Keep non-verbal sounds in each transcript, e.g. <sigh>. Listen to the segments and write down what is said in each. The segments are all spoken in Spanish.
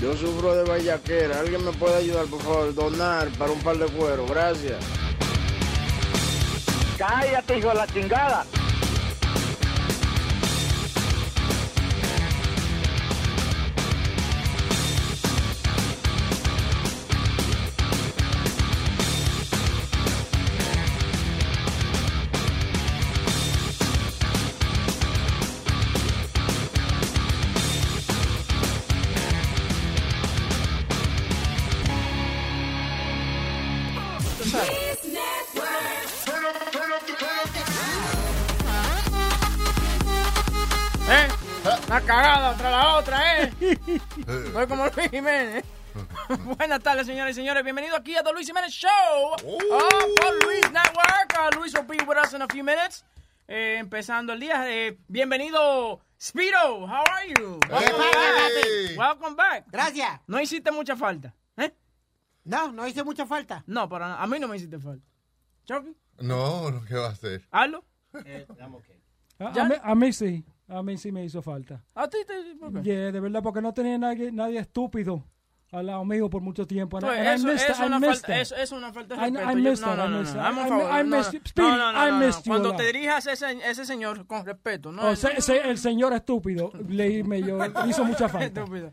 Yo sufro de vallaquera. ¿Alguien me puede ayudar, por favor? Donar para un par de cuero. Gracias. Cállate, hijo de la chingada. Soy como Luis Jiménez. <laughs> Buenas tardes, señores y señores. Bienvenido aquí a The Luis Jiménez Show. Oh, por Luis Network. Uh, Luis will be with us in a few minutes. Eh, empezando el día. Eh, bienvenido, Speedo. How are you? Welcome back. Welcome back. Gracias. No hiciste mucha falta. ¿Eh? No, no hice mucha falta. No, para a mí no me hiciste falta. Chucky, No, no, ¿qué va a hacer? hazlo. A, Ya- a mí, a mí sí, a mí sí me hizo falta. A ti te. ¿por qué? Yeah, de verdad, porque no tenía nadie, nadie estúpido al lado mío por mucho tiempo. And and I eso, missed eso I una missed falta, eso es una falta de I- I respeto. Yo- missed no, it, no, I I- missed- no. No, no, no, no, no. Cuando te dirijas a ese, ese señor con respeto, ¿no? O sea, ese- el señor estúpido, leíme yo, <laughs> hizo mucha falta. Estúpido.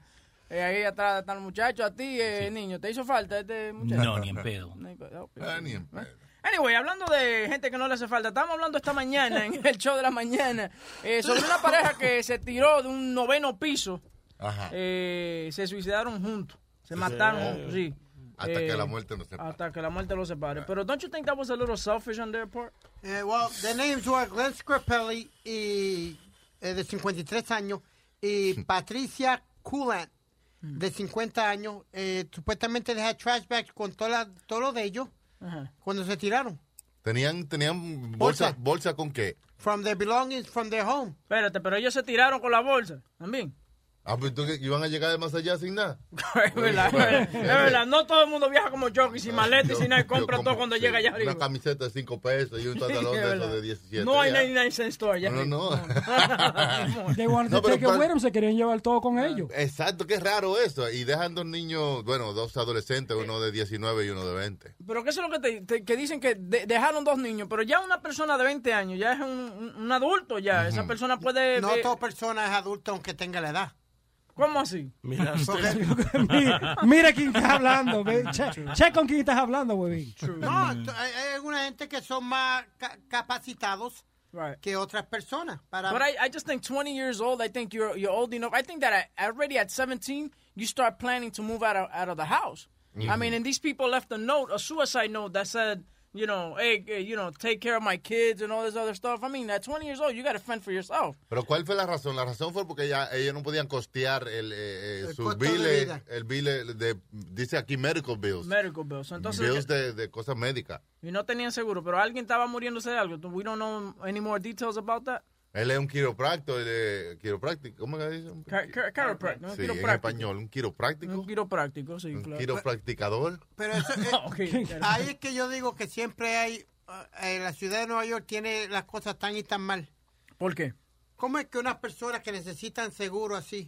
Eh, ahí atrás están los muchachos, a ti, eh, niño, ¿te hizo falta este muchacho? No, ni en pedo. Ah, ni en pedo. Anyway, hablando de gente que no le hace falta, estamos hablando esta mañana en el show de la mañana eh, sobre una pareja que se tiró de un noveno piso, Ajá. eh, se suicidaron juntos, se mataron juntos, sí. Hasta Eh, que la muerte nos separe. Hasta que la muerte los separe. Pero don't you think that was a little selfish on their part? Eh, well, the names were Glenn Scripelli, y, eh, de 53 años, y <laughs> Patricia Coolant, de 50 años. Eh, supuestamente they had trashbacks con toda la- todo lo de ellos Ajá. cuando se tiraron. Tenían, tenían bolsa, Bolsa. bolsa con qué? From their belongings, from their home. Espérate, pero ellos se tiraron con la bolsa también. Ah, pues iban a llegar de más allá sin nada. <laughs> es verdad, es verdad. No todo el mundo viaja como Chucky sin maleta y sin nada, y Yo compra todo cuando sí, llega allá arriba. Una camiseta de 5 pesos y un <laughs> pantalón de es esos de 17. No hay ya. 99 cent store allá No, no, no. <laughs> They wanted No, to pero take it pa- with them, se querían llevar todo con ellos. Exacto, qué raro eso. Y dejan dos niños, bueno, dos adolescentes, uno de 19 y uno de 20. Pero ¿qué es lo que te, te- que dicen que de- dejaron dos niños? Pero ya una persona de 20 años ya es un, un- un adulto ya. Esa persona puede... No eh, toda persona es adulta aunque tenga la edad. ¿Cómo así? Mira, <laughs> <laughs> mira, mira quién está hablando, ve. Che, che con quién estás hablando, huevín. No, hay, hay alguna gente que son más ca- capacitados Right. que otras personas para But I, I just think 20 years old, I think you're you're old enough. I think that I, already at 17, you start planning to move out of, out of the house. I mean, and these people left a note, a suicide note that said, you know, hey, eh, you know, take care of my kids and all this other stuff. I mean, at 20 years old, you got to fend for yourself. Pero ¿cuál fue la razón? La razón fue porque ya ellos no podían costear el, eh, eh, El sus biles, el bill de, dice aquí medical bills. Medical bills. Entonces, bills de, de cosas médicas. y no tenían seguro, pero alguien estaba muriéndose de algo. We don't know any more details about that. Él es un quiropráctico, él es quiropráctico, ¿cómo que dice? Chiropractic, ¿no? Sí, en español, un quiropráctico, Un quiropráctico, sí, un claro. quiropracticador. pero eso, <laughs> eh, ahí es que yo digo que siempre hay eh, la ciudad de Nueva York tiene las cosas tan y tan mal ¿Por qué? ¿cómo es que unas personas que necesitan seguro así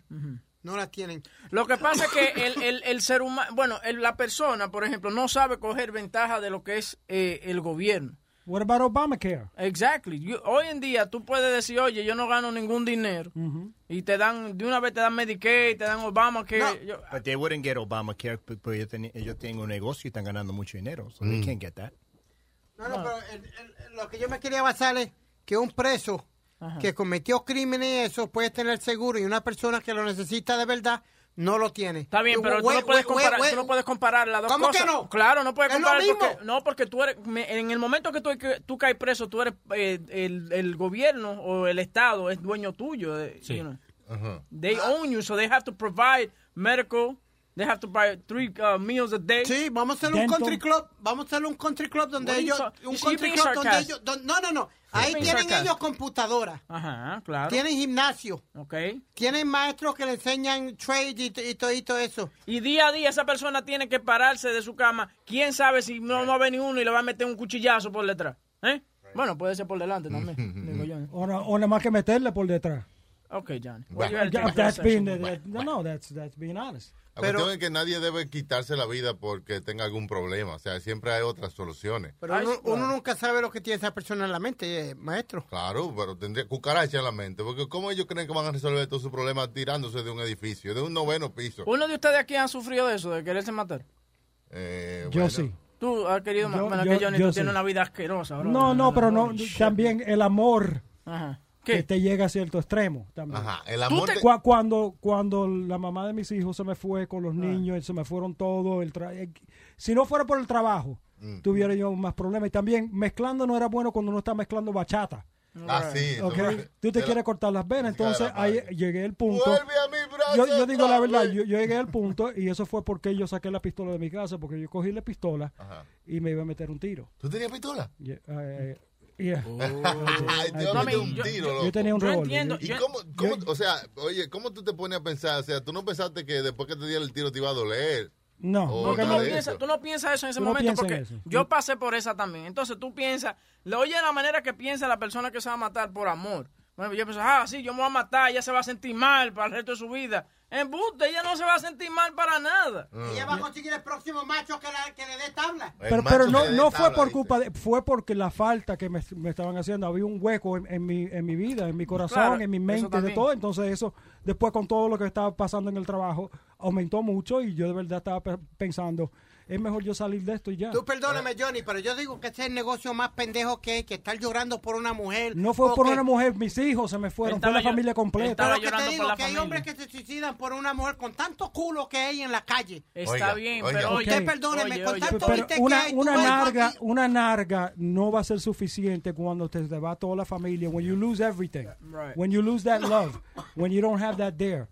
no la tienen? Lo que pasa es que el, el, el ser humano, bueno, el- la persona, por ejemplo, no sabe coger ventaja de lo que es eh, el gobierno. What about Obamacare? Exactly. You- hoy en día tú puedes decir, oye, yo no gano ningún dinero. Y te dan, de una vez te dan Medicaid, te dan Obamacare. Yo- But they wouldn't get Obamacare porque ellos, ten- ellos tienen un negocio y están ganando mucho dinero. So they can't get that. No, no, pero el- el- lo que yo me quería basar es que un preso que cometió crímenes y eso puede tener seguro y una persona que lo necesita de verdad no lo tiene. Está bien, pero tú Wait, no, puedes wait, comparar, tú no puedes comparar las dos ¿Cómo cosas. que no? Claro, no puedes Es lo comparar mismo. porque, no, porque tú eres, me- en el momento que tú, que tú caes preso, tú eres, eh, el, el gobierno o el Estado es dueño tuyo. de- Sí. you know. Ajá. They own you, so they have to provide medical. They have to buy three uh, meals a day. Sí, vamos a hacer un country club. Vamos a hacer un country club donde ellos. Un country club donde ellos. don- no, no, no. Ahí tienen sarcastic. ellos computadora. Ajá, claro. Tienen gimnasio. Okay. Tienen maestros que le enseñan trade y, todo, y todo eso. Y día a día esa persona tiene que pararse de su cama. ¿Quién sabe si no, no va a venir uno y le va a meter un cuchillazo por detrás? ¿Eh? Bueno, puede ser por delante también. <laughs> digo yo. O, no- o nada más que meterle por detrás. Ok, Johnny. Gotta take That's being, that- no, that's, that's being honest. La Pero- cuestión es que nadie debe quitarse la vida porque tenga algún problema. O sea, siempre hay otras soluciones. Pero uno, nunca sabe lo que tiene esa persona en la mente, eh, maestro. Claro, pero tendría cucaracha en la mente. Porque ¿cómo ellos creen que van a resolver todos sus problemas tirándose de un edificio, de un noveno piso? ¿Uno de ustedes aquí ha sufrido de eso, de quererse matar? Eh, Yo sí. Tú has querido Yo- bueno, yo- que Johnny, yo tú sí. tienes una vida asquerosa, bro. No, no, pero no, también el amor Ajá. Que te llega a cierto extremo también. Ajá, el amor te- de- Cuando, cuando la mamá de mis hijos se me fue con los niños, y se me fueron todos, el tra- eh, si no fuera por el trabajo, tuviera yo más problemas. Y también mezclando no era bueno cuando uno está mezclando bachata. Ah, sí. fue- Tú te la- quieres cortar las venas, entonces la ahí llegué al punto. Vuelve a mi brazo Yo, yo digo la verdad, yo, yo llegué al punto y eso fue porque yo saqué la pistola de mi casa, porque yo cogí la pistola Ajá. y me iba a meter un tiro. ¿Tú tenías pistola? Yeah, eh, yeah. <laughs> Ay, te No, un yo- tiro, yo- loco. Yo tenía un revólver. entiendo. ¿Y Yo- cómo, cómo- o sea, oye, ¿cómo tú te pones a pensar? O sea, tú no pensaste que después que te diera el tiro te iba a doler. No, Oh, porque tú, no piensas, eso. tú no piensas eso en ese Tú momento porque yo pasé por esa también. Entonces tú piensas, le oye la manera que piensa la persona que se va a matar por amor. Bueno, yo pienso, ah, sí, yo me voy a matar, ella se va a sentir mal para el resto de su vida. En buste, ella no se va a sentir mal para nada. Ella va a conseguir el próximo macho que, la- que le dé tabla. El pero, pero no, no fue tabla, por dice. culpa de, fue porque la falta que me, me estaban haciendo, había un hueco en, en mi, en mi vida, en mi corazón, Claro, en mi mente, de todo, entonces eso, después con todo lo que estaba pasando en el trabajo, aumentó mucho y yo de verdad estaba pe- pensando, es mejor yo salir de esto y ya. Tú perdóname, Johnny, pero yo digo que ese es el negocio más pendejo que hay, que estar llorando por una mujer. No fue por que- una mujer, mis hijos se me fueron, fue la familia completa. estaba Pero que te por digo que hay familia. hombres que se suicidan por una mujer con tanto culo que hay en la calle. Está Oiga, bien, oiga. pero Ok. oye, Usted perdóneme, oye, con oye, tanto Pero que una, hay, tú una narga, una narga no va a ser suficiente cuando te, te va toda la familia. When you lose everything, Right. when you lose that love, when you don't have that there,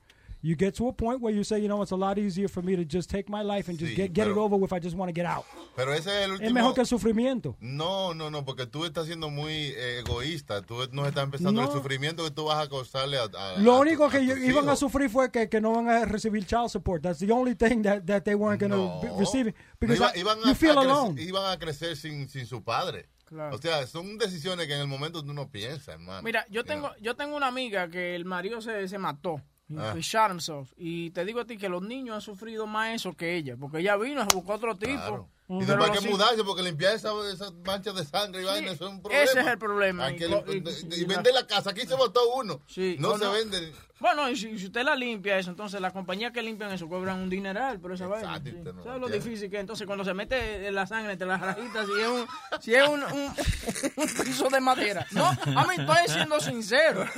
you get to a point where you say, you know, it's a lot easier for me to just take my life and just Sí, get, get it pero- over with. I just want to get out. Pero ese es el último. Es mejor que el sufrimiento. No, no, no, porque tú estás siendo muy eh, egoísta. Tú nos estás empezando No. el sufrimiento que tú vas a causarle a. a- Lo a único que a tus iban a hijos. sufrir fue que, que no van a recibir child support. That's the only thing that, that they weren't going to No. receive. No, Because iba- I- iban, you a, feel a crecer, alone. iban a crecer sin, sin su padre. Claro. O sea, son decisiones que en el momento tú no piensas, hermano. Mira, yo You tengo, yo tengo una amiga que el marido se, se mató. Ah. He shot himself. Y te digo a ti que los niños han sufrido más eso que ella. Porque ella vino, se buscó otro tipo. Claro. Y después hay que mudarse porque limpiar esa, esas manchas de sangre y vaina, eso es un problema. ese es el problema. Y- y- y, vender la casa. Aquí se votó uno. Sí, no se no. vende. Bueno, y si, si usted la limpia eso, entonces las compañías que limpian eso cobran un dineral por esa vaina. Exacto, sí. usted no ¿Sabes lo difícil que es? Entonces cuando se mete la sangre entre las rajitas, si es un, si es un, un- <laughs> un piso de madera. No, a mí estoy siendo sincero. <laughs>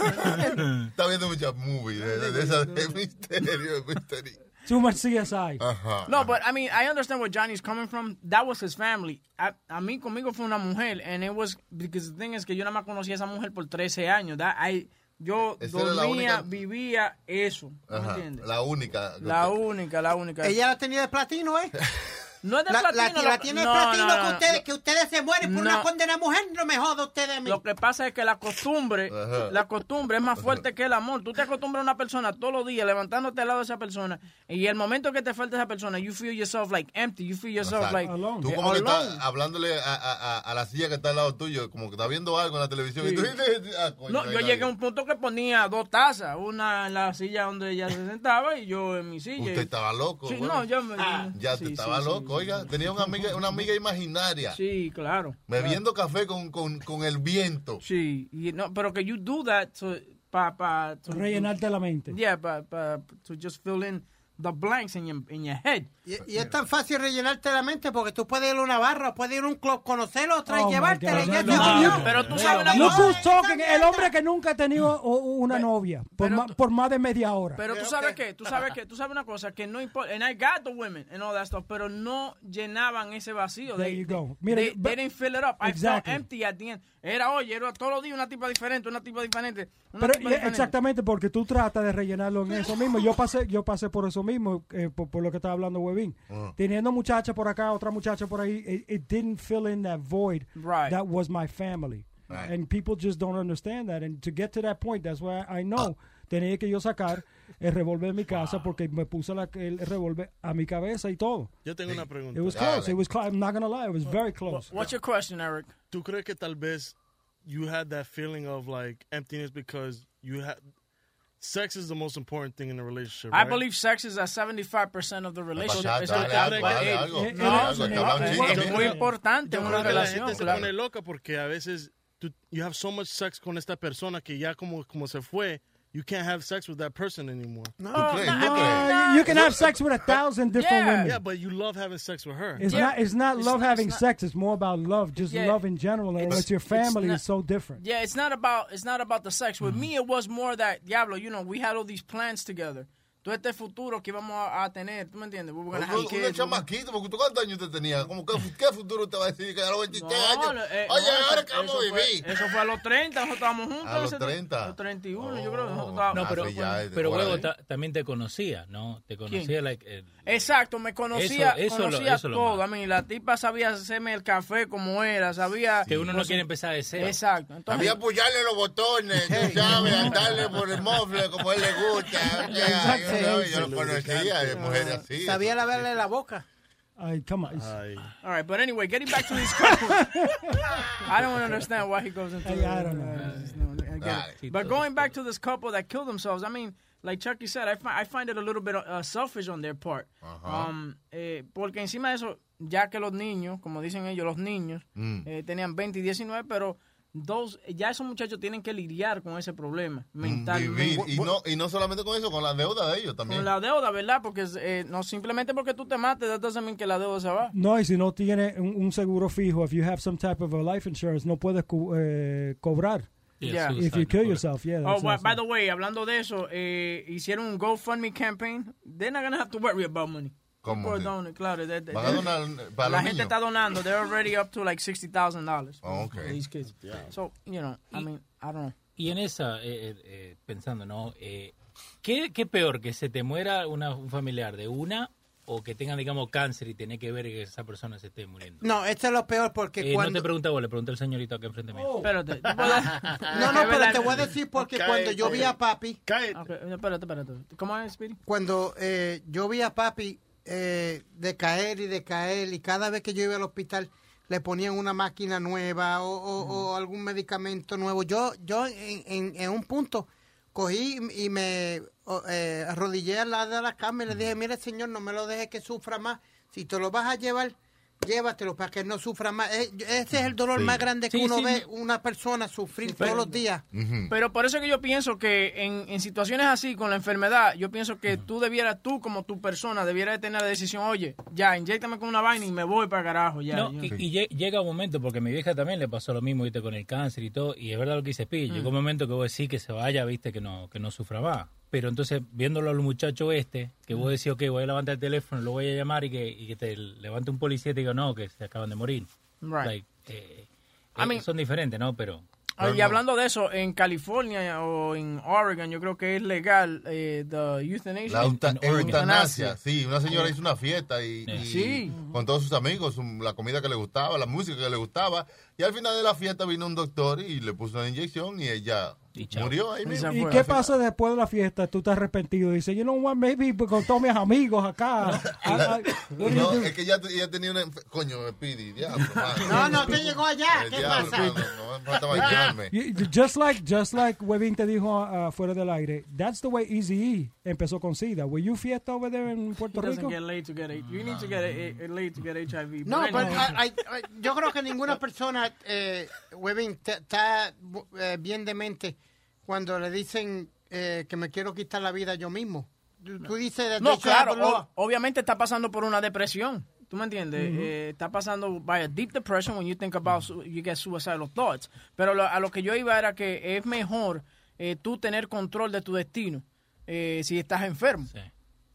Está viendo muchas movies de, de, de esas de misterio, de misterio. Too much CSI. Ajá. No, but I mean, I understand where Johnny's coming from. That was his family. A, a mí conmigo fue una mujer, and it was because the thing is que yo nada más conocí a esa mujer por 13 años. That I, yo Esa la dormía, única- vivía eso. ¿me entiendes? La única. La única, la única. Ella la tenía de platino, ¿eh? <laughs> no es de La, la- platino. la lo- tiene no, platino no, que, no, ustedes, no. que ustedes se mueren por No. una condena mujer. No me joda ustedes a mí. Lo que pasa es que la costumbre, Ajá. la costumbre es más fuerte que el amor. Tú te acostumbras a una persona todos los días levantándote al lado de esa persona y el momento que te falta esa persona, you feel yourself like empty, you feel yourself Exacto. like Alone. Tú eh, como que alone. estás hablándole a, a, a, a la silla que está al lado tuyo, como que estás viendo algo en la televisión y tú dices, ah, coño, No, yo llegué a un punto que ponía dos tazas, una en la silla donde ella se sentaba y yo en mi silla. Usted estaba loco. Sí, güey. no, yo me- Ya sí, te sí, estaba sí, loco, oiga. Tenía una amiga, una amiga imaginaria. Sí, claro. Bebiendo café con, con, con el viento. Sí, y no, pero que you do that to, pa, pa, to- Rellenarte la mente. Yeah, pa, pa, to just fill in the blanks in your, in your head. Y, y es tan fácil rellenarte la mente porque tú puedes ir a una barra, puedes ir a un club, conocer otra y Oh, llevártela. y ya No, no, no. Pero tú sabes una cosa. el hombre que nunca ha tenido una novia por, ma- por más de media hora. Pero tú sabes qué, tú sabes que, tú sabes una cosa que no importa, and I got the women and all that stuff, pero no llenaban ese vacío. There They, you go. they, Mira, they, but- didn't fill it up. I Exactly. felt empty at the end. Era, oye, era todos los días una tipa diferente, una tipa diferente. Una Pero tipa eh, diferente. exactamente porque tú tratas de rellenarlo en eso mismo. Yo pasé, yo pasé por eso mismo, eh, por, por lo que estaba hablando Webin. Ah. Teniendo muchacha por acá, otra muchacha por ahí, it, it didn't fill in that void Right. that was my family. Right. And people just don't understand that. And to get to that point, that's why I know tenía que yo sacar el revólver de mi casa porque me puse la- el revólver a mi cabeza y todo. Yo tengo una pregunta. It was close. It was close. I'm not gonna lie. It was very close. What's your question, Eric? ¿Tú crees que tal vez you had that feeling of like emptiness because you had sex is the most important thing in a relationship? I right? believe sex is at 75% of the relationship. Es- dale algo, dale algo, no, es- muy importante Yo en una que la relación. gente se pone loca porque a veces tú, you have so much sex con esta persona que ya como, como se fue, you can't have sex with that person anymore. No, ¿Tú crees? ¿Tú Uh, you can have sex with a thousand different Yeah. women. Yeah, but you love having sex with her. It's Yeah. not. It's not It's love not- having it's not- sex. It's more about love, just Yeah. love in general. And It's- with your it's family, not- is so different. Yeah, it's not about it's not about the sex. With Mm-hmm. me, it was more that Diablo. You know, we had all these plans together. Todo este futuro que íbamos a, a tener, ¿tú me entiendes? We were gonna have Un, un kids. chamaquito, porque tú cuántos años te tenías, como que, ¿qué futuro te va a decir que a los 23 No, años? eh, Oye, no, ahora eso- que vamos a fue- vivir. Eso fue a los 30, nosotros estábamos juntos. A los ese- 30. A los 31, yo creo. Nosotros estábamos- No, pero, ya pero luego ta- también te conocía, ¿no? Te conocía, like, Exacto, me conocía, Eso- eso lo- conocía eso todo. A mí, la tipa sabía hacerme el café como era, sabía... que uno no quiere empezar de cero. Exacto. Entonces, Había apoyarle los botones, tú sabes, andarle por el mofle como a él le gusta. <laughs> sea, yo, lo conocía de mujeres así. Sabía lavarle la boca. Ay, come on. Ay. all right, but anyway, getting back to these couples. <laughs> I don't understand why he goes into Hey, I don't know. Uh. But going back to this couple that killed themselves, I mean, like Chucky said, I, fi- I find it a little bit uh, selfish on their part. Um, eh, porque encima de eso, ya que los niños, como dicen ellos, los niños, Mm. eh, tenían 20 y 19, pero dos, ya esos muchachos tienen que lidiar con ese problema mentalmente. Vivir. Y no, y no solamente con eso, con la deuda de ellos también. Con la deuda, ¿verdad? Porque eh, no simplemente porque tú te mates, that doesn't mean que la deuda se va. No, y si no tiene un, un seguro fijo, if you have some type of a life insurance, no puedes co- eh, cobrar. Yeah. If you kill yourself, yeah. Oh, by the way, hablando de eso, eh, hicieron un GoFundMe campaign. They're not gonna have to worry about money. ¿Cómo People claro. they- they- donar para la los gente niños. está donando. They're already up to like sixty thousand dollars. Oh, okay. These kids. So you know, I mean, I don't know. Y en esa, eh, eh, eh, pensando, ¿no? Eh, ¿qué, ¿Qué peor, que se te muera una, un familiar de una o que tengan, digamos, cáncer y tener que ver que esa persona se esté muriendo? No, esto es lo peor porque Eh, No cuando... te pregunta vos, le pregunté al señorito acá enfrente mío. Espérate. <laughs> ¿tú puedes- No, no, <laughs> pero te voy a decir porque cuando yo vi a papi, Ok, espérate, espérate. ¿Cómo es, Speedy? cuando eh, yo vi a papi eh, decaer y decaer y cada vez que yo iba al hospital le ponían una máquina nueva o, o- o algún medicamento nuevo. Yo, yo en, en- en un punto cogí y me eh, arrodillé al lado de la cama y le dije, mire señor, no me lo deje que sufra más. Si te lo vas a llevar, llévatelo para que no sufra más. Ese es el dolor Sí. más grande que Sí, uno sí. ve una persona sufrir todos los días. Pero por eso es que yo pienso que en, en situaciones así, con la enfermedad, yo pienso que tú debieras, tú como tu persona, debieras de tener la decisión, oye, ya, inyectame con una vaina y me voy para carajo, ya. No, y, y lle- llega un momento, porque a mi vieja también le pasó lo mismo, viste, con el cáncer y todo, y es verdad lo que dice Pi, Mm. llegó un momento que vos decís que se vaya, viste, que no, que no sufra más. Pero entonces, viéndolo al muchacho este, que vos decís, ok, voy a levantar el teléfono, lo voy a llamar y que, y que te levante un policía y te diga, no, que se acaban de morir. Right. Like, eh, I eh, mean- son diferentes, ¿no? Pero... Ah, y hablando de eso, en California o en Oregon, yo creo que es legal eh, the euthanasia. La euta- eutanasia, sí. Una señora hizo una fiesta y, y Sí. con todos sus amigos, la comida que le gustaba, la música que le gustaba. Y al final de la fiesta vino un doctor y le puso una inyección y ella murió ahí mismo. ¿Y qué pasa después de la fiesta? Tú estás arrepentido. Dices, you know what, maybe pues, con todos mis amigos acá. <laughs> No, do? es que ella, ella tenía una... Coño, Speedy, diablo. <laughs> No, no te llegó allá. El ¿Qué diablo, pasa? no, no, no, falta bañarme. <laughs> Just like just like Webin te dijo uh, fuera del aire, that's the way Easy E empezó con SIDA. Were you fiesta over there en Puerto Rico? get laid to get it. You need to get it, it laid to get HIV. No, pero hay- hay- yo creo que ninguna persona, eh, Webin, está eh, bien de mente cuando le dicen eh, que me quiero quitar la vida yo mismo. tú, tú dices... No, claro, o- obviamente está pasando por una depresión. ¿Tú me entiendes? Eh, está pasando by a deep depression when you think about, su- you get suicidal thoughts. Pero lo- a lo que yo iba era que es mejor eh, tú tener control de tu destino eh, si estás enfermo.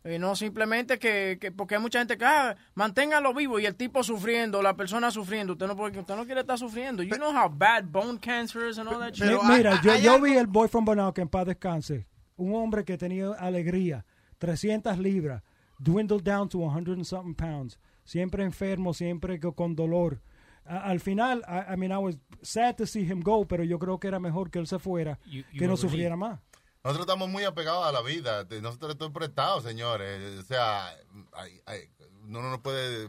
Eh, no simplemente que, que- porque hay mucha gente que ah, manténgalo vivo y el tipo sufriendo, la persona sufriendo, usted no porque usted no quiere estar sufriendo. You know how bad bone cancer is and all that shit. Mi- Mira, yo, yo vi el boy from Bonao que en paz descanse. Un hombre que tenía alegría, 300 libras, dwindled down to 100 and something pounds. Siempre enfermo, siempre co- con dolor. A- al final, I, I mean, I was sad to see him go, pero yo creo que era mejor que él se fuera, you que no sufriera más. Nosotros estamos muy apegados a la vida. Nosotros estamos prestados, señores. O sea, hay- hay- uno no puede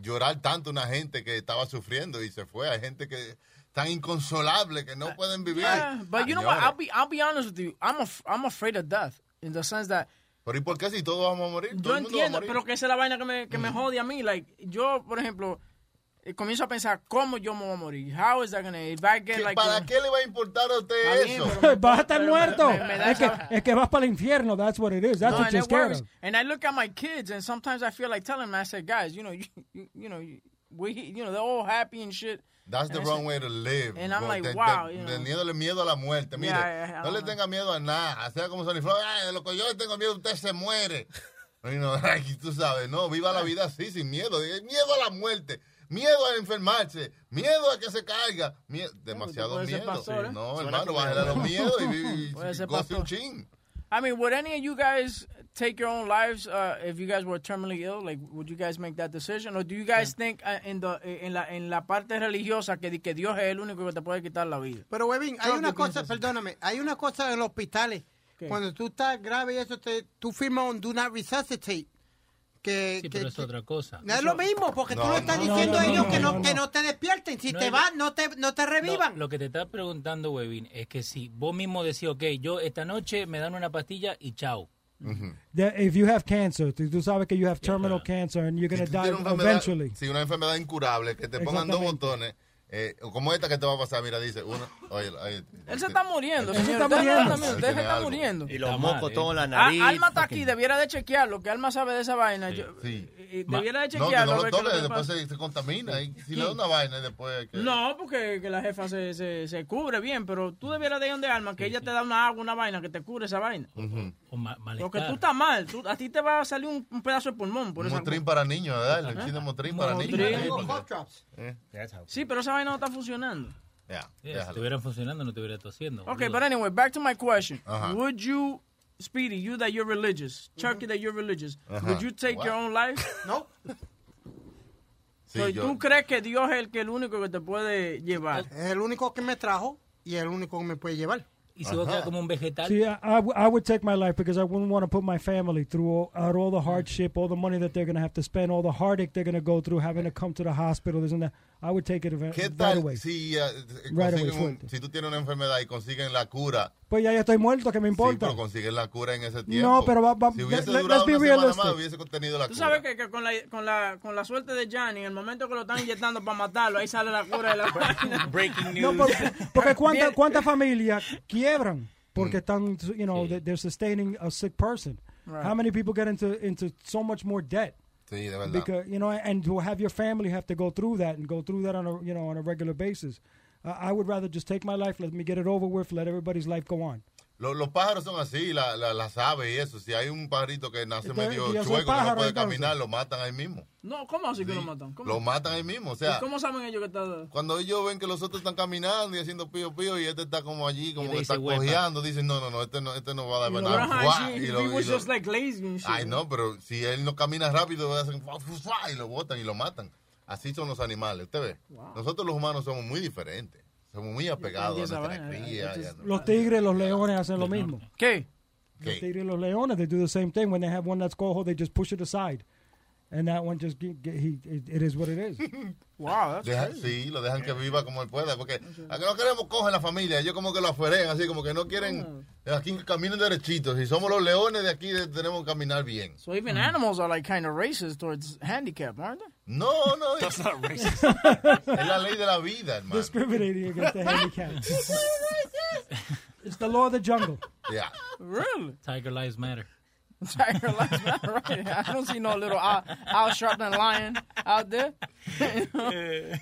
llorar tanto una gente que estaba sufriendo y se fue. Hay gente que tan inconsolable que no pueden vivir. Yeah, but you know what? I'll be I'll be honest with you. I'm af- I'm afraid of death in the sense that Pero ¿y por qué si todos vamos a morir? Yo entiendo, pero que esa es la vaina que me, que me jode a mí. Like, yo, por ejemplo, comienzo a pensar cómo yo me voy a morir. How is that gonna if I get ¿Qué- like ¿Para a- qué le va a importar a usted eso? pero- <laughs> Vas a estar muerto. me- me es, que, es que vas para el infierno. That's what it is. That's No, what you're scared worries. of. And I look at my kids, and sometimes I feel like telling them, I say, guys, you know, you, you, you know, you- we, you know, they're all happy and shit. That's the And wrong way to live. And I'm like, te- wow, you know. Teniéndole miedo a la muerte. Mire, Yeah, yeah, no le tenga miedo a nada. Sea como Sonny Floyd. Ay, de lo que yo le tengo miedo, usted se muere. Y no, <laughs> ay, tú sabes, no, viva la vida así, sin miedo. Miedo a la muerte. Miedo a enfermarse, miedo a que se caiga, mie- demasiado miedo. pastor, ¿eh? No, hermano, bájale a los miedos y, <laughs> y, goce un chin. I mean, would any of you guys take your own lives uh, if you guys were terminally ill? Like, would you guys make that decision, or do you guys think uh, in the en la en la parte religiosa que, di- que Dios es el único que te puede quitar la vida? Pero, Webin, hay una cosa, perdóname, hay una cosa en los hospitales. ¿Qué? Cuando tú estás grave y eso, te, tú firmas un do not resuscitate. Que, Sí, que- pero es otra cosa. no es lo mismo, porque tú No, le estás no, diciendo no, a ellos no, que, no, no, que no. te despierten. Si No te vas, no te, no te revivan. No, lo que te está preguntando, Webin, es que si vos mismo decís, ok, yo esta noche me dan una pastilla y chao. That if you have cancer, tú tú sabes que you have terminal cancer and you're going to Tú die tienes una enfermedad- eventually. Sí, una enfermedad incurable, que te pongan dos botones, eh, como esta que te va a pasar, mira, dice, uno, oye, oye, Él se está muriendo, Él se señor. está no muriendo. está- usted se está muriendo. Y los mocos todos en la Ah, nariz. Alma está aquí, debiera de chequearlo, que Alma sabe de esa vaina. Yo- Sí. debiera de No, que chequearlo. no lo que después se, se contamina. Y si le da una vaina y después... Que... No, porque que la jefa se, se, se cubre bien, pero tú debieras de ir donde Alma, que ella te da una agua, una vaina, que te cubre esa vaina. Ujú. O ma-. Porque tú estás mal, tú- a ti te va a salir un, un pedazo de pulmón por motrín para niños, ¿verdad? El chino motrín para niños. Eh, Sí, pero esa vaina no está funcionando. ya, Yeah, si estuvieran funcionando, no estuviera tosiendo. Okay, boludo. but anyway, back to my question. Ajá. Would you, Speedy, you that you're religious, Chucky that you're religious, Ajá. would you take What? your own life? <laughs> No. Sí, So, yo- ¿Tú crees que Dios es el que el único que te puede llevar? Es el único que me trajo y el único que me puede llevar. Y si vos quedas como un vegetal. See, I, I would take my life because I wouldn't want to put my family through all, out all the hardship, all the money that they're going to have to spend, all the heartache they're going to go through, having to come to the hospital, this and that. I would take it right, ¿Qué right tal away. si, eh, Right away, un- si tú tienes una enfermedad y consiguen la cura? Pues ya, ya estoy muerto, ¿qué me Sí, importa? pero consiguen la cura en ese tiempo. No, pero va- va- si hubiese let- durado let's be una semana realistic. más, hubiese tenido la Tú cura. sabes que, que con, la, con, la, con la suerte de Johnny, en el momento que lo están inyectando para matarlo, ahí sale la cura de la <laughs> vaina. Breaking No, news. porque, porque cuántas Bien. cuántas familias quiebran porque están, you know, they- they're sustaining a sick person. Right. How many people get into into so much more debt? Sí, de verdad. Because you know, and to have your family have to go through that and go through that on a you know on a regular basis. Uh, I would rather just take my life, let me get it over with, let everybody's life go on. Lo- los pájaros son así, la- la- las aves y eso. Si hay un pajarito que nace Entonces, medio chueco, que no pájaro, puede entonces. caminar, lo matan ahí mismo. No, ¿cómo así que lo matan? ¿Cómo? Lo matan ahí mismo. O sea, ¿Y cómo saben ellos que está...? cuando ellos ven que los otros están caminando y haciendo pío pío y este está como allí, como que está huepa. cojeando, dicen, no, no, no, este no, este no va a dar nada. y lo- y lo- like. Ay, no, pero si él no camina rápido, hacen y lo botan y lo matan. Así son los animales, usted ve. Nosotros los humanos somos muy diferentes. Somos muy apegados a nuestra cría. y Los tigres, los leones hacen lo mismo. ¿Qué? Los ¿Qué? tigres, los leones, they do the same thing. When they have one that's cojo, they just push it aside, and that one just get, get, he, it, it is what it is. <laughs> Wow, that's Deja- crazy. sí, lo dejan que viva como él pueda, porque a que no queremos coger la familia, ellos como que lo afuerean, así como que no quieren aquí que caminen derechitos. Si somos los leones de aquí, tenemos que caminar bien. So even animals are like kind of racist towards handicap, aren't they? No, no, <laughs> That's not racist. es la ley de la vida, hermano. Discriminating against the handicapped. <laughs> it's the law of the jungle. Ya. Really? Tiger Lives Matter. Tiger life's not right. I don't see no little Al, Al Sharpton lion out there. <laughs> You know?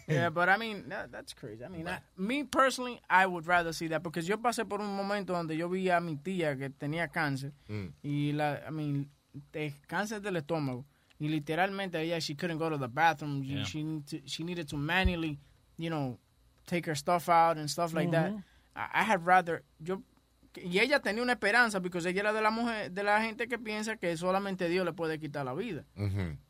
yeah, but I mean, that, that's crazy. I mean, I- me personally, I would rather see that because yo pasé por un momento donde yo vi a mi tía que tenía cáncer Mm. y la, I mean, de cáncer del estómago y literalmente ella she couldn't go to the bathroom. She- Yeah. She to, she needed to manually, you know, take her stuff out and stuff like that. Mhm. I, I had rather yo y ella tenía una esperanza porque ella era de la mujer de la gente que piensa que solamente Dios le puede quitar la vida.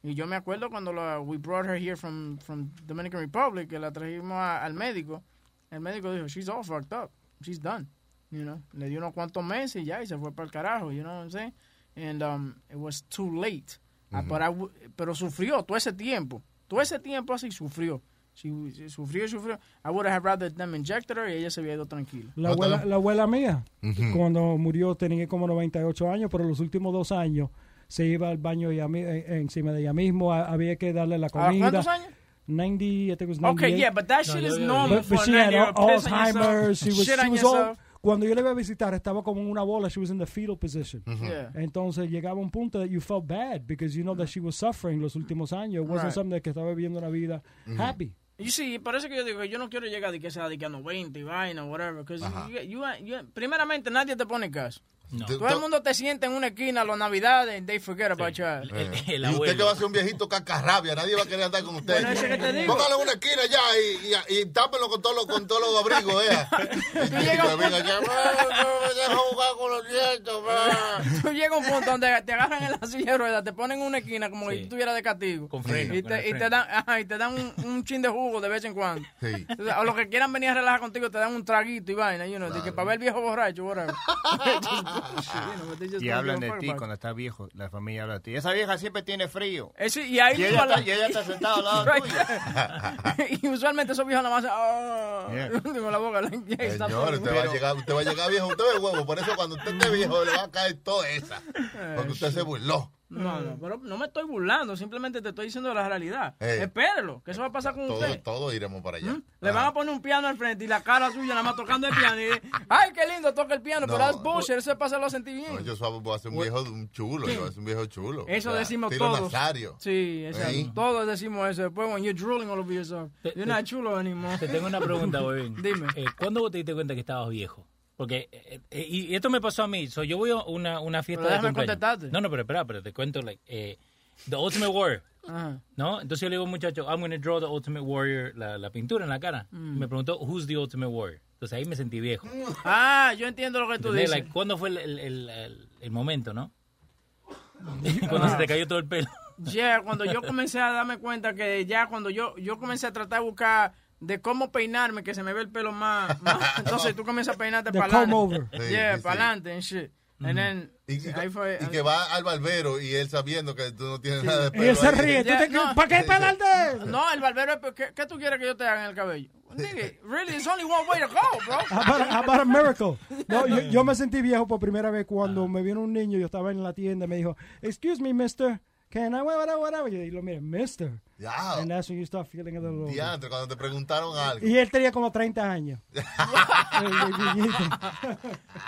Y yo me acuerdo cuando la, we brought her here from, from Dominican Republic, que la trajimos a- al médico. El médico dijo, she's all fucked up. She's done. You know, le dio unos cuantos meses y ya, y se fue para el carajo, you know what I'm saying? And um, it was too late. Ah, Ujú. but I pero sufrió todo ese tiempo. Todo ese tiempo así sufrió. She, she sufrió sufrió. I would have rather them injected her y ella se había ido tranquila. La abuela, la abuela mía, Ujú. cuando murió, tenía como 98 años, pero los últimos dos años se iba al baño ella, mi- eh, encima de ella mismo. ha- Había que darle la ¿A comida. cuántos años? 90, I think it was 98. Okay, yeah, but that shit is normal But, but for she had 90-year-old. al- Piss on Alzheimer's. She was, shit she was all, yourself. cuando yo le iba a visitar, estaba como en una bola. She was in the fetal position. Yeah. Entonces llegaba un punto that you felt bad because you know that she was suffering los últimos años. It wasn't Right. something that que estaba viviendo una vida happy. Y sí, por eso que yo digo, yo no quiero llegar de que sea de que a 90 y vaina, whatever. You, you, you- primeramente, nadie te pone caso. No. Todo el mundo te siente en una esquina a las navidades and they forget about you. El, Eh. el y usted que va a ser un viejito cacarrabia, nadie va a querer andar con usted. Bueno, ese que te digo. Póngalo en una esquina ya y, y, y tápenlo con todos los con todos los abrigos, eh. <laughs> Que llegas- venga ya, "Ah, no me deja jugar con los nietos, va". <laughs> Tú llegas a un punto donde te agarran en la silla de ruedas, te ponen en una esquina como Sí. tú estuvieras de castigo. Con freno, Y te, y te dan, ajá, y te dan un, un chin de jugo de vez en cuando. Sí. O los que quieran venir a relajar contigo te dan un traguito y vaina, you know, de que para ver el viejo borracho, whatever. <laughs> Y hablan de ti cuando estás viejo. La familia habla de ti. Esa vieja siempre tiene frío. Eso, y ahí Y ella mismo está- la- y ella está sentada al lado <laughs> Right. <laughs> y usualmente esos viejos nada más ah, Yeah. <laughs> con la boca. Señor, usted va, a llegar, usted va a llegar viejo, usted ve huevo. Por eso cuando usted esté viejo le va a caer toda esa. Porque usted se burló. No, no, pero no me estoy burlando, simplemente te estoy diciendo la realidad. Eh. Espérelo, que eso va a pasar con Todos usted. todo iremos para allá. Le van a poner un piano al frente y la cara suya nada más tocando el piano. Y, ay, qué lindo toca el piano, No. pero es bullshit, eso es para hacerlo sentir bien. No, yo voy a ser un viejo un chulo, yo voy a ser un viejo chulo. Eso O sea, decimos estilo todos. Nazario. Sí, exacto. ¿Eh? Todos decimos eso. Después, when you're drooling all over yourself, Te- you're not chulo anymore. Te tengo una pregunta, Webin. <laughs> Dime. Eh, ¿Cuándo vos te diste cuenta que estabas viejo? Porque, eh, eh, y esto me pasó a mí. So, yo voy a una, una fiesta Pero de cumpleaños. contestarte. No, no, pero espera, pero te cuento, like, eh, The Ultimate Warrior. Ajá. ¿No? Entonces yo le digo muchacho, I'm going to draw the Ultimate Warrior, la, la pintura en la cara. Mm. Me preguntó, who's the Ultimate Warrior? Entonces ahí me sentí viejo. Ah, yo entiendo lo que tú dices. Like, ¿Cuándo fue el, el, el, momento, no? <laughs> Cuando se te cayó todo el pelo. Ya, cuando yo comencé a darme cuenta que ya cuando yo, yo comencé a tratar de buscar de cómo peinarme, que se me ve el pelo más, <laughs> más- entonces tú comienzas a peinarte para adelante. Sí, Yeah, sí, para adelante and shit. And then, Y, y- ahí fue. y que va al barbero y él sabiendo que tú no tienes nada de Y él se ríe. ¿Tú Ya, te- no. ¿Para qué pelarte? No, el barbero, es- ¿qué, qué tú quieres que yo te haga en el cabello? Nigga, really, there's only one way to go, bro. <laughs> How about, how about a miracle? No, yo, yo me sentí viejo por primera vez cuando me vino un niño, yo estaba en la tienda y me dijo, excuse me, mister, can I, whatever, whatever. Y lo mire, mister. Ya, And that's when you start feeling a little older. diantre, cuando te preguntaron algo. Y él tenía como 30 años. <laughs> <laughs>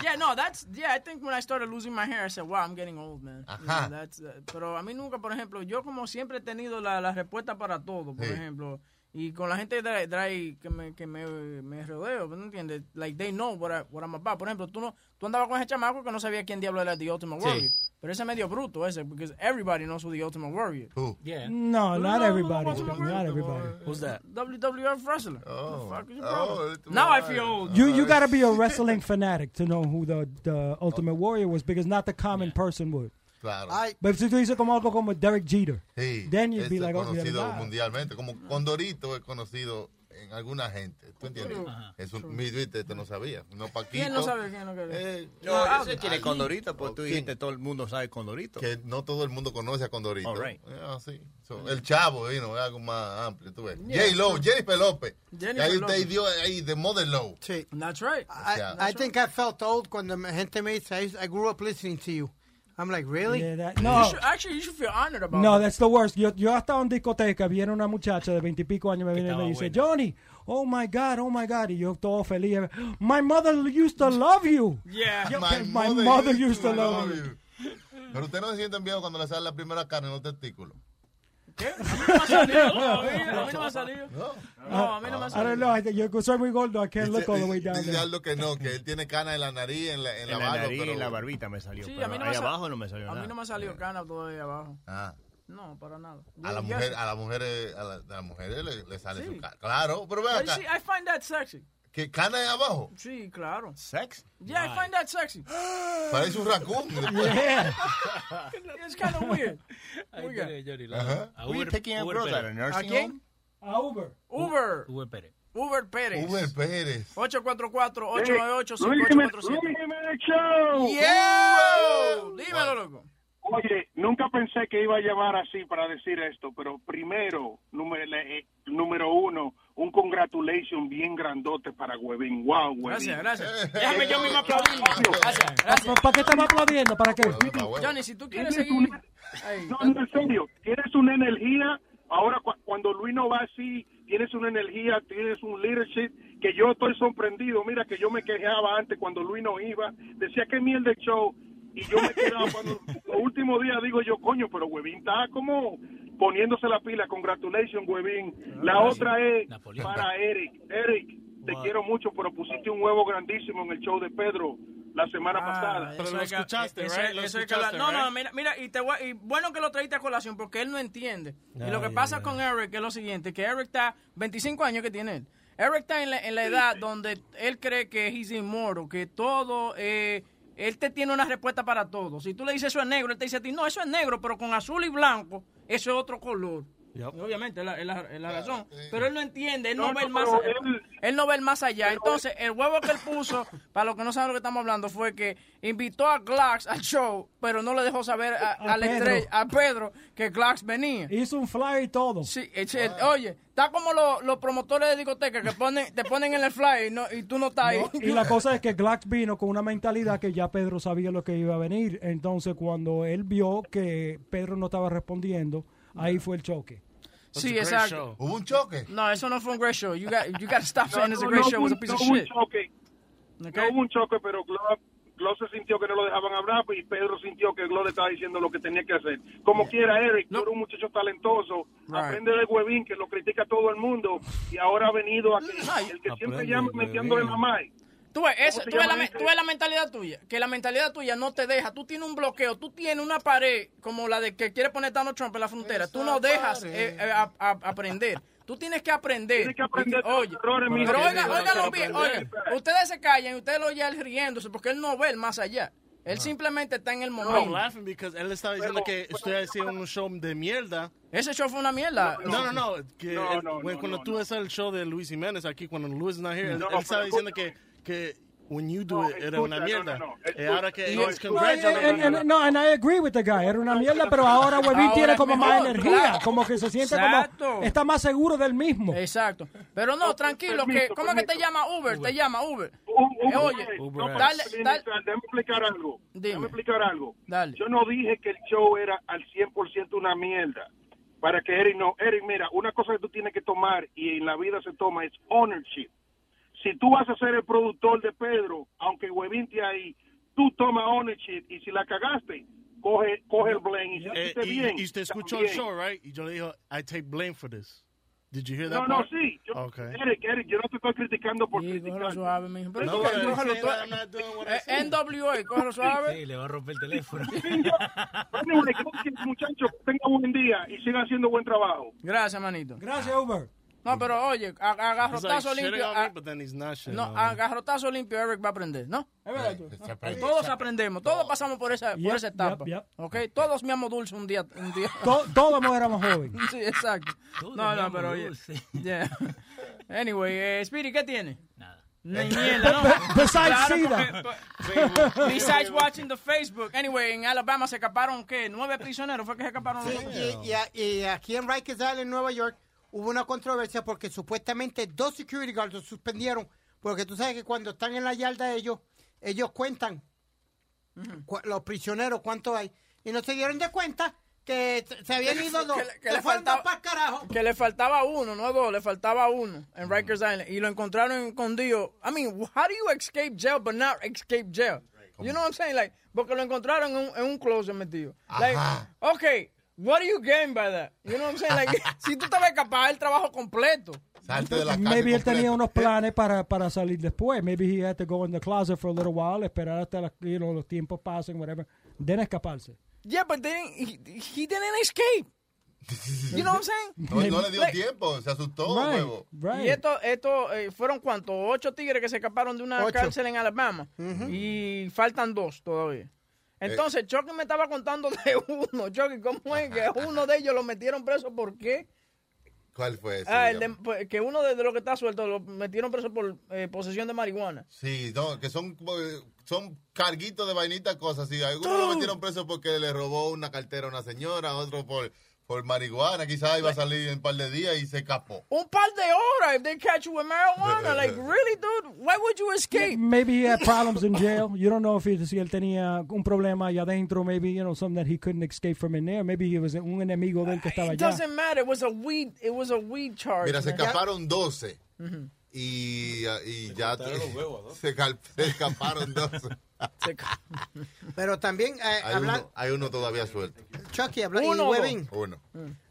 Yeah, no, that's, yeah, I think when I started losing my hair, I said, wow, I'm getting old, man. You know, Ajá. that's, uh, pero a mí nunca, por ejemplo, yo como siempre he tenido la, la respuesta para todo, por Sí. ejemplo, y con la gente de, ahí que me, que me, me rodeo, ¿no entiendes? Like, they know what, I, what I'm about. Por ejemplo, tú, no, tú andabas con ese chamaco que no sabía quién diablo era The Ultimate Sí. Warrior. Pero ese es medio bruto ese, because everybody knows who The Ultimate Warrior. Who? Yeah. No, No, not no, everybody. no, no, no, Not no, everybody. Who's that? WWF wrestler. Oh. The fuck is your Oh, now I feel old. You you gotta be a <laughs> wrestling fanatic to know who the, the Ultimate Warrior was because not the common person would. Claro. I, But si tú dices como algo como Derek Jeter, Sí, then you'd es be like, oh, yeah, conocido nah. mundialmente, como Condorito es conocido en alguna gente, ¿tú entiendes? Ajá. Es un, mi viste, te no sabía, no Paquito. ¿Quién no sabe quién no quiere? eh, No, Ah, ese tiene. Condorito, pues tú ¿Quién? dijiste todo el mundo sabe Condorito. que no todo el mundo conoce a Condorito. All right. Eh, así. So, el chavo, vino, es algo más amplio, tú ves. Yeah. J. Lowe, Jennifer López. Jennifer ahí usted dio ahí de Mother Lowe. sí. That's right. I, Yeah. I think I felt old cuando gente me dice, I grew up listening to you. I'm like, really? Yeah, that- You no, should, actually, you should feel honored about no, that. that's the worst. Yo, yo estaba en discoteca, viene una muchacha de veintipico años, me viene y me dice, buena. Johnny, oh my God, oh my God. Y yo todo feliz. My mother used to love you. Yeah. Yo, que my mother used to love you. Pero usted no se siente enviado cuando le sale la primera carne en los testículos. ¿Qué? A mí no me ha salido. <laughs> A mí, a mí no me ha salido. No, a mí no me ha I don't salido. know. I think- Yo soy muy gordo. I can't look all the way down Dice que no, que él tiene cana en la nariz, en la, en En la la barba. nariz y pero- en la barbita me salió. Sí, pero a mí no ahí me abajo no me salió A nada. mí no me ha salido cana todavía abajo. Ah. No, para nada. A la mujer, a la mujer, a, la, a las mujeres le, le sale Sí. su cara. Claro, pero ve Ay, acá. I find that sexy. ¿Que cana es abajo? Sí, claro. ¿Sex? Yeah, I find that sexy. <gasps> Parece un raccoon. <laughs> It's kind of weird. <laughs> Oiga. you Uber- picking up Uber girls at Pérez. a nursing ¿A quién? home? A Uber. Uber. Uber Pérez. Uber Pérez. Uber Pérez. 844-898-5847. Show. ¡Yo! Dímelo, loco. Oye, nunca pensé que iba a llamar así para decir esto, pero primero, número, eh, número uno, un congratulation bien grandote para Huevín. Wow, Huevín. Gracias, gracias. Déjame yo mismo aplaudir. Gracias, gracias. ¿Para qué estamos aplaudiendo? ¿Para qué? Johnny, si tú quieres seguir... una- No, no, en serio, tienes una energía. Ahora, cu- cuando Luis no va así, tienes una energía, tienes un leadership que yo estoy sorprendido. Mira que yo me quejaba antes cuando Luis no iba, decía que miel de show. Y yo me quedaba cuando los últimos días digo yo, coño, pero Huevín está como poniéndose la pila. Congratulations, Huevín. La otra es Napoleón. para Eric. Eric, te quiero mucho, pero pusiste un huevo grandísimo en el show de Pedro la semana pasada. Pero lo escuchaste, eso- right? Lo escuchaste, No, no, mira, mira y, te voy- y bueno que lo traíste a colación porque él no entiende. y lo que pasa ay, con Eric es lo siguiente, que Eric está 25 años que tiene él. Eric está en la, en la edad donde él cree que es inmortal, que todo, eh, él te tiene una respuesta para todo. Si tú le dices eso es negro, él te dice a ti, no, eso es negro, pero con azul y blanco, eso es otro color. Obviamente, es la, es la- es la razón. Pero él no entiende, él no, No, ve no, el más allá. Él no ve el más allá. Entonces, el huevo que él puso, <laughs> para los que no saben lo que estamos hablando, fue que invitó a Glax al show, pero no le dejó saber a, A a la Pedro. estrella- a Pedro que Glax venía. Hizo un flyer y todo. Sí, el- oye, está como los, los promotores de discoteca que ponen, te ponen en el flyer y, no, y tú no estás ahí. Y la cosa es que Glax vino con una mentalidad que ya Pedro sabía lo que iba a venir. Entonces, cuando él vio que Pedro no estaba respondiendo, ahí fue el choque. Sí, exacto. ¿Hubo un choque? No, eso no fue un great show. You got, you got to stop No, saying it's a no, great no show. It was a piece no of hubo un shit. choque. No hubo un choque, pero Glo, se sintió que no lo dejaban hablar y Pedro sintió que Glo le estaba diciendo lo que tenía que hacer. Como quiera, Eric, tú eres un muchacho talentoso. Right. Aprende de Huevín, que lo critica todo el mundo, y ahora ha venido a que el que siempre Aprende llama de metiéndole la mamá. Tú ves, eso- ¿Cómo se tú ves la, tú ves mentalidad tuya, que la mentalidad tuya no te deja, tú tienes un bloqueo, tú tienes una pared como la de que quiere poner Donald Trump en la frontera, tú no dejas eh, eh, a- a- aprender. Tú tienes que aprender. Tienes que aprender Oye, errores, pero que oiga, yo no oiga quiero lo bien, ustedes se callan, ustedes lo oyen riéndose porque él no ve el más allá. Él simplemente está en el momento. laughing because él estaba diciendo que estoy haciendo un show de mierda. Ese show fue una mierda. No, no, no. Que No, él- no, no, cuando no, tú ves el show de Luis Jiménez aquí, cuando Luis is not here, él, No, él estaba diciendo que, que when you do No, it era una mierda. no, escucha. ahora que No, and, no, and I agree with the guy. Era una mierda, pero ahora Webin Ahora tiene como más energía, claro. como que se siente Exacto. como está más seguro del mismo. Exacto. Pero no, tranquilo, que permiso, ¿cómo es que te llama Uber? Te llama Uber. Un- Eh, oye, Uber dale, dale. Déjame explicar algo. Dime. Déjame explicar algo. Dale. Yo no dije que el show era al 100% una mierda. Para que Eric no. Eric, mira, una cosa que tú tienes que tomar y en la vida se toma es ownership. Si tú vas a ser el productor de Pedro, aunque Huevín te ahí, tú toma ownership y si la cagaste, coge, coge el blame y si Eh, y, bien. y usted escuchó el también. show, right? Y yo le dije, I take blame for this. Did you hear that No, no, part? sí. Yo, Okay. Eric, Eric, yo no te estoy criticando por Sí, criticar. cógelo suave, mijo. Pero No, pero cógelo. NWA, cógelo suave. <laughs> Sí, le va a romper el teléfono. Anyway, creo que, muchachos, tengan buen día y sigan haciendo buen trabajo. Gracias, manito. Gracias, Uber. No, pero oye, a- a He's like limpio. me, No, a agarrotazo limpio Eric va a aprender, ¿no? Es verdad. aprende. Todos aprendemos, todos pasamos por esa, por Yep, esa etapa. yep, yep. ¿Ok? Todos miamos dulce un día. Un día. <laughs> To- todos éramos jóvenes. <laughs> Sí, exacto. Todos No, no, pero oye. <laughs> Yeah. Anyway, eh, Spirit, ¿qué tiene? Nada. Ni mierda, ¿no? Besides Claro, SIDA. porque- Besides watching the Facebook. Anyway, en Alabama se escaparon, ¿qué? ¿Nueve prisioneros? ¿Fue que se escaparon? Sí, y, y y aquí en Rikers Island, en Nueva York, hubo una controversia porque supuestamente dos security guards los suspendieron porque tú sabes que cuando están en la yarda ellos, ellos cuentan cu- los prisioneros cuánto hay y no se dieron de cuenta que se habían ido dos, que le- que faltaba- dos pa'l carajo. Que le faltaba uno, no dos, le faltaba uno en Rikers Island. Y lo encontraron escondido. I mean, how do you escape jail but not escape jail? You know what I'm saying? Like, porque lo encontraron en un, en un closet metido. Like, okay, what do you gain by that? You know what I'm saying? Like, <laughs> si tú te vas a escapar el trabajo completo. Salte de la casa. Maybe él tenía unos planes para, para salir después. Maybe he had to go in the closet for a little while, esperar hasta la- you know, los tiempos pasen, whatever. Then escaparse. Yeah, but then he, he didn't escape. <laughs> You know what I'm saying? No, no le dio Like, tiempo, se asustó, Right, huevo. right. Y esto, esto eh, fueron cuántos? Ocho tigres que se escaparon de una Ocho. cárcel en Alabama. Y faltan dos todavía. Entonces, Chucky me estaba contando de <laughs> uno. Chucky, ¿cómo es que uno de ellos lo metieron preso? ¿Por qué? ¿Cuál fue ese? Ah, el de- pues, que uno de, de los que está suelto lo metieron preso por eh, posesión de marihuana. Sí, no, que son, eh, son carguitos de vainitas cosas. Sí, algunos lo metieron preso porque le robó una cartera a una señora, otro por, por marihuana. Quizás iba a salir en un par de días y se escapó. Un par de horas if they catch you with marijuana. Like, <laughs> really, dude? Why would you escape? Maybe he had problems in jail. You don't know if he, si él tenía un problema allá adentro. Maybe, you know, something that he couldn't escape from in there. Maybe he was un enemigo del que estaba It allá. doesn't matter. It was a weed. It was a weed charge. Mira, se escaparon 12 y, ah, y ya <laughs> se, cal- se escaparon 12. <laughs> Pero también, eh, Hay habla- uno, hay uno todavía suelto. Chucky, habla- Uno Webin, Uno.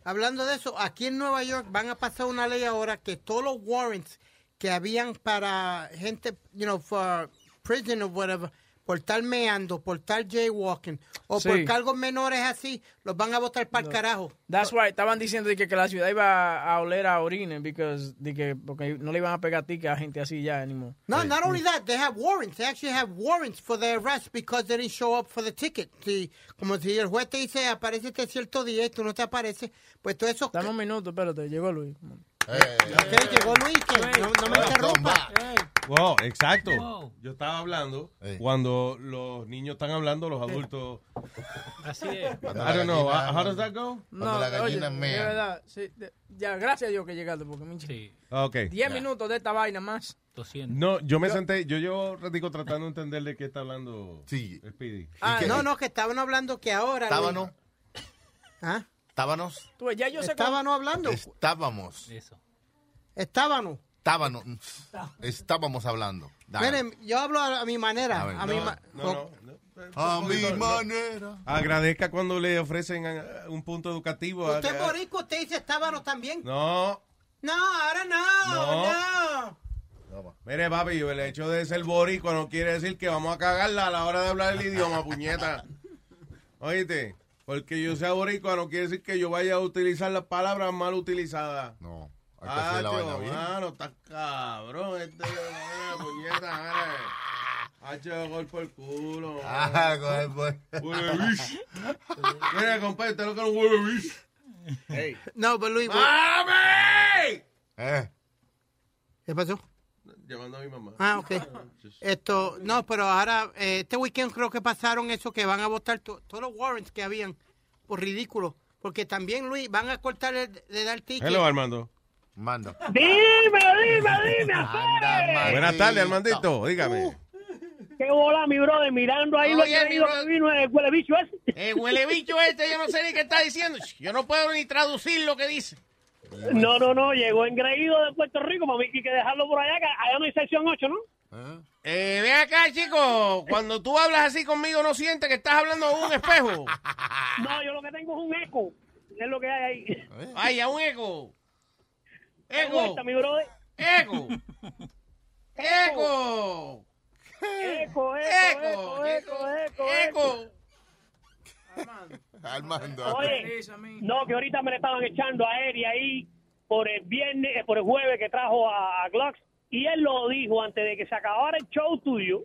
hablando de eso, aquí en Nueva York van a pasar una ley ahora que todos los warrants que habían para gente, you know, for prison or whatever, por estar meando, por estar jaywalking o Sí. por cargos menores así, los van a botar para el carajo. That's why estaban diciendo de que, que la ciudad iba a oler a orines because, de que, porque no le iban a pegar tickets a gente así ya anymore. No, not only that, they have warrants. They actually have warrants for their arrest because they didn't show up for the ticket. Si, como si el juez te dice, aparece este cierto día y tú no te apareces, pues todo eso... Dame un minuto, espérate, llegó Luis. Ok, llegó Luis, que no, no me interrumpa. Wow, exacto. Wow. Yo estaba hablando Eh. cuando los niños están hablando, los adultos. Así es. Cuando I don't know. gallina- How does that go? Cuando la gallina oye, mea. de verdad, sí, de- ya, gracias a Dios que llegaste, porque mi Sí, Ok. 10 minutos de esta vaina más. 200. No, yo me senté, yo llevo ratico tratando de entender de qué está hablando Sí. Speedy. Ah, no, no, que estaban hablando que ahora... Estábamos. ¿Ah? Estábamos. Tú ves, ya yo sé cómo- Estábamos hablando. Estábamos. Eso. Estábamos. Estábamos. Estábamos hablando. Dale. Miren, yo hablo a, a mi manera. A ver, a mi no, ma- No, no, no. A mi No, no. manera. Agradezca cuando le ofrecen eh, un punto educativo. Usted Haga- borico, usted dice estábamos también. No. No, ahora no, No. no. Mire, papi, el hecho de ser boricua no quiere decir que vamos a cagarla a la hora de hablar el idioma, puñeta. <laughs> Oíste, porque yo sea boricua no quiere decir que yo vaya a utilizar las palabras mal utilizadas. No. Hay que hacer la vaina bien. mano, está cabrón. Este la puñeta. Hacho gol por el culo. Ah, coge, pues. Huele bicho. Mira, compadre, usted lo que no huele bicho. No, pero Luis, ¡Mami! Eh. ¿qué pasó? Llamando a mi mamá. Ah, ok. Esto, no, pero ahora, eh, este weekend creo que pasaron eso, que van a votar to- todos los warrants que habían, por ridículo. Porque también, Luis, van a cortar el, de dar ticket. Hello, Armando. Mando. Dime, dime, dime, Anda. Buenas tardes, Armandito. Dígame. Qué bola, mi brother, mirando ahí lo que vino el huele bicho ese. El huele bicho este, yo no sé ni qué está diciendo. Yo no puedo ni traducir lo que dice. No, no, no, llegó engreído de Puerto Rico, mami, que hay que dejarlo por allá, que allá no hay sección 8, ¿no? Eh, ven acá, chico. Cuando tú hablas así conmigo, ¿no sientes que estás hablando a un espejo? <laughs> No, yo lo que tengo es un eco, es lo que hay ahí. <laughs> Ay, a un eco. ¿Qué Eco. vuelta, mi brother? <laughs> Eco. Eco. Eco, eco, Eco, eco, eco, eco, Eco. Armando. Oye, no, que ahorita me le estaban echando a Eri ahí por el viernes, eh, por el jueves que trajo a, a Glocks, y él lo dijo antes de que se acabara el show tuyo.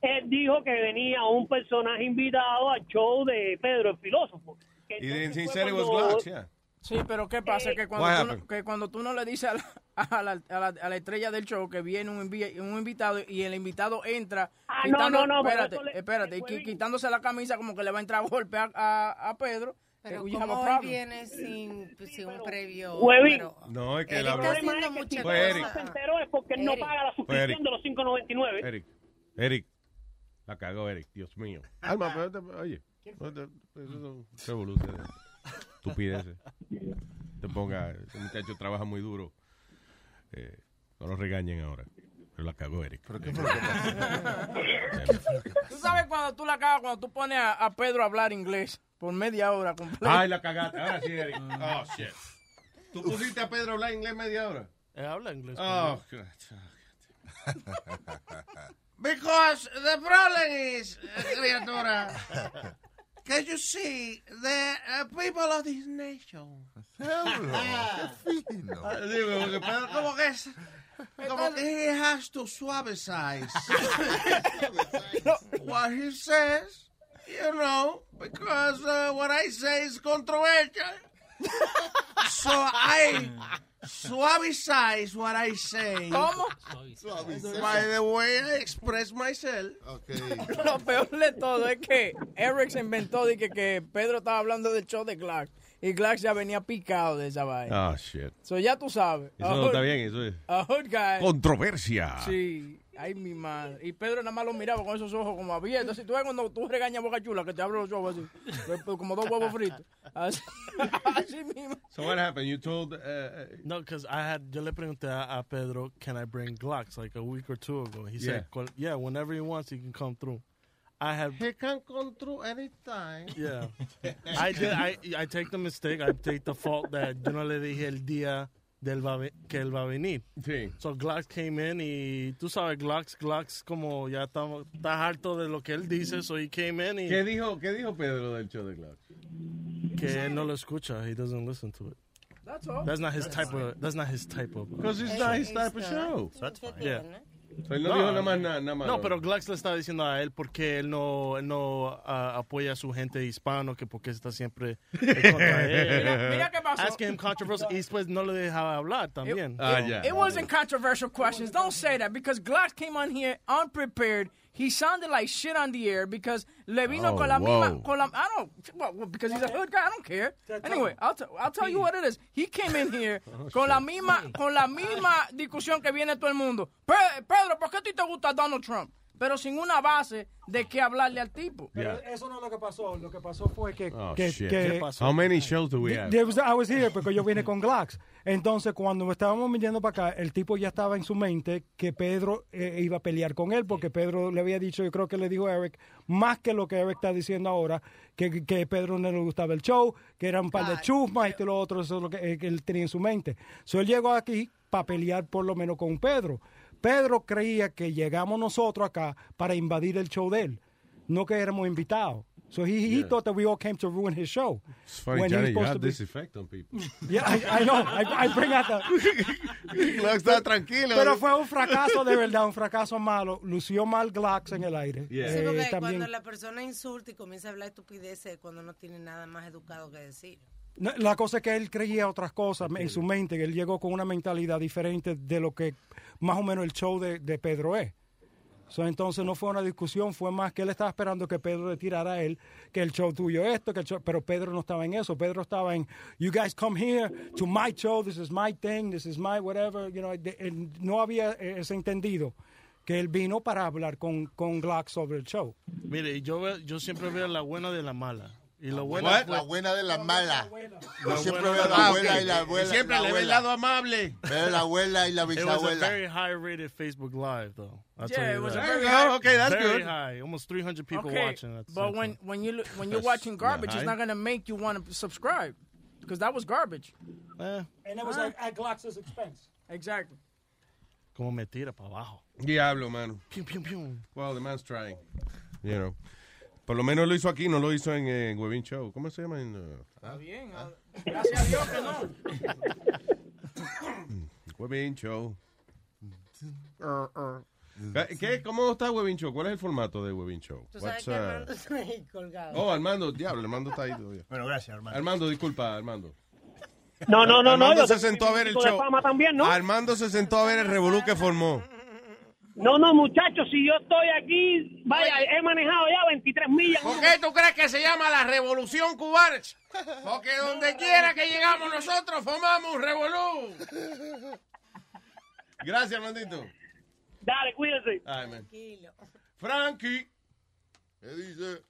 Él dijo que venía un personaje invitado al show de Pedro el filósofo. Que Y cuando- Glocks, yeah. Sí, pero ¿qué pasa? Que What cuando, tú que cuando tú no le dices a la, a la, a la- a la estrella del show que viene un, envi- un invitado y el invitado entra. Ah, no, no, no, Espérate, le- espérate. y quitándose la camisa como que le va a entrar a golpe a, a, a Pedro. Pero eh, como problem. viene sin, sin un previo... Pero- No, es que Él él está haciendo es que muchas Eric. no se enteró es porque él no paga la suscripción de los 5.99. Eric, Eric, la cagó Eric, Dios mío. Alma, pero te- oye, eso son revoluciones, estupideces. Te ponga, ese muchacho trabaja muy duro. Eh, no lo regañen ahora. la cagó Eric. Tú sabes cuando tú la cagas, cuando tú pones a, a Pedro a hablar inglés por media hora completa. Ay, la cagaste. Ahora sí, Eric. Oh, shit. ¿Tú pusiste a Pedro a hablar inglés media hora? Él habla inglés. Oh. <laughs> Because the problem is, uh, criatura, <laughs> can you see the uh, people of this nation? Ah, Digo, porque Pedro como que es, como que he has to suavicize what he says, you know, because uh, what I say is controversial. so I suavicize what I say. ¿Cómo? By the way I express myself. Lo peor de todo es que Eric se inventó de que, que Pedro estaba hablando del show de Clark. Y Clark ya venía picado de esa vaina. Oh, shit. So ya tú sabes. Eso A no hood- está bien, eso es. A hood guy. Controversia. Sí. Ay, mi madre. Y Pedro nada más lo miraba con esos ojos como abiertos. Si tú ves cuando tú regañas a Boca Chula, que te abre los ojos así. pues, Como dos huevos fritos. Así, <laughs> así mismo. So what happened? You told... Uh, No, because I had, yo le pregunté a, Pedro, can I bring Glocks like a week or two ago? He Yeah. said, "Cual- yeah, whenever he wants, he can come through. I had, He can come through anytime. yeah. I did, I, I take the mistake, I take the fault that yo no le dije el día del va, ve- que él va a venir. Sí. So Glocks came in y tú sabes, Glocks, Glocks como ya estamos, está harto de lo que él dice, so he came in y ¿Qué dijo, ¿Qué dijo Pedro del show de Clark? que él no lo escucha, he doesn't listen to it. That's all. That's not his type of, that's not his type of. Uh, because it's not his type of show. That's Yeah. So él no, dijo nada más, nada, nada más. No, pero Glax le está diciendo a él porque él no, él no ah, apoya a su gente hispano, que porque está siempre en contra de él. <laughs> Mira- mira qué pasó. Asking him controversial y después no le dejaba hablar también. It- It wasn't controversial questions. Don't say that because Glock came on here unprepared. He sounded like shit on the air because le vino Oh, con la whoa. misma. Con la, I don't. Well, because he's a hood guy. I don't care. Anyway, I'll, t- I'll tell you what it is. He came in here <laughs> con la misma con la misma discusión que viene todo el mundo. Pe- Pedro, ¿por qué a ti te gusta Donald Trump? Pero sin una base de qué hablarle al tipo. Pero eso no es lo que pasó. Lo que pasó fue que. Oh, que, shit. que- How many shows do we have? There was- I was here porque yo vine con Glocks. Entonces, cuando estábamos viniendo para acá, el tipo ya estaba en su mente que Pedro eh, iba a pelear con él, porque Pedro le había dicho, yo creo que le dijo a Eric, más que lo que Eric está diciendo ahora, que, que Pedro no le gustaba el show, que era un par de chusmas y y lo otro, eso es lo que, eh, que él tenía en su mente. So, él llegó aquí para pelear por lo menos con Pedro. Pedro creía que llegamos nosotros acá para invadir el show de él, no que éramos invitados. So he, he Yeah. thought that we all came to ruin his show. It's funny, when Johnny, you have be- this effect on people. <laughs> Yeah, I, I know. I, I bring out the... <laughs> Glock está tranquilo. Pero fue un fracaso de verdad, un fracaso malo. Lució mal Glocks en el aire. Sí, Eh, porque también- cuando la persona insulta y comienza a hablar estupideces cuando no tiene nada más educado que decir. La cosa es que él creía otras cosas en su mente, que él llegó con una mentalidad diferente de lo que más o menos el show de, de Pedro es. So, entonces no fue una discusión, fue más que él estaba esperando que Pedro le tirara a él, que el show tuyo esto, que el show, pero Pedro no estaba en eso. Pedro estaba en, you guys come here to my show, this is my thing, this is my whatever, you know, de- él no había eh, ese entendido que él vino para hablar con, con Glock sobre el show. Mire, yo, veo- yo siempre veo la buena de la mala. Y lo bueno What? La buena de la mala. Yo La siempre veo de la la- abuela Ah, y la abuela. Y siempre la le ve el lado amable. Veo la abuela y la It was a very high rated Facebook Live, though. I'll Yeah, it was that. a very high- Okay, that's very good. high. Almost 300 people okay, watching at the but when when you when you're watching not garbage, it's not gonna make you want to subscribe because that was garbage. Eh, And it was at, at Glock's expense. Exactly. como me tira para abajo. Diablo, mano. Pium, pium, pium. Well, the man's trying. You know. Por lo menos lo hizo aquí, no lo hizo en, eh, Webin Show. ¿Cómo se llama? En, uh, Está bien. ah, Gracias a Dios que no. <coughs> Webin Show. ¿Qué, ¿Cómo está Webin Show? ¿Cuál es el formato de Webin Show? Tú sabes que Armando está ahí colgado. Oh, Armando, diablo, Armando está ahí todavía. Bueno, gracias, Armando. Armando, disculpa, Armando. No, no, no, no. Armando se sentó a ver el show. fama también, ¿no? Armando se sentó a ver el revolú que formó. No, no, muchachos, si yo estoy aquí, vaya, he manejado ya 23 millas. ¿Por qué tú crees que se llama la revolución cubana? Porque donde quiera que llegamos nosotros formamos un revolú. Gracias, Armandito. Dale, cuídense. Ay, man. Frankie. ¿Qué dice?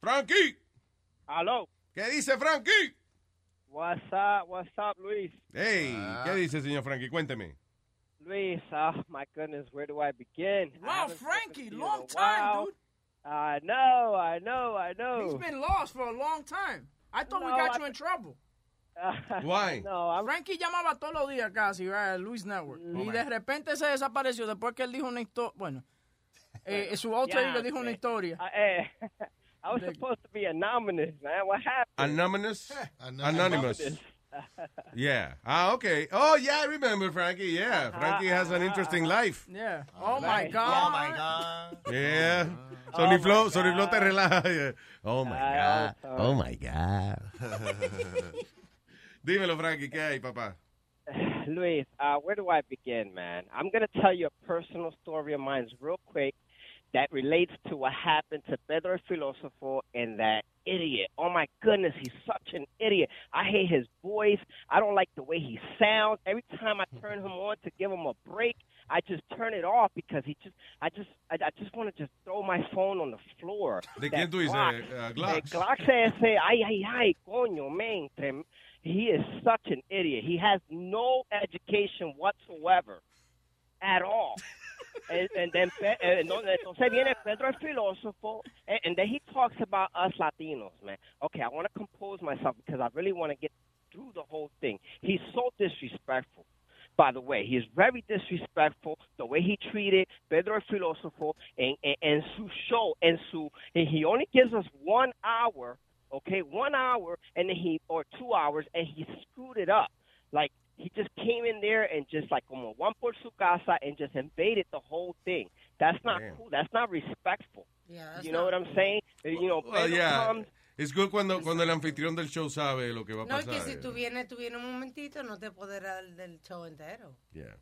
Frankie. Aló. ¿Qué dice Frankie? What's up, what's up, Luis? Hey, Ah. ¿qué dice, señor Frankie? Cuénteme. Luis, oh my goodness, where do I begin? Wow, haven't Frankie, you long in time, while. dude. I know, I know, I know. He's been lost for a long time. I thought we got I- you in trouble. <laughs> Why? No, I'm... Frankie llamaba todos los días casi, right, a Luis Network. Oh, y de repente se desapareció después que él dijo una historia. Bueno, eh, <laughs> su otro Yeah, le dijo una man. historia. I, eh, <laughs> I was supposed to be anonymous, man. What happened? Anonymous? Anonymous. Yeah. Ah, okay. Oh, yeah, I remember Frankie. Yeah. Frankie has an interesting life. Yeah. Oh my God. Oh, my God. Yeah. <laughs> Oh, Sonny my Flo, Sonny Flo te God. relaja. <laughs> Yeah. Oh, my God. also- Oh, my God. Dímelo, Frankie, ¿qué hay, papá? Luis, uh, where do I begin, man? I'm going to tell you a personal story of mine real quick that relates to what happened to Pedro el Filosofo and that idiot. Oh, my goodness, he's such an idiot. I hate his voice. I don't like the way he sounds. Every time I turn him on to give him a break, I just turn it off because he just, I just, I, I just want to just throw my phone on the floor. ¿De That quién tú dices? Uh, Eh, Glock ese, ay, ay, ay, coño, man. He is such an idiot. He has no education whatsoever at all. And, and then eh, entonces viene Pedro el filósofo, and, and then he talks about us Latinos, man. Okay, I want to compose myself because I really want to get through the whole thing. He's so disrespectful. By the way, he is very disrespectful. The way he treated Pedro el filósofo and, and, and su show and su, and he only gives us one hour, okay, one hour, and then he or two hours, and he screwed it up. Like he just came in there and just like como one por su casa and just invaded the whole thing. That's not Damn. cool. That's not respectful. Yeah, you know what I'm saying? You know, Well, yeah. comes. Es good cuando, cuando el anfitrión del show sabe lo que va a No, es pasar. que si tú vienes, tú vienes un momentito, no te podrás dar del show entero. Yeah.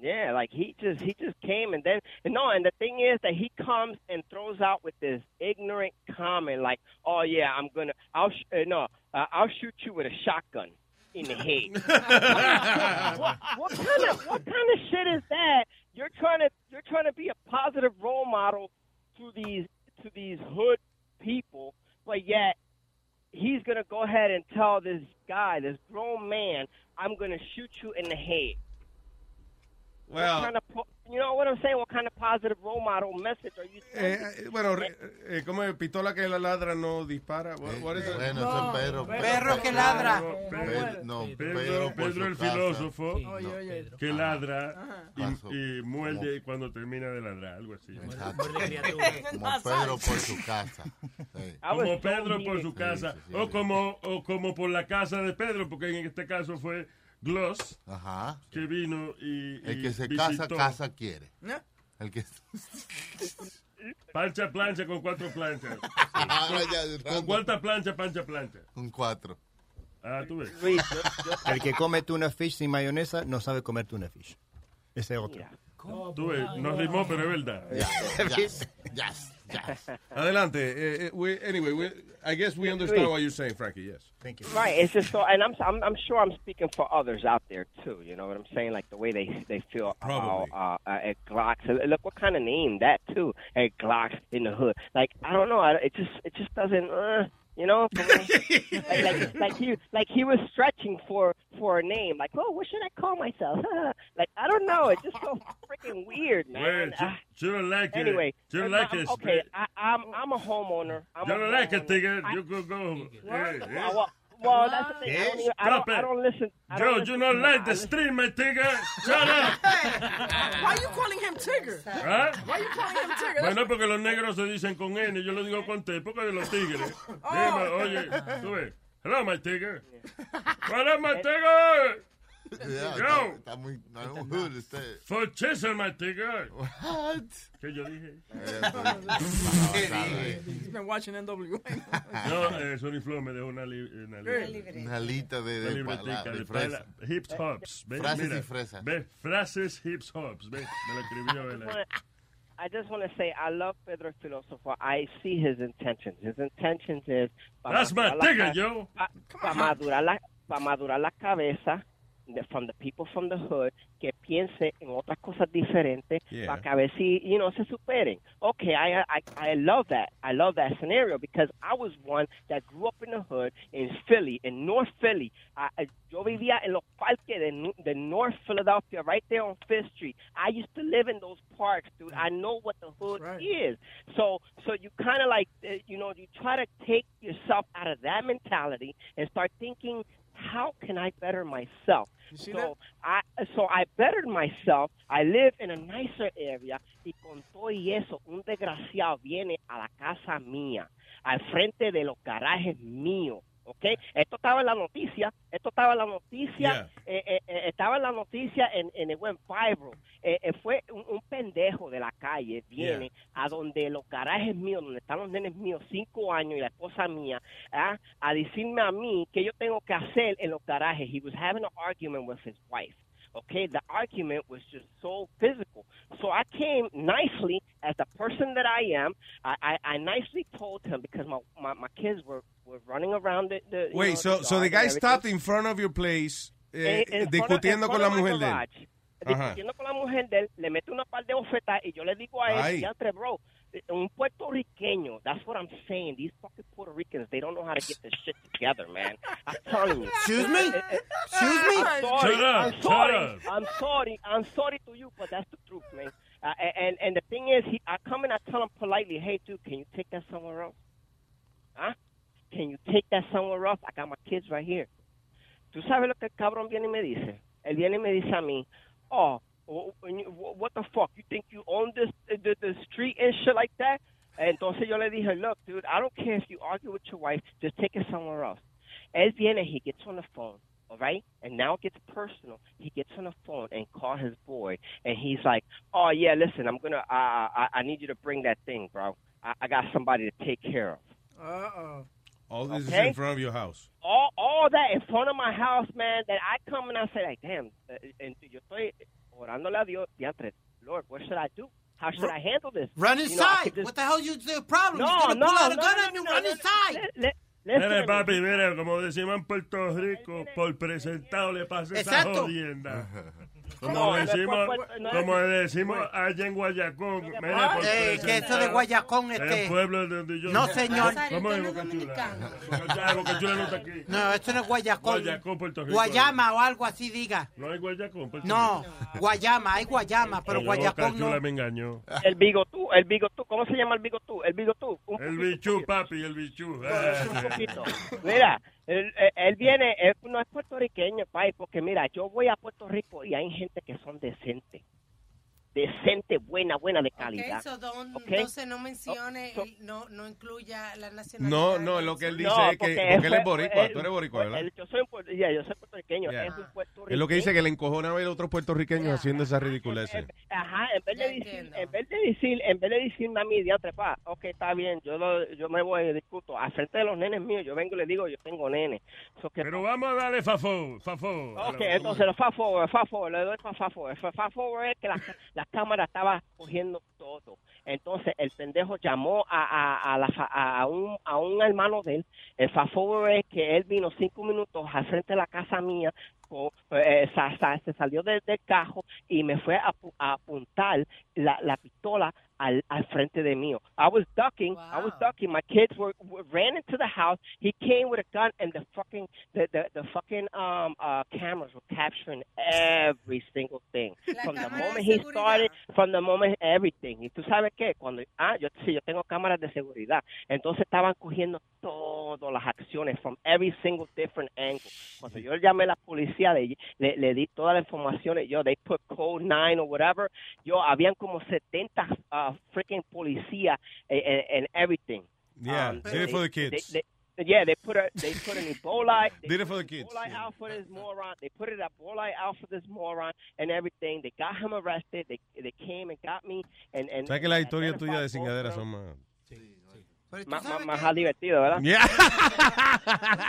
Yeah, like he just he just came and then and no, and the thing is that he comes and throws out with this ignorant comment like, "Oh yeah, I'm gonna, I'll sh- uh, no, uh, I'll shoot you with a shotgun in the head." <laughs> what, what kind of what kind of shit is that? You're trying to you're trying to be a positive role model to these to these hood people, but yet he's gonna go ahead and tell this guy, this grown man, "I'm gonna shoot you in the head." Well- what kind of you know what I'm saying? What kind of positive role model message are you? Eh, eh, bueno, eh, ¿cómo es? Pistola que la ladra no dispara. What- what is it? Bueno, eso es Pedro. Perro que ladra. Pedro, no, Pedro, Pedro, Pedro el casa. filósofo Oye, oye. que ladra y, y muerde cuando termina de ladrar, algo así. Exacto. <laughs> Como Pedro por su casa. <laughs> Sí. Como Pedro por su casa. O como o como por la casa de Pedro, porque en este caso fue Gloss Ajá. que vino y, El y que se casa, visitó. casa quiere. ¿Eh? El que... <laughs> Plancha, plancha con cuatro planchas. <laughs> Ya, ¿Con cuántas planchas, plancha, plancha? Un cuatro. Ah, tú ves. El que come tuna fish sin mayonesa no sabe comer tuna fish. Ese es otro. Tú ves, no rimó, pero es verdad. Yes, yes, yes. <laughs> Adelante. Eh, we, anyway, we, I guess we understand Luis. what you're saying, Frankie. Yes. Thank you. Right. It's just so, and I'm, I'm I'm sure I'm speaking for others out there too. You know what I'm saying? Like the way they they feel Probably. about uh, uh, at Glocks. Uh, Look what kind of name that too. At Glocks in the hood. Like I don't know. I, it just it just doesn't. Uh, you know, <laughs> like, like like he like he was stretching for for a name. Like, oh, what should I call myself? <laughs> like I don't know. It's just so freaking weird, man. Well, you don't like it. anyway, You I'm- like it. okay. I, I'm I'm a homeowner. I'm You a don't like it, homeowner. Tigger. You go. Well, well, well, that's the thing. I don't, even, I don't, I don't listen. I Joe, don't you don't like the I listen- stream, my Tigger. Shut up. <laughs> Why you calling him Tigger? ¿Ah? Why you calling him Tigger? Bueno, porque los negros se dicen con N, yo lo digo con T, porque de los tigres. Oh. Dime, oye, tú ves. Hello, my tigger. <laughs> What up, my tigger? Yeah, Yo. está, está muy, no es un hood usted. For chisel, my tigger. What? ¿Qué yo dije? <laughs> <laughs> He's been watching NWA. No, eh, Sony Flow me dejó una, li una, li- Una lista de, una de, libretica fresa. hips hops. Frases Mira, y fresas. Frases hips hops. ¿Ves? Me lo escribió <laughs> él. I just want to say I love Pedro Filósofo. I see his intentions. His intentions is That's my yo. pa- pa madurar la pa madurar la cabeza from the people from the hood que piense en otras cosas diferentes Yeah. para que a ver si, you know, se superen. Okay, I, I, I love that. I love that scenario because I was one that grew up in the hood in Philly, in North Philly. I, I- yo vivía en los parques de, de North Philadelphia, right there on Fifth Street. I used to live in those parks, dude. I know what the hood is. So, so you kind of like, uh, you know, you try to take yourself out of that mentality and start thinking, how can I better myself? So I, so I bettered myself. I live in a nicer area y con todo y eso, un desgraciado viene a la casa mía, al frente de los garajes míos. ¿Ok? Esto estaba en la noticia, esto estaba en la noticia, eh, eh, eh, estaba en la noticia en, en el buen viral. Eh, fue un, un pendejo de la calle, viene a donde los garajes míos, donde están los nenes míos, cinco años y la esposa mía, ¿ah? a decirme a mí que yo tengo que hacer en los garajes. He was having an argument with his wife. Okay, the argument was just so physical. So I came nicely as the person that I am. I, I, I nicely told him because my, my, my kids were, were running around the, the you know, Wait, so, the so the guy stopped in front of your place eh, En- en front discutiendo en con la front mujer de él. Discutiendo con la mujer de él, le mete una par de bofetas y yo le digo a él. "Diantre, bro, un puertorriqueño, that's what I'm saying. These fucking Puerto Ricans, they don't know how to get this shit together, man. I'm telling you. Excuse me? Eh, eh, Excuse me? I'm sorry. Shut up, I'm shut sorry. up. I'm sorry. I'm sorry to you, but that's the truth, man. Uh, and and the thing is, he, I come and I tell him politely, hey, dude, can you take that somewhere else? Huh? Can you take that somewhere else? I got my kids right here. ¿Tú sabes lo que el cabrón viene y me dice? Él viene y me dice a mí, oh, wh- wh- what the fuck? You think you own this the, the street and shit like that? And entonces yo le dije, look, dude, I don't care if you argue with your wife, just take it somewhere else. Él viene, he gets on the phone, all right? And now it gets personal. He gets on the phone and call his boy, and he's like, oh, yeah, listen, I'm going to, I, I, I need you to bring that thing, bro. I, I got somebody to take care of. Uh-oh. All this is in front of your house. all all that in front of my house, man, that I come and I say like, damn, uh, and yo estoy orándole a Dios, diantre, Lord, what should I do? How should I handle this? Run You know, inside. just- what the hell you the problem? No, He's no, pull out a no, gun no, on you. no, Run no, inside. Listen Mire, to me. papi, mire, como decimos en Puerto Rico, por presentado le pasa esa jodienda. No, Como no decimos, no como decimos allá en Guayacón, mire, por Eh, que eso de Guayacón, El este. pueblo de donde yo No, señor. ¿Cómo es Boca Chula? Boca Chula, Boca Chula no está aquí. No, esto no es Guayacón. Guayacón, Puerto Rico. Guayama o algo así, diga. No hay Guayacón, Puerto No, Rico. Guayama, hay Guayama, pero Guayacón no. me engañó. El bigotú, el bigotú, ¿cómo se llama el bigotú? El bigotú. El bichú, papi, el bichú. un Ah, poquito. Mira, él, viene, él no es puertorriqueño, pai, porque mira, yo voy a Puerto Rico y hay gente que son decentes. Decente, buena, buena de calidad. Ok, so don't- Ok. Entonces no mencione, el- no, no incluya la nacionalidad. No, no, lo que él dice No, es que porque porque él fue- es boricua, él- tú eres boricua, ¿verdad? él- yo soy, yeah, yo soy puertorriqueño, Yeah. es un puertorriqueño. Es lo que dice que le encojona ver a otros puertorriqueños haciendo esa ridiculez. Ajá, en vez de decir, en vez de decir, en vez de decirme a mí, diantre, pa, ok, está bien, yo lo- yo me voy y discuto. Al frente de los nenes míos, yo vengo y le digo, yo tengo nenes. So que- Pero vamos a darle fafo, fafo. Ok, entonces los fast forward, le doy para fast forward es que la, la cámara estaba cogiendo todo. Entonces el pendejo llamó a, a, a, la a, un, a un hermano de él. El forward es que él vino cinco minutos al frente de la casa mía, con- eh, sa- sa- se salió de- del cajo y me fue a, a apuntar la, la pistola al, al frente de mí. I was ducking, I was ducking. My kids were, were ran into the house. He came with a gun, and the fucking the the, the fucking um uh cameras were capturing every single thing from the moment he started, from the moment everything. Y tú sabes qué, cuando ah yo sí yo tengo cámaras de seguridad, entonces estaban cogiendo todas las acciones from every single different angle. Cuando yo llamé a la policía, le, le, le di toda la información, yo, they put code 9 or whatever, yo, habían como 70 uh, freaking policía and, and, and everything. Yeah, Um, did it for the kids. they- they- yeah, they put a, they put an Ebola. <laughs> They Did it for the an kids, Ebola out for this moron. They put it Ebola out for this moron and everything. They got him arrested. They they came and got me and and. ¿Sabes que las historias tuyas de identified cingadera both of son más... Más, más, más divertido, ¿verdad? Yeah. <laughs>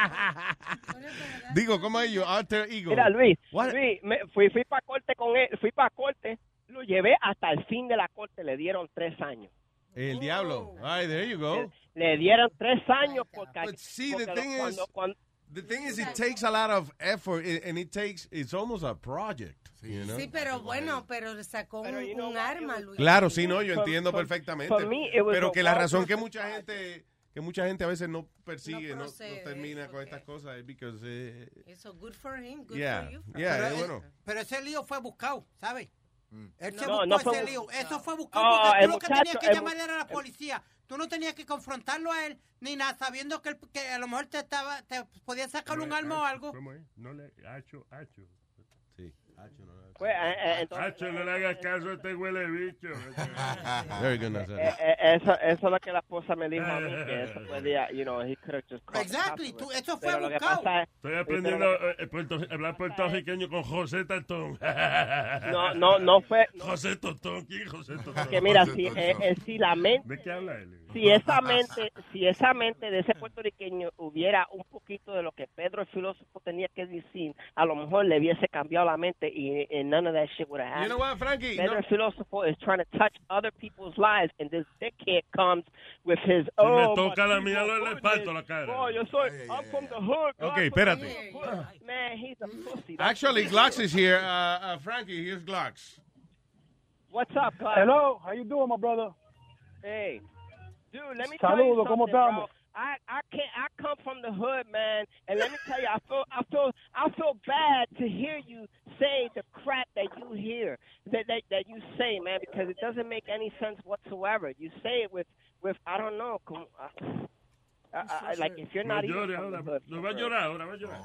Digo, ¿cómo es yo? Alter ego. Mira, Luis, What? Luis me- fui, fui para corte con él, fui para corte, lo llevé hasta el fin de la corte, le dieron tres años. El diablo. All right, there you go. Le dieron tres años porque, But see, the porque thing cuando, is- cuando, The thing is, it takes a lot of effort, and it takes, it's almost a project, you know? Sí, pero bueno, pero sacó un, un arma, Luis. Claro, sí, no, yo entiendo for- perfectamente. for me, it was Pero que la razón que mucha gente que mucha gente a veces no persigue, no, no procede, termina con estas cosas es because eh, Eso, good for him, good Yeah, for you. yeah, pero, es bueno. pero ese lío fue buscado, ¿sabes? Él se No, buscó no ese fue lío. Eso fue buscado Oh, porque el tú lo que muchacho- tenías que el llamar era a la policía. Tú no tenías que confrontarlo a él, ni nada, sabiendo que, él- que a lo mejor te estaba, te podía sacar un arma o algo. ¿Cómo es? No le... Hacho, hacho. Sí, hacho, no. Pues, eh, eh, entonces- no le hagas caso a este huele bicho. <laughs> Very good. Eh, eh, eso, eso es lo que la esposa me dijo a mí, que eso <laughs> podía, you know, he could have just Exactly, tú- eso fue Pero lo que buscado. es- Estoy aprendiendo lo eh, puerto- hablar puertorriqueño con José Tantón. <laughs> No, no, no fue- José Tostón, ¿quién es José Tostón? que mira, si, eh, si la mente, ¿De qué habla él? Si esa mente, si esa mente de ese puertorriqueño hubiera un poquito de lo que Pedro el filósofo tenía que decir, a lo mejor le hubiese cambiado la mente y, and none of that shit would have happened. You know what, Frankie? Pedro No- el filósofo is trying to touch other people's lives, and this dickhead comes with his oh. me toca la mía, le parto la cara. Oh, yo soy, I'm from the hood. God, Okay, espérate. Man, he's a pussy. Actually, Glocks is. is here. Uh, uh, Frankie, here's Glocks. What's up, Glocks? Hello, how you doing, my brother? Hey, dude, let me tell you Saludos, ¿cómo something, bro. I I can't. I come from the hood, man, and let me tell you, I feel I feel I feel bad to hear you say the crap that you hear that that, that you say, man, because it doesn't make any sense whatsoever. You say it with with I don't know. com- uh, I, I, like if you're No not even llore ahora. hood, No va a llorar ahora, va a llorar.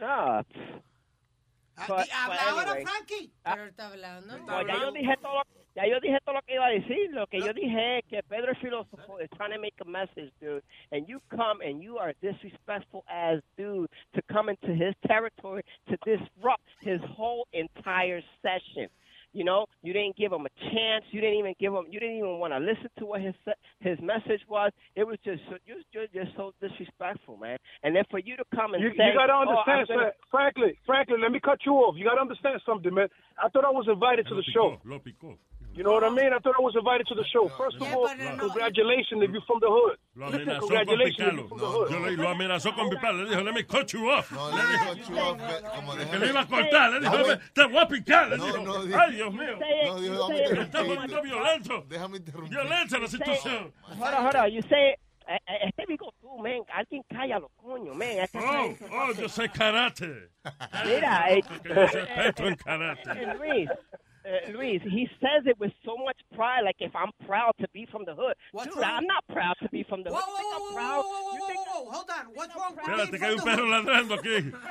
<laughs> no. <laughs> <laughs> Ah, but- di- habla but ahora, anyway. Frankie. Ah. Pero está hablando. No, ya yo dije todo lo, ya yo dije todo lo que iba a decir. Lo que yo dije es que Pedro filósofo is trying to make a message, dude. And you come and you are disrespectful as dude to come into his territory to disrupt his whole entire session. You know, you didn't give him a chance. You didn't even give him. You didn't even want to listen to what his his message was. It was just so, you're, you're just so disrespectful, man. And then for you to come and You, say, you gotta oh, understand, gonna- Fra- frankly, frankly, let me cut you off. You gotta understand something, man. I thought I was invited to the show. Lo picó. You know what I mean? I thought I was invited to the show. First of all, congratulations if you're from the hood. Lo amenazó congratulations if picarlo. you're from the hood. Yo le, lo amenazó con picarlo. Le dijo, let me cut you off. No, Le le dijo, dijo, "Chu, eh, como que déjame- le iba a cortar. Le dijo, Déjame- te voy a picar. Le No, dijo, no, dijo- ay, Dios mío. No, dijo, déjame Está interrumpirte. poniendo violento. Déjame interrumpir. Violencia la situación. Hold on, hold on. You say, eh, eh, este digo tú, man. Alguien cállalo, coño, man. Este Oh, oh, yo sé karate. Mira, eh, Que yo sé experto en karate. eh, Luis, uh, Luis, he says it with so much pride, like if I'm proud to be from the hood. Dude, wrong? I'm not proud to be from the hood. Whoa, You whoa, whoa, whoa, whoa, whoa, whoa, whoa, hold on. What's wrong with Espérate, que hay un perro ladrando aquí. What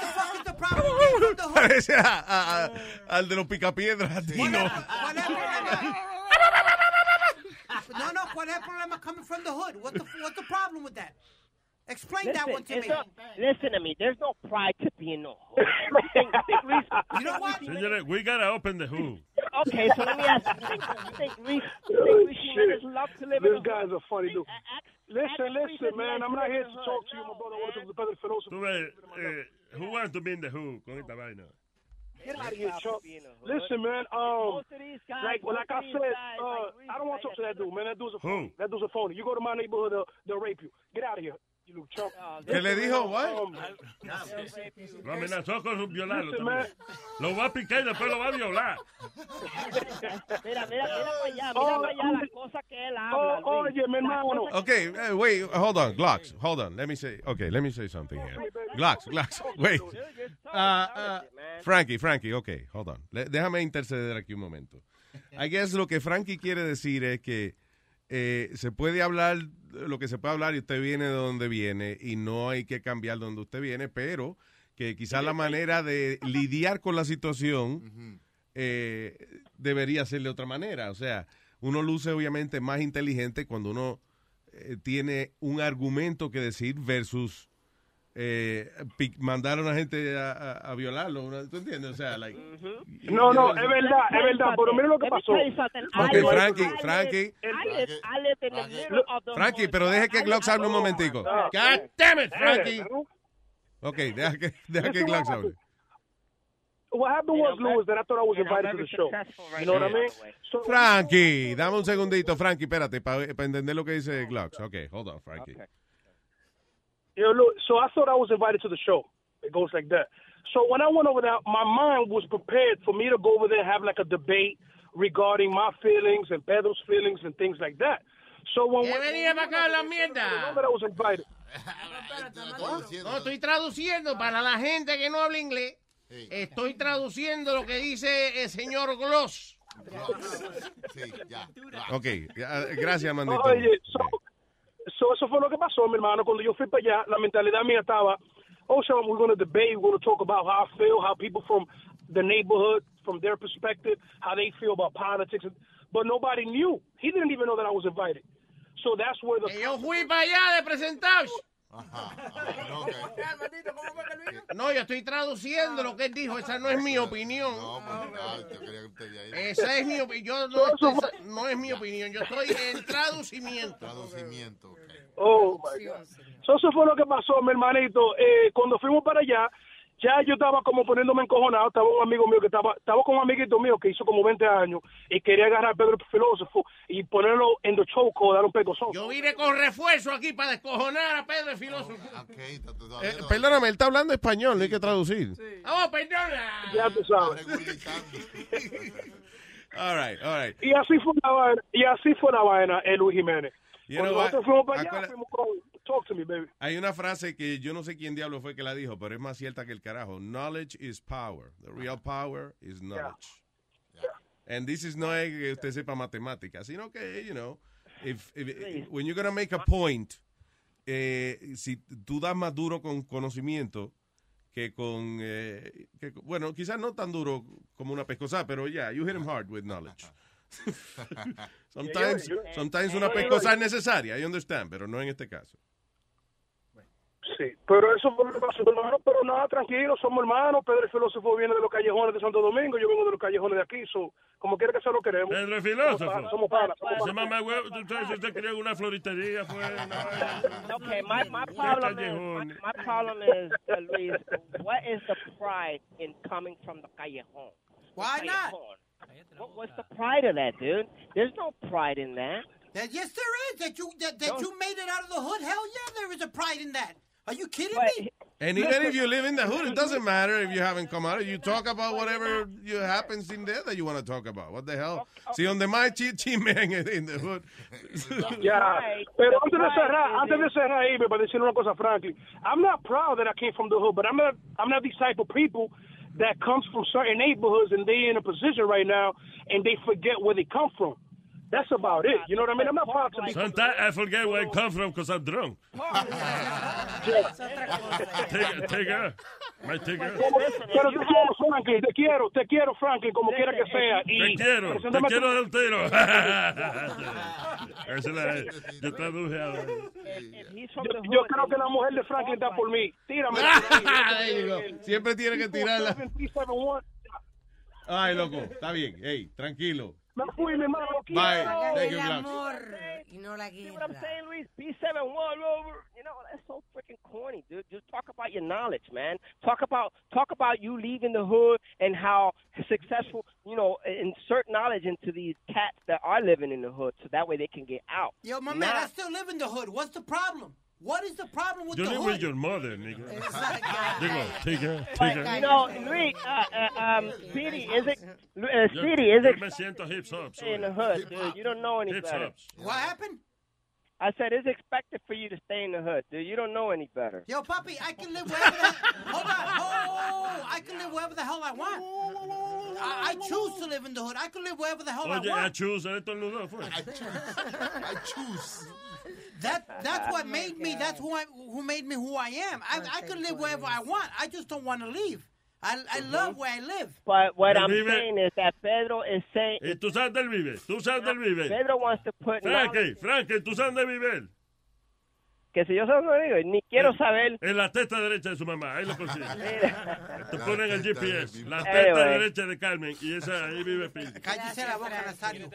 the fuck is the problem with from the hood? Parece a- a- a- al de los picapiedras, Tino. ¿Cuál es? No, no, ¿cuál es el problema coming from the hood? What the, what's the problem with that? Explain that one to me. not- listen to me. There's no pride to be in the hood. You you think Luis, <laughs> You know what? Señores, we gotta open the who. Okay, so let me ask you. You think, think Luis, think Luis Jimenez love to live in This the guy's hood? a funny dude. Listen, listen, man. I'm not here to talk to you, my brother. I want to talk to the Pedro Filoso. Tú ves, eh, who wants to be in the who con esta vaina? Get out of here, Chuck. be in the hood. Listen, man. Um, Most of these guys, like, well, like I of said, guys, uh, like I don't want to talk to that dude, man. That dude's a Who? phony. That dude's a phony. You go to my neighborhood, they'll, they'll rape you. Get out of here, you little chump. ¿Qué le dijo, what? Lo amenazó con violarlo también. Lo va a picar y después lo va a violar. Mira, mira, mira para allá, mira Oh, para allá las cosas que él habla. oh, oye, mi hermano. Okay, uh, wait, hold on, Glocks, hold on. Let me say, okay, let me say something here. Glocks, Glocks, wait. Uh, uh, Frankie, Frankie, okay, hold on. Le- déjame interceder aquí un momento. I guess lo que Frankie quiere decir es que eh, se puede hablar lo que se puede hablar y usted viene de donde viene y no hay que cambiar donde usted viene, pero que quizás la manera de lidiar con la situación eh, debería ser de otra manera. O sea, uno luce obviamente más inteligente cuando uno eh, tiene un argumento que decir versus eh, pi- mandar a gente a, a- a violarlo. ¿Tú entiendes? O sea, like, No, no, es verdad, es verdad. Pero mira lo que pasó. Ok, Frankie, Frankie. Frankie, pero deje que Glocks hable un momentico. Ah, God damn it, Frankie. Ok, deja que, deja que Glocks hable. what happened was, Lou, is that I thought I was invited to the show. You know what I mean? So, Frankie, dame un segundito, Frankie, espérate, para entender lo que dice Glocks. Ok, hold on, Frankie. you know, look, so I thought I was invited to the show. It goes like that. So when I went over there, my mind was prepared for me to go over there and have like a debate regarding my feelings and Pedro's feelings and things like that. So when Que venía para acá la mierda. I know that I was invited. <laughs> No, estoy traduciendo para la gente que no habla inglés. Estoy traduciendo lo que dice el señor Gloss. Ok, ya, gracias, Mandito. Oye, so, so eso fue lo que pasó, mi hermano. Cuando yo fui para allá, la mentalidad mía estaba, oh, so we're going to debate, we're going to talk about how I feel, how people from the neighborhood, from their perspective, how they feel about politics. But nobody knew. He didn't even know that I was invited. So that's where the... Que yo fui para allá de presentados. <laughs> No, yo estoy traduciendo lo que él dijo. Esa no es mi opinión. Esa es mi opinión. No, esa no es mi opinión. Yo estoy en <laughs> traducimiento. Traducimiento. Oh, my God. So, eso fue lo que pasó, mi hermanito. Eh, cuando fuimos para allá, ya yo estaba como poniéndome encojonado. Estaba un amigo mío que estaba, estaba con un amiguito mío que hizo como 20 años y quería agarrar a Pedro el filósofo y ponerlo en the choco, dar un pegozón. Yo vine con refuerzo aquí para descojonar a Pedro el filósofo. Eh, perdóname, él está hablando español, no hay que traducir. Oh, perdona. Ya tú sabes. <laughs> All right, all right. Y así fue la vaina, y así fue la vaina, eh, Luis Jiménez. You Cuando know what? nosotros fuimos para allá, Acuérdate- fuimos con, talk to me, baby. Hay una frase que yo no sé quién diablo fue que la dijo, pero es más cierta que el carajo. Knowledge is power. The real power is knowledge. And this is no es que usted sepa matemáticas, sino que, you know, if, if- when you're going to make a point, eh, si tú das más duro con conocimiento que con, eh, que bueno, quizás no tan duro como una pescosa, pero yeah, you hit him hard with knowledge. <laughs> sometimes, you- sometimes una pescosa es necesaria, I understand, pero no en este caso. Sí, pero eso fue lo que pasó, hermano. Pero nada, tranquilo, somos hermanos. Pedro el filósofo viene de los callejones de Santo Domingo, yo vengo de los callejones de aquí. So, como quiera que se lo queremos. Pedro el Somos filósofo. panas, Somos panas. Ese mamá huevo, tú sabes, usted quería una floristería, fue. Okay, my, my problem is my, callejón. my problem is uh, Luis, what is the pride in coming from the callejon? Why The not? Callejón. What, what's the pride of that, dude? There's no pride in that. That, yes, there is. That you that, that No. you made it out of the hood. Hell yeah, there is a pride in that. Are you kidding me? And even if you live in the hood, it doesn't matter if you haven't come out. You talk about whatever you happens in there that you want to talk about. What the hell? See, on the my chi chi man in the hood. <laughs> Ya, pero antes de cerrar, antes de cerrar ahí, para decir una cosa, Franklin, I'm not proud that I came from the hood, but I'm not, I'm not these type of people that comes from certain neighborhoods and they in a position right now and they forget where they come from. That's about it. You know what I mean? I'm not proud to be. Sometimes I forget where I come from because I'm drunk. Take, take her. My take her. Pero te quiero, Franklin, te quiero, te quiero, Franklin, como quiera que sea. Te quiero, te quiero del tiro. <laughs> Yo traduje ahora. Yo, creo que la mujer de Franklin está por mí. Tírame. <laughs> Siempre tiene que tirarla. 371. Ay, loco, está bien. Hey, tranquilo. Me fui, mi hermano. Bye. Thank you, El Glocks. amor y no la See what I'm saying, Luis? B7 one over. You know that's so freaking corny, dude. Just talk about your knowledge, man. Talk about talk about you leaving the hood and how successful, you know, insert knowledge into these cats that are living in the hood, so that way they can get out. Yo, my Not- man, I still live in the hood. What's the problem? What is the problem with the You the live hood? with your mother, nigga. Digo, take her, take her. you know, Luis, uh, uh, um, Speedy, is it, uh, Speedy, is yo it me siento hips up. stay in the hood, dude? You don't know any Hips better. ups. What happened? I said it's expected for you to stay in the hood, dude. You don't know any better. Yo, puppy, I can live wherever the hold on, oh, I can live wherever the hell I want. I, I choose to live in the hood. I can live wherever the hell I Oye, want. a chus, él estornudó, fue. I choose. That that's what oh made me. That's who I, who made me who I am. I I could live wherever I want. I just don't want to leave. I I love where I live. But what I'm vive- saying is that Pedro is saying Y tú sabes del vive, tú sabes del vive. Pedro wants to put Frankie, Frankie, tú sabes de vive. que si yo soy un amigo, ni quiero saber. En la testa derecha de su mamá, ahí lo consigue. <laughs> Te ponen el GPS, la testa Anyway. derecha de Carmen, y esa ahí vive Pete. Cállese la boca, Nazario.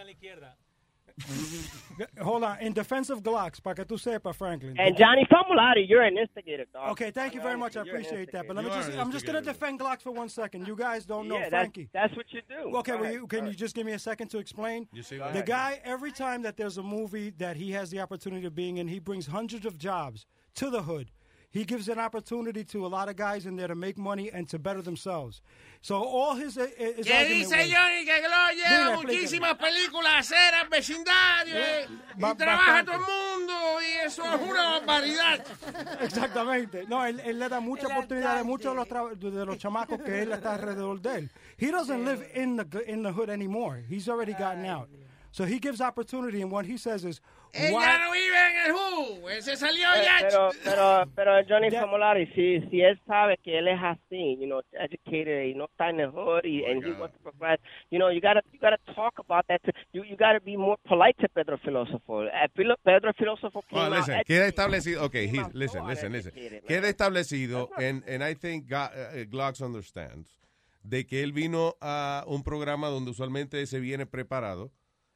<laughs> Hold on. In defense of Glocks, para que tú sepas, Franklin. And Johnny Famulati, you're an instigator, dog. Okay, thank you very much. I You're an appreciate that. But let instigator. me just, I'm just going to defend Glocks for one second. You guys don't know Yeah, that's- Frankie. that's what you do. Okay, well, ahead, you, can you just give me a second to explain? You see the what- guy, every time that there's a movie that he has the opportunity of being in, he brings hundreds of jobs to the hood. He gives an opportunity to a lot of guys in there to make money and to better themselves. So all his, his ¿Qué argument dice was- Johnny que Glow Dile, lleva muchísimas películas, aceras, vecindario, eh, y Ba- trabaja todo el mundo, y eso es una barbaridad. <laughs> Exactamente. No, él, él le da mucha oportunidad a muchos de los, tra- de los chamacos que él está alrededor de él. He doesn't live in the, in the hood anymore. He's already gotten out. So he gives opportunity, and what he says is, why- no vive en el Who, él se salió ya. Pero, pero, pero Johnny Famolari, si, si él sabe que él es así, you know, educated y no está en el hood y, and he wants to progress, you know, you gotta, you gotta talk about that. To, you, you gotta be more polite to Pedro Filósofo. Eh, Pedro Filósofo came Well, out listen, educated. queda establecido. Okay, he, out listen, listen, listen. Queda establecido, and, and I think Go- uh, Glocks understands, de que él vino a un programa donde usualmente se viene preparado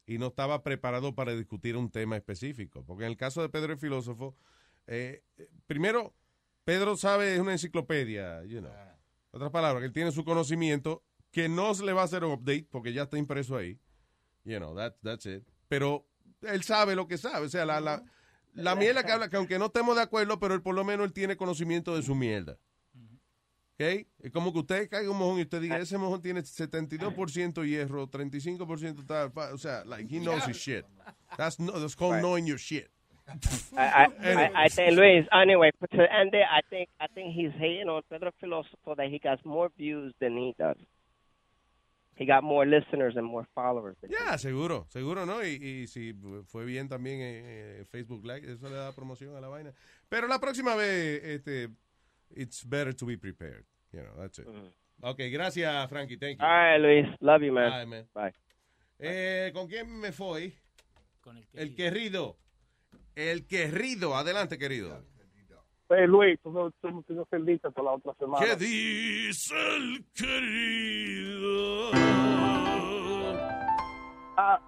y no estaba preparado para discutir un tema específico. Porque en el caso de Pedro el filósofo, eh, primero, Pedro sabe, es una enciclopedia, you know. Otras palabras, que él tiene su conocimiento, que no se le va a hacer un update porque ya está impreso ahí. You know, that, that's it. Pero él sabe lo que sabe. O sea, la, la, la mierda que habla, que aunque no estemos de acuerdo, pero él por lo menos él tiene conocimiento de su mierda. ¿Ok? Es como que usted caiga un mojón y usted diga, ese mojón tiene 72% hierro, 35% tal. O sea, like, he knows his shit. That's, no, that's called Right. knowing your shit. I, I, I, think Luis. Anyway, to end it, I think I think he's hating on Pedro Filósofo that he got more views than he does. He got more listeners and more followers. Ya, seguro, seguro, ¿no? Y, y si fue bien también en eh, Facebook Live, eso le da promoción a la vaina. Pero la próxima vez, este, it's better to be prepared. You know, that's it. Ok, gracias, Frankie. Thank you. All right, Luis. Love you, man. Bye, man. Bye. Eh, ¿Con quién me fui? el querido. El querido. Adelante, querido. Eh, Luis, tú no, tú no el dicho por la otra semana. ¿Qué dice el querido? Ah,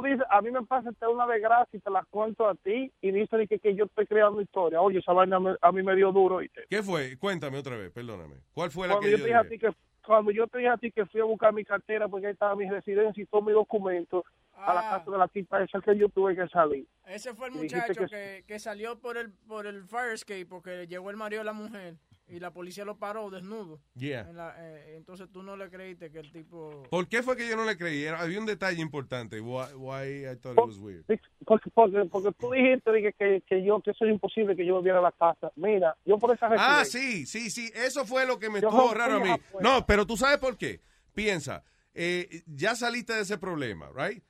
tú dices, a mí me pasa esta una desgracia y te la cuento a ti y dices que, que yo estoy creando historia. Oye, esa vaina me- a mí me dio duro. ¿oíste? ¿Qué fue? Cuéntame otra vez, perdóname. ¿Cuál fue la Cuando que yo, yo te dije a dije? ti que cuando yo te dije a ti que fui a buscar mi cartera porque ahí estaba mi residencia y todos mis documentos a la Ah. casa de la tipa esa que yo tuve que salir. Ese fue el Y muchacho que- que, que salió por el por el fire escape porque llegó el marido de la mujer y la policía lo paró desnudo. Yeah. En la- eh, entonces tú no le creíste que el tipo... ¿Por qué fue que yo no le creí? Era- había un detalle importante. Why, why I thought it was weird. Porque, porque, porque tú dijiste dije, que, que yo que eso es imposible que yo volviera a la casa. Mira, yo por esa Ah, sí, sí, sí. Eso fue lo que me Yo estuvo raro a mí. afuera. No, pero tú sabes por qué. Piensa, eh, ya saliste de ese problema, right?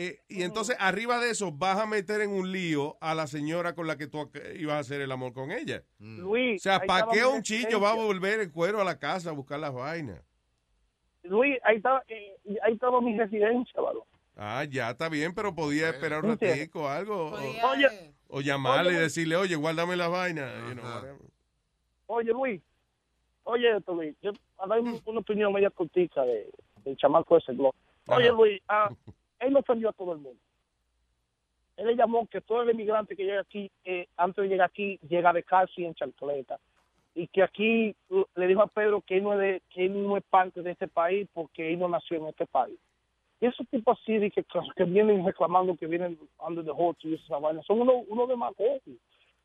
Eh, y entonces arriba de eso vas a meter en un lío a la señora con la que tú ibas a hacer el amor con ella. Luis, O sea, ¿para qué un chillo va a volver en cuero a la casa a buscar las vainas? Luis, ahí estaba, eh, ahí estaba mi residencia, ¿vale? Ah, ya está bien, pero podía esperar un ratico o algo. O, Oye, o llamarle y decirle, oye, guárdame las vainas. you know, whatever. oye, Luis, oye esto, Luis, yo a dar un- una opinión media cortita de, del chamaco ese, Glo. Oye, Ajá. Luis, ah, <laughs> él no ofendió a todo el mundo. Él le llamó que todo el inmigrante que llega aquí, eh, antes de llegar aquí, llega de y en chancleta. Y que aquí uh, le dijo a Pedro que él, no es de, que él no es parte de este país porque él no nació en este país. Y esos tipos así de que, vienen reclamando que vienen under the hood y esa vaina, son unos uno demagogos.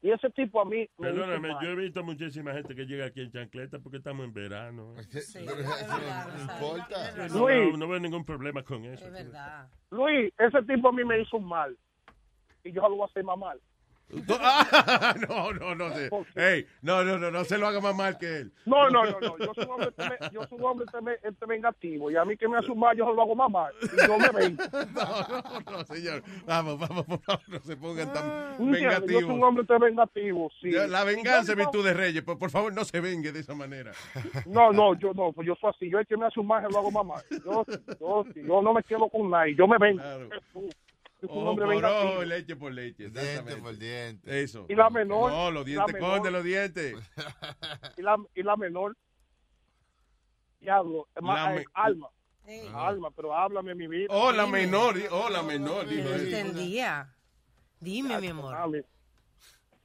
Y ese tipo a mí me Perdóname, yo he visto muchísima gente que llega aquí en chancleta porque estamos en verano. importa. No, Luis. no, no veo ningún problema con eso. Luis, ese tipo a mí me hizo mal. Y yo lo voy a hacer más mal. <laughs> Ah, no, no, no. se- Ey, no, no, no, no se lo haga más mal que él. No, no, no, no. Yo soy un hombre, teme- yo soy un hombre teme- este vengativo. Y a mí que me hace un mal, yo se lo hago más mal. Y yo me vengo. <laughs> No, no, no, señor. Vamos, vamos, por favor, no se pongan tan ¿Entiendes? Yo soy un vengativos. hombre este vengativo, sí. La venganza es virtud de reyes. Por, por favor, no se vengue de esa manera. No, no, yo no, pues yo soy así. Yo el que me hace un mal, se lo hago más mal. Yo, yo, yo no me quedo con nadie. Yo me vengo. Un Ojo hombre por ojo, leche por leche. Diente por diente. Eso. Y la menor, No, los dientes de los dientes. <laughs> Y la, y la menor, diablo, me- eh, Alma. Alma, pero háblame, mi vida. Oh, la Dime. menor, oh, la menor. No entendía. Dime, mi amor.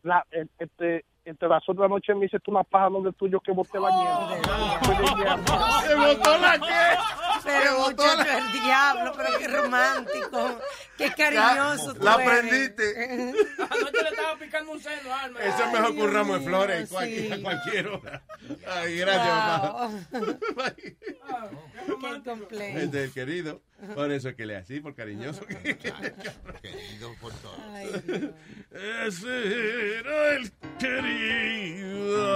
La, el- este, entre las otras noches me hiciste una paja donde tuyo que boté la nieve. <laughs> ¿Se botó la qué? Pero muchacho, el diablo, pero qué romántico. Qué cariñoso tú La eres. aprendiste. <laughs> Anoche le estaba picando un seno, Alma. Eso es mejor que un ramo de flores cualquier- a cualquier hora. Ay, gracias, papá. <laughs> Qué complejo. Es el querido. Por eso es que le así, por cariñoso. Querido por todo. Ese era el querido.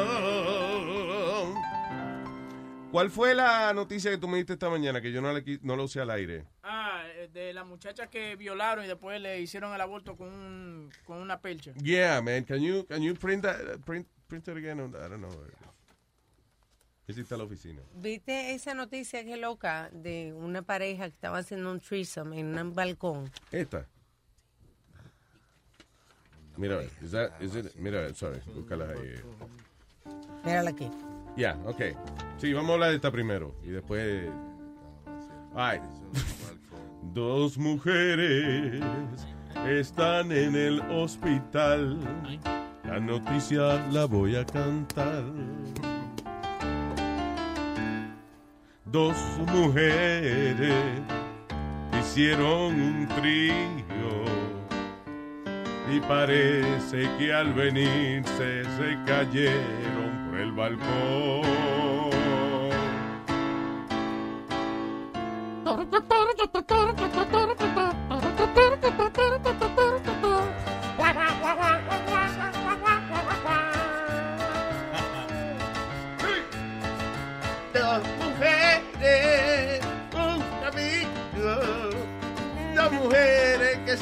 ¿Cuál fue la noticia que tú me diste esta mañana que yo no, le, no lo usé al aire? Ah, eh, de la muchacha que violaron y después le hicieron el aborto con, un, con una pelcha. Yeah, man. Can you, can you print, that, print, print it again? I don't know. Esa está la oficina. ¿Viste esa noticia que loca de una pareja que estaba haciendo un threesome en un balcón? Esta. Mira, a ver, is that, is it, mira, a ver, sorry, búscala ahí. Mírala aquí. Ya, ok. Sí, vamos a hablar de esta primero y después. Ay. <laughs> Dos mujeres están en el hospital. La noticia la voy a cantar. Dos mujeres hicieron un trío y parece que al venirse se cayeron por el balcón. <laughs>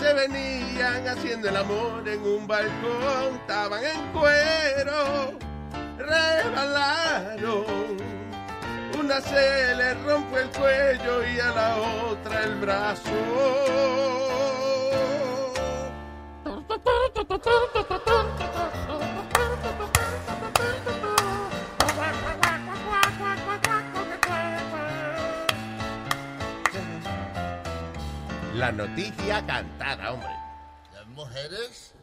se venían haciendo el amor en un balcón, estaban en cuero, rebalaron. Una se le rompe el cuello y a la otra el brazo. La noticia cantada, hombre. Las mujeres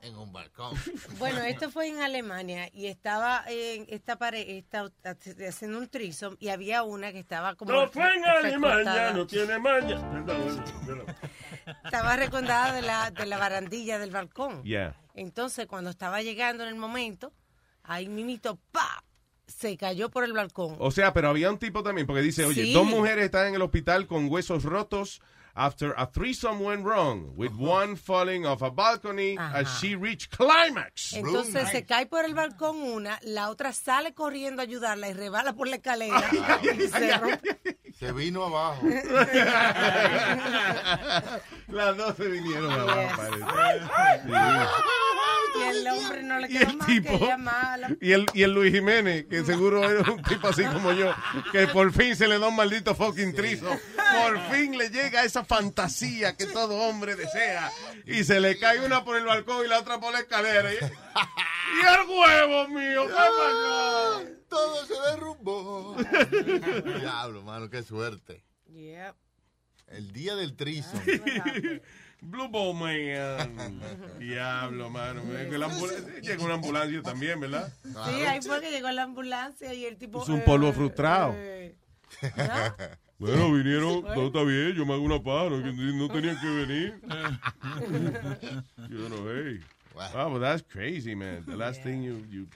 en un balcón. <laughs> Bueno, esto fue en Alemania y estaba en esta pareja haciendo un trisom y había una que estaba como No fue en Alemania, no tiene maña. Estaba recondada de la de la barandilla del balcón. Yeah. Entonces, cuando estaba llegando en el momento, ahí mimito, pa, se cayó por el balcón. O sea, pero había un tipo también, porque dice, oye, Sí. dos mujeres están en el hospital con huesos rotos after a threesome went wrong, with one falling off a balcony as she reached climax. Entonces se cae por el balcón una, la otra sale corriendo a ayudarla y rebala por la escalera. <laughs> y se rompe. Se vino abajo. <laughs> Las dos se vinieron abajo, parece. Y el hombre no le Y quedó el más tipo- que. Y el, y el Luis Jiménez, que seguro era un tipo así como yo, que por fin se le da un maldito fucking trizo. Por fin le llega esa fantasía que todo hombre desea. Y se le cae una por el balcón y la otra por la escalera. Y, y el huevo mío, ¿qué pasó? Todo se derrumbó. <laughs> Diablo, mano, qué suerte. Yep. El día del trizo. <laughs> Blue Ball Man. Diablo, mano. Llega una ambulancia también, ¿verdad? Sí, ahí fue que llegó la ambulancia y el tipo... Es un eh, polvo frustrado. eh, <laughs> Bueno, vinieron, todo está bien, yo me hago una paja, no, no tenían que venir. Yo no, hey. Wow, but that's crazy, man. The last thing you, you-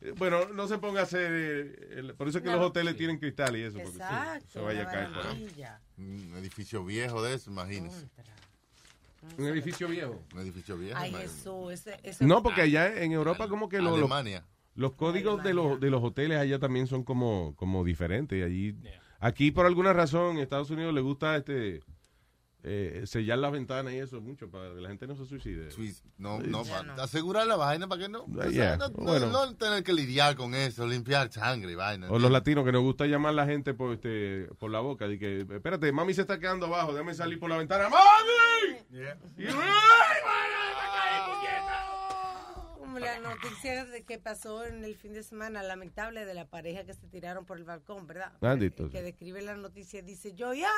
Eh, Bueno, no se ponga a hacer. eh, el- por eso es que No. los hoteles tienen cristal y eso. Porque sí, Exacto, se vaya a caer. Un edificio viejo de eso, imagínese. Un edificio viejo. Un edificio viejo. Ay. Jesús, ese, ese- No, porque allá en Europa como que lo- lo- Alemania. los códigos de los, de los hoteles allá también son como, como diferentes. Allí, aquí por alguna razón en Estados Unidos le gusta este eh, sellar las ventanas y eso mucho para que la gente no se suicide. No, no, para asegurar la vaina para que no, yeah. no, no- Bueno. no tener que lidiar con eso, limpiar sangre y vaina. O los latinos que nos gusta llamar a la gente por este por la boca. De que, espérate, mami se está quedando abajo, déjame salir por la ventana. ¡Mami! Y- ¡Ay, Como la no- noticia de que pasó en el fin de semana lamentable de la pareja que se tiraron por el balcón, ¿verdad? Maldito. Que describe la noticia dice yo ya.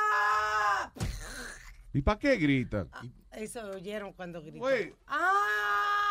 ¿Y para qué gritan? Eso oyeron cuando gritó. Güey. ¡Ah!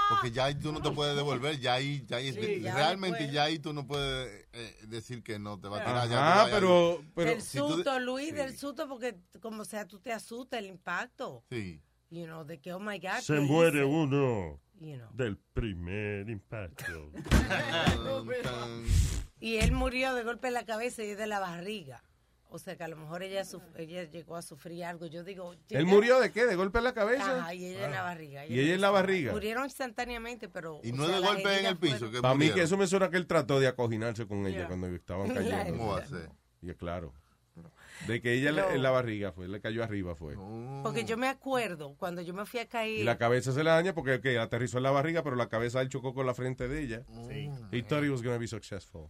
Porque ya ahí tú no te puedes devolver, ya ahí, ya ahí Sí, ya realmente después. ya ahí tú no puedes eh, decir que no te va a tirar. Ajá, ya tú vas a- pero- pero- del si tú- susto, Luis, del susto, porque como sea, tú te asusta el impacto. Sí. You know, de que, oh my God. Se ¿qué muere hice? uno You know. del primer impacto. <laughs> Y él murió de golpe en la cabeza y de la barriga. O sea que a lo mejor ella suf- ella llegó a sufrir algo. Yo digo. ¿Él ella- murió de qué? ¿De golpe en la cabeza? Ajá, y ella en la barriga. ¿Y ella en la barriga? Murieron instantáneamente, pero. Y no sea, de golpe en el piso. Para mí que eso me suena que él trató de acoginarse con ella Yeah. cuando estaban cayendo. ¿Cómo va a ser? Y es claro. De que ella No. en la barriga fue, le cayó arriba fue. Porque yo me acuerdo cuando yo me fui a caer. Y la cabeza se la daña porque que aterrizó en la barriga, pero la cabeza él chocó con la frente de ella. Sí. He thought he was going to be successful.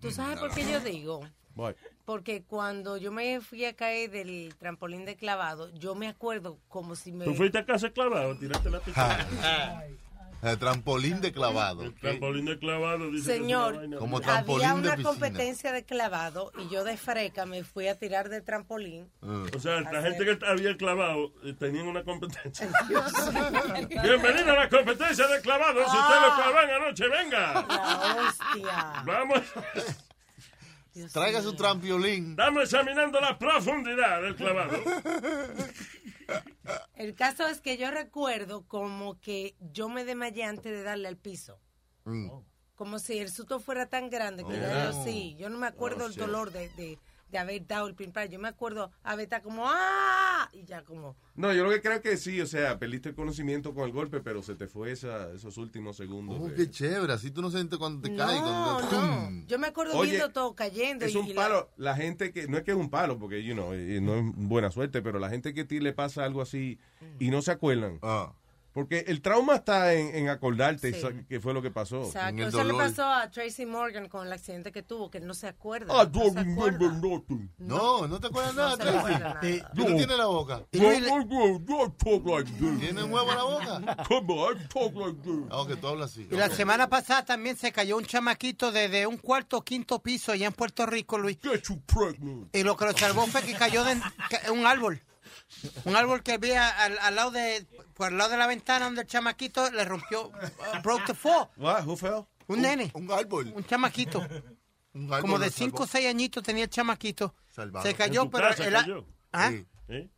¿Tú sabes por qué yo digo? Boy. Porque cuando yo me fui a caer del trampolín de clavado, yo me acuerdo como si me. ¿Tú fuiste a casa clavado? ¿Tiraste la pistola? El trampolín de clavado. El trampolín de clavado. Dice Señor, Como trampolín había de una competencia de clavado y yo de freca me fui a tirar del trampolín. O sea, la gente que había clavado eh, tenían una competencia. <laughs> Bienvenido a la competencia de clavado. Si usted lo clavan anoche, venga. La hostia. Vamos. <laughs> Traiga su trampolin. Estamos examinando la profundidad del clavado. <laughs> El caso es que yo recuerdo como que yo me desmayé antes de darle al piso. Mm. Como si el susto fuera tan grande que Oh. yo sí, yo no me acuerdo Oh, el dolor de, de, de haber dado el primer Yo me acuerdo haber estado como ¡ah! Y ya como No, yo lo que creo que sí, o sea, perdiste el conocimiento con el golpe, pero se te fue esa, esos últimos segundos. Oh, de- qué chévere. Así tú no sientes cuando te caes. No, Cuando te- no. Yo me acuerdo Oye, viendo todo cayendo. Es y- un y la- palo. La gente que, no es que es un palo, porque, you know, no es buena suerte, pero la gente que a ti le pasa algo así y no se acuerdan. Ah. Porque el trauma está en, en acordarte Sí. qué fue lo que pasó. Exacto. Eso le pasó a Tracy Morgan con el accidente que tuvo, que él no se acuerda. I no don't se remember acuerda. nothing. No, no te acuerdas No nada, Tracy. acuerda nada. ¿Y tú no tienes la boca? ¿Tienes huevo en la boca? Come on, I talk like this. Ah, ok, tú hablas así. Y la Ok. semana pasada también se cayó un chamaquito desde un cuarto o quinto piso allá en Puerto Rico, Luis. Y lo que lo salvó fue que cayó de un árbol. Un árbol que había al, al lado de por al lado de la ventana donde el chamaquito le rompió, uh, broke the fall. What? Who fell? Un nene. Un árbol. Un chamaquito. <laughs> Un árbol Como de lo 5 o salvó. 6 añitos tenía el chamaquito. Salvado. Se cayó, ¿En tu pero casa el- cayó? ¿Ah? ¿Eh?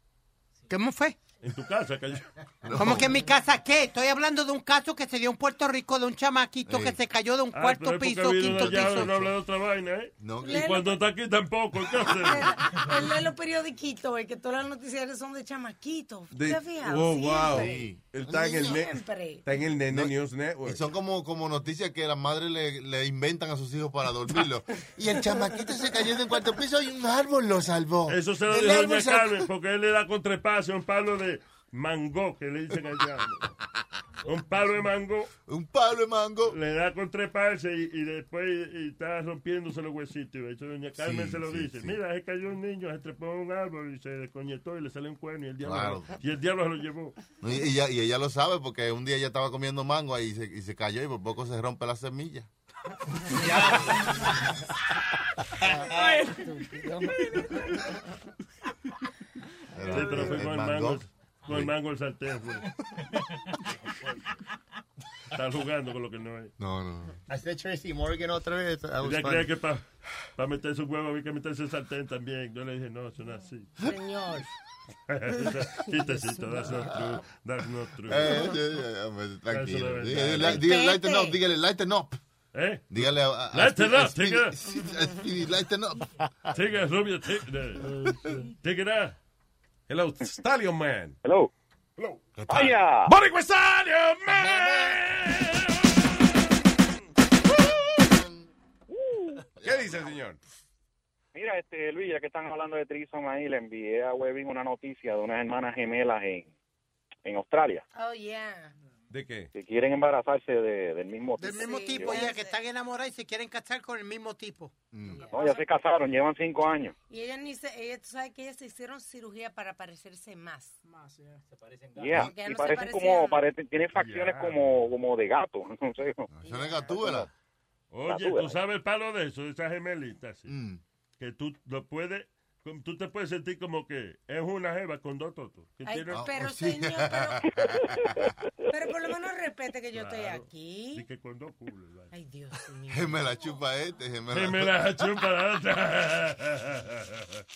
¿Cómo fue? En tu casa cayó. ¿Cómo que en mi casa qué? Estoy hablando de un caso que se dio en Puerto Rico de un chamaquito Sí. que se cayó de un Ah, cuarto pero es porque piso, vino quinto allá, piso. No habla de otra vaina, ¿eh? No, Y cuando está aquí tampoco. ¿qué hacemos? Él lee los periodiquitos, y que todas las noticias son de chamaquitos. ¿Te De- has fijado? oh, wow. Siempre. Él está en el, ne- Siempre. está en el Nene No, News Network. Y son como, como noticias que las madres le, le inventan a sus hijos para dormirlo. y el chamaquito se cayó de un cuarto piso y un árbol lo salvó. Eso se lo El dijo árbol doña se- Carmen, porque él le da con trepacio un palo de mango, que le dicen allá. Un palo de mango. Un palo de mango. Le da con treparse y, y después y está rompiéndose los huesitos. Y eso doña Carmen Sí, se lo sí, dice. sí. Mira, se cayó un niño, se trepó en un árbol y se descoñetó y le sale un cuerno y el diablo, Claro. y el diablo se lo llevó. Y, y ella, y ella lo sabe porque un día ella estaba comiendo mango ahí y se, y se cayó y por poco se rompe la semilla. Sí, pero fue el con el mango. mango. Con el mango el sartén fue. Están jugando con lo que no es. No, no. Hace Tracy Morgan otra vez. Ella creía que para meterse un huevo había que meterse el sartén también. Yo le dije, no, eso no es así. Señor. <laughs> Chistecito, that's not true. That's not true. Eh, eh, eh, hombre, Eso tranquilo. Dígale, dígale, lighten up, dígale, lighten up. ¿Eh? Dígale a, Lighten up, take it up. Lighten up. Take it, Rubio, take it. Take it out. Hello, Stallion Man. Hello. Hello. ¡Vaya! ¡Boricua Stallion Man! ¿Qué dice el señor? Mira, este, Luis, ya que están hablando de Trison ahí, le envié a Webin una noticia de unas hermanas gemelas en, en Australia. Oh, yeah. ¿De qué? Que quieren embarazarse de- del mismo Del tipo. mismo tipo, ya que están enamorados y se quieren casar con el mismo tipo. No, ya se casaron, llevan cinco años. Y ella ni se, ella, tú sabes que ellas se hicieron cirugía para parecerse más. Más, Se parecen Yeah, Porque ya y no parecen como, parecen, tienen facciones como, como de gato. <laughs> No sé. Eso no es gatúbela. Oye, Gatúbela. tú sabes el palo de eso, de esas gemelitas. sí? Mm. Que tú lo puedes, tú te puedes sentir como que es una jeva con dos totos. que Ay, tiene- pero señor, pero, <laughs> pero por lo menos respete que yo estoy aquí. Sí, que con dos culos. ¿vale? Ay, Dios <laughs> mío. Que me la chupa este, que me Que la, me la chupa la otra. <laughs>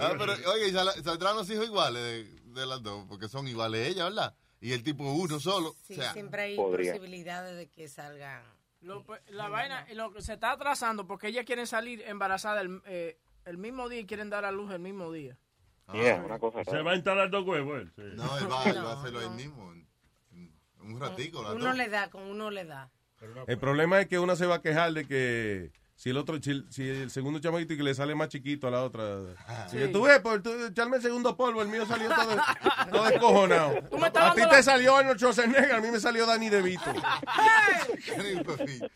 Ah, pero, oye, y sal- saldrán los hijos iguales de, de las dos, porque son iguales ellas, ¿verdad? Y el tipo uno solo. Sí, o sea, siempre hay podría. posibilidades de que salgan. Lo- pues, la vaina, lo que se está atrasando porque ellas quieren salir embarazadas el, eh, el mismo día y quieren dar a luz el mismo día. Yeah, una cosa Se va a instalar dos huevos él. sí. No, él va, él va a hacerlo ahí mismo. Un ratico, Uno dos. le da, con uno le da. El problema es que una se va a quejar de que si el otro, si, si el segundo chamaquito y que le sale más chiquito a la otra. Sí. Tú ves, por tú, echarme el segundo polvo, el mío salió todo, <laughs> todo descojonado. A ti te la- salió Arnold Schwarzenegger, a mí me salió Danny DeVito. <laughs>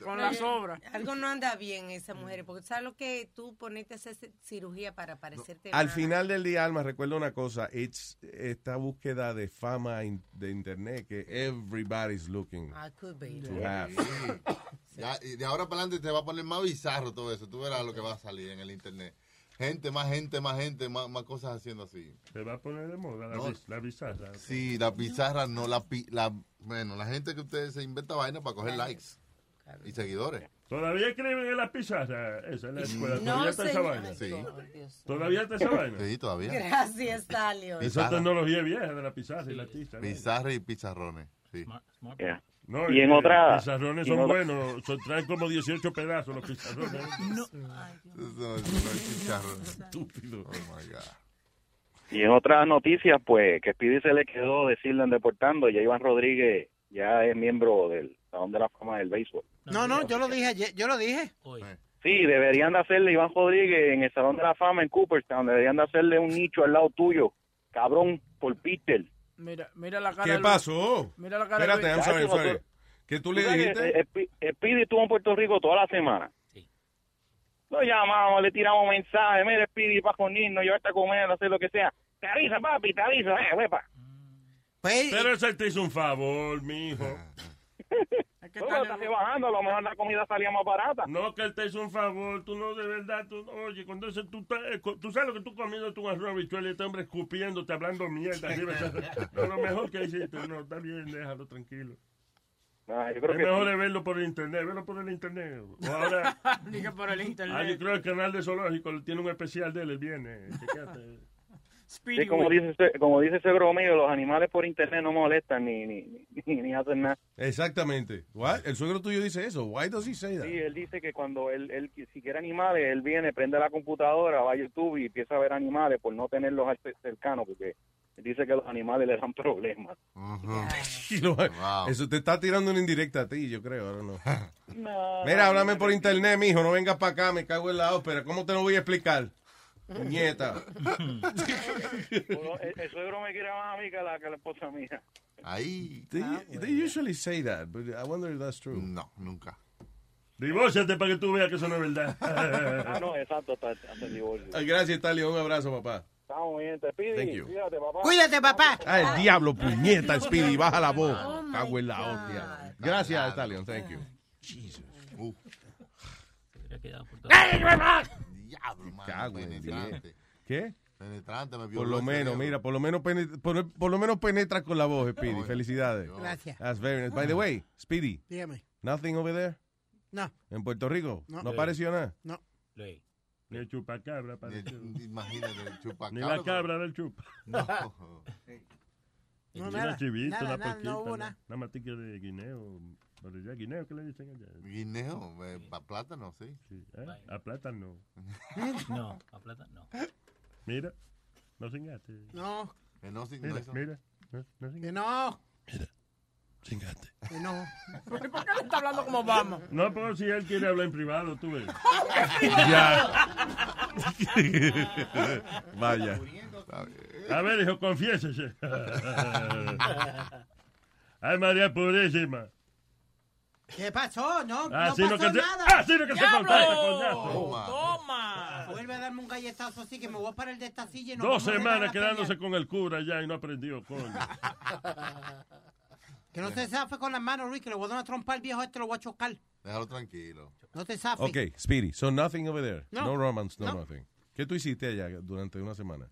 Con la sobra. Algo no anda bien esa mujer, porque sabes lo que tú ponerte a hacer cirugía para parecerte Al final del día, Alma, recuerda una cosa, it's, esta búsqueda de fama in- de internet que everybody's looking I could be. to have. Ya, y de ahora para adelante te va a poner más bizarro todo eso. Tú verás lo que va a salir en el internet. Gente, más gente, más gente, más, más cosas haciendo así. Se va a poner de moda la, No. la bizarra. Sí, la pizarra no, la, pi- la bueno, la gente que ustedes se inventa vaina para coger likes y seguidores. ¿Todavía escriben en la pizarra? Esa es la escuela. No, ¿Todavía está esa vaina? Sí. ¿Todavía está esa vaina? Sí, todavía. Gracias, Talio. Esa tecnología vieja de la pizarra y la tiza. Pizarra y pizarrones. Sí. Yeah. No, Y en eh, otra- Los pizarrones y son otra- buenos. son- traen como 18 pedazos los pizarrones. <laughs> No es chicharrón. Estúpido. Oh my God. Y en otras noticias, pues, que Speedy se le quedó decirle en deportando, ya Iván Rodríguez ya es miembro del Salón de la Fama del Béisbol. No, no, yo lo dije ayer, yo lo dije. Sí, deberían de hacerle Iván Rodríguez en el Salón de la Fama en Cooperstown, deberían de hacerle un nicho al lado tuyo, cabrón, por Peter. Mira, mira la cara ¿Qué pasó? Mira la cara Espérate, I'm sorry, I'm sorry. ¿Qué tú le dijiste? que, eh, Spe- Speedy estuvo en Puerto Rico toda la semana. Lo llamamos, le tiramos mensajes, mira Speedy, para conirnos, llevarte a comer, hacer lo que sea. Te avisa, papi, te avisa, eh, huepa. Pues, Pero ese te hizo un favor, mijo. <laughs> Luego estás bajando, a lo mejor la comida salía más barata. No, que él te hizo un favor. Tú no, de verdad. Tú, oye, cuando ese, tú, eh, tú sabes lo que tú comiendo tu arroz habichuela y este hombre escupiéndote, hablando mierda. arriba. <laughs> No, lo mejor que hiciste. No, está bien, déjalo tranquilo. Ah, yo creo es que mejor sí. de verlo por internet, verlo por el internet. O ahora, <laughs> Diga por el internet. ah, yo creo que el canal de Zoológico tiene un especial de él el viernes. Sí, como dice, ese- como dice ese bromeo, los animales por internet no molestan ni, ni, ni, ni hacen nada. Exactamente. What? El suegro tuyo dice eso. Why does he say that? Sí, él dice que cuando él, él si quiere animales, él viene, prende la computadora, va a YouTube y empieza a ver animales por no tenerlos al- cercanos, porque él dice que los animales le dan <laughs> problemas. <laughs> Lo- Eso te está tirando una indirecta a ti, yo creo. ahora no. <laughs> No, Mira, háblame por internet, mijo. No vengas para acá, me cago en la ópera. ¿Cómo te lo voy a explicar? Nieta. <laughs> Uno- el, el suegro me quiere más a mí que la, que la esposa mía. Ahí. They, they usually say that, but I wonder if that's true. No, nunca. Divórciate para que tú veas que eso no es verdad. <laughs> Ah, no, exacto, está, hasta el divorcio. Ay, gracias, Talio. Un abrazo, papá. Estamos bien, te Thank pide. you. Cuídate, papá. Cuídate, papá. Ah, el diablo, puñeta, Speedy. Baja la voz. Oh, Cago en la hostia. Gracias, Talion. Thank you. Jesus. Uf. Cago en diez. penetrante. ¿Qué? Penetrante, me Por violó lo menos, cerebro. mira, por lo menos, pene- por, por lo menos penetra con la voz, Speedy. Felicidades. Gracias. That's very nice. By the way, Speedy, Dígame. nothing over there? No. ¿En Puerto Rico? No. ¿No apareció nada? No. Ni el chupacabra apareció. Imagínate, el chupacabra. Ni la cabra del chupa. <laughs> No. No, nada. la chivita, Nada, la nada, no hubo nada. la matica de guineo. Por allá, guineo, ¿qué le dicen allá? Guineo, eh, pa- plátano, sí. Sí, ¿eh? A plátano. <laughs> No, a plata no. Mira, no cingate. No, Que no, no Mira, mira. No, no que cingate. no, Cingate. que no. ¿Por qué le está hablando como Obama? No, pero si él quiere hablar en privado, tú ves. <laughs> ya. <laughs> Vaya. A ver, hijo, confiésese. Ay, María Purísima. ¿Qué pasó? No, Así no no pasó que se- nada. así no que se <laughs> contesta, coñazo. Toma. Toma. Vuelve a darme un galletazo así que me voy a parar de esta silla y no Dos semanas quedándose con el cura ya y no aprendió, coño. <laughs> Que no te zafes con las manos, Rick, que le voy a dar una trompa al viejo este, lo voy a chocar. Déjalo tranquilo. No te zafes. Ok, Speedy, so nothing over there. No. No, romance, no, No. nothing. ¿Qué tú hiciste allá durante una semana?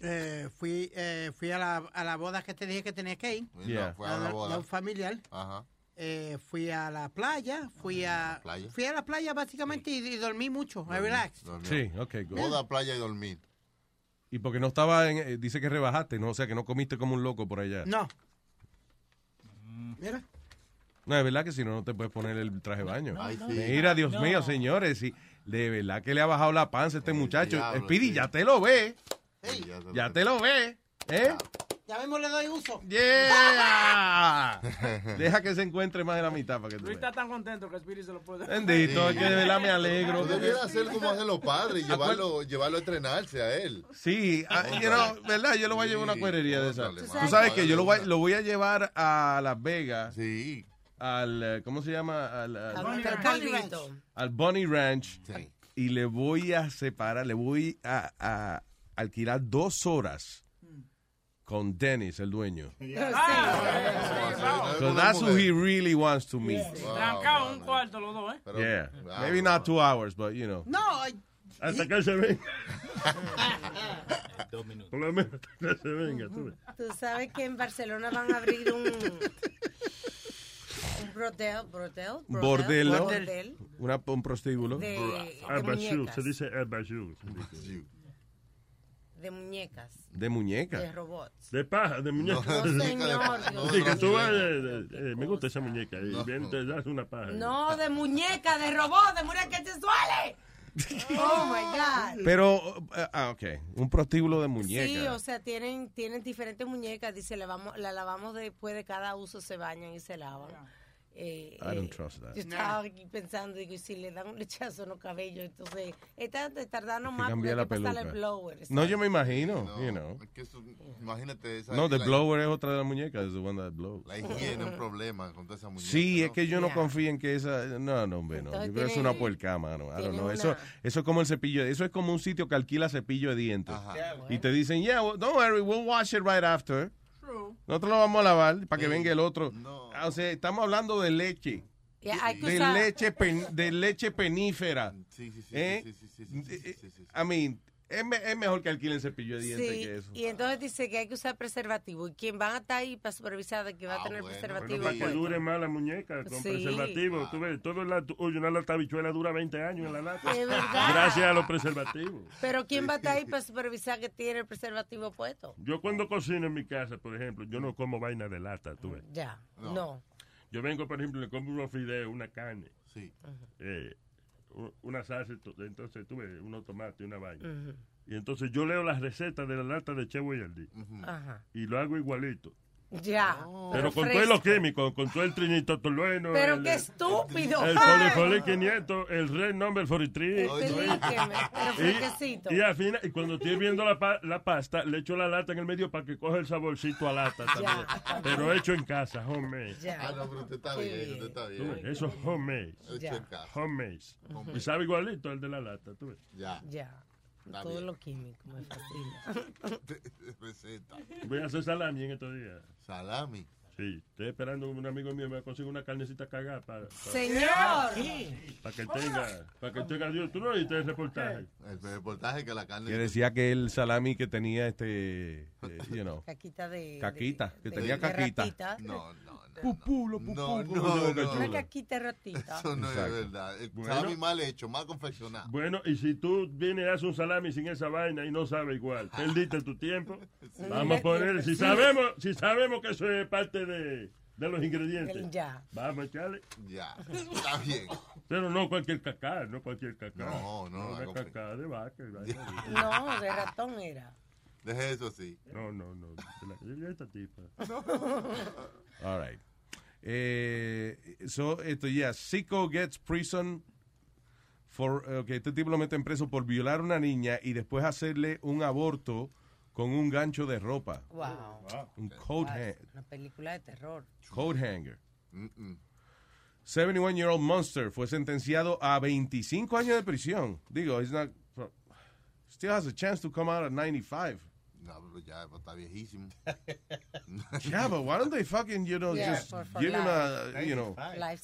Eh, fui eh, fui a la, a la boda que te dije que tenía que ir. Yeah. fue a la boda. de un familiar. Ajá. Eh, fui a la playa, fui a ¿Playa? fui a la playa básicamente y, y dormí mucho, I relax. Sí, ok, good. Boda, playa y dormir. Y porque no estaba en, eh, dice que rebajaste, ¿no? O sea, que no comiste como un loco por allá. No. Mira. No, es verdad que si no, no te puedes poner el traje de baño. Mira, Dios No. mío, señores, si de verdad que le ha bajado la panza a este muchacho. diablo, Speedy, sí. ya te lo ve. Sí, ya te lo ve. ¿Eh? Ya mismo le doy uso. Yeah. <laughs> Deja que se encuentre más de la mitad para que tú Luis está tan contento que Spirit se lo puede. Bendito, es que de verdad me alegro. Tú debieras hacer como hacen los padres, llevarlo, llevarlo a entrenarse a él. Sí, ah, you know, ¿verdad? Yo lo voy a llevar a una cuerería de esa. Tú Tú sabes que- yo lo voy, lo voy a llevar a Las Vegas. Sí. Al, eh, ¿cómo se llama? Al, al- Al Bunny Calvito. al Bunny Ranch. Y le voy a separar, le voy a, a alquilar dos horas con Dennis, el dueño. So that's who he really wants to meet. Trancado un cuarto los dos, ¿eh? Yeah. Maybe not two hours, but you know. No, I- Hasta que se venga. Dos minutos. Por lo menos hasta que se venga. Tú. Tú sabes que en Barcelona van a abrir un, un Un brodel, bordelo. bordel Una, un prostíbulo. de, de Abajur, muñecas, se dice abajur. se dice. De muñecas, De muñeca. de robots. De paja, de muñeca. No, señor, Dios Sí, que mío. tú vas, eh, eh, me gusta esa muñeca. Y viene y te das una paja. No, de muñeca, de robot, de muñecas sexuales. Oh my God. Pero, eh, ah, ok. Un prostíbulo de muñeca. Sí, o sea, tienen, tienen diferentes muñecas. Dice, la, vamos, la lavamos después de cada uso, se bañan y se lavan. Eh, I don't eh, trust that. Yo estaba aquí pensando, digo, y si le dan un lechazo en los cabellos, entonces, está tardando que más porque la peluca. el blower. No, yo me imagino, you know. Es que eso, imagínate esa. No, the blower es otra de las muñecas, es the one that blows. La higiene es un problema con toda esa muñeca. Sí, ¿no? es que yo no Yeah. confío en que esa. No, no, hombre, no. Entonces Yo creo que es una puerca, mano. I don't know. Eso, una- eso es como el cepillo. Eso es como un sitio que alquila cepillo de dientes. Ajá. Y te dicen, yeah, well, don't worry, we'll wash it right after. True. Nosotros lo vamos a lavar para que venga el otro. No. Ah, O sea, estamos hablando de leche. De leche, pen- de leche penífera. ¿Eh? sí, sí, sí. I mean, es, me- es mejor que alquilen cepillo de dientes Sí, que eso. y entonces dice que hay que usar preservativo. ¿Y quién van a estar ahí para supervisar de que va Ah, a tener bueno. preservativo? Bueno, para que dure más la muñeca con Sí. preservativo. Tú ves, todo la, oye, una lata de habichuela dura 20 años en la lata. Es verdad. Gracias a los preservativos. Pero ¿quién va a estar ahí para supervisar que tiene el preservativo puesto? Yo cuando cocino en mi casa, por ejemplo, yo no como vaina de lata, tú ves. Ya, No. no. Yo vengo, por ejemplo, le compro unos fideos, una carne, Sí. eh, u- una salsa, to- entonces tuve unos tomates, una vaina. Y entonces yo leo las recetas de la lata de Che Boyardee y lo hago igualito. Ya. Pero con fresco. todos los químicos, con todo el trinitotolueno. Pero el, qué estúpido. El polifoli 500, el red number 43. Explíqueme, pero fresquecito. Y, y al final, y cuando estoy viendo la, pa- la pasta, le echo la lata en el medio para que coja el saborcito a lata también. Pero hecho en casa, homemade. Ya. Ah, no, pero usted está bien, usted está bien. Eso es homemade. Hecho Ya. en casa. Homemade. Homemade. Y sabe igualito el de la lata, tú ves. Ya. Ya. Está Todo bien. lo químico me fascina. <laughs> Receta. Voy a hacer salami en estos días. Salami. Sí, estoy esperando un amigo mío me consigue una carnecita cagada para, para, Señor. para que tenga, para que tenga Dios. Tú no oíste el reportaje. El reportaje que la carne. Que decía que el salami que tenía este, eh, <laughs> you know, Caquita de... caquita, de- que de- tenía de caquita. ratita. No, no, no. Pupulo, pupú, No, no, no. Una caquita ratita. Eso no Exacto. es verdad. El Bueno. salami mal hecho, mal confeccionado. Bueno, y si tú vienes y haces un salami sin esa vaina y no sabe igual, <laughs> perdiste tu tiempo. Vamos a poner, si sabemos, si sabemos que eso es parte de, de los ingredientes, Ya. vamos a echarle. Ya. Está bien. Pero no cualquier cacá, no cualquier cacá. No, no, Una cacá de vaca. <laughs> No, de ratón era. Deje eso así. No, no, no. de esta tipa. <laughs> All right. Eh, so, esto ya, Zico gets prison for, okay, este tipo lo meten preso por violar a una niña y después hacerle un aborto con un gancho de ropa. Wow. Un coat, ha- Una película de terror. coat hanger. 71-year-old monster fue sentenciado a 25 años de prisión. Digo, he's not, still has a chance to come out at 95. No, pero ya pues, está viejísimo. <laughs> Yeah, but why don't they fucking, you know, Yeah, just for- for give him a, you know.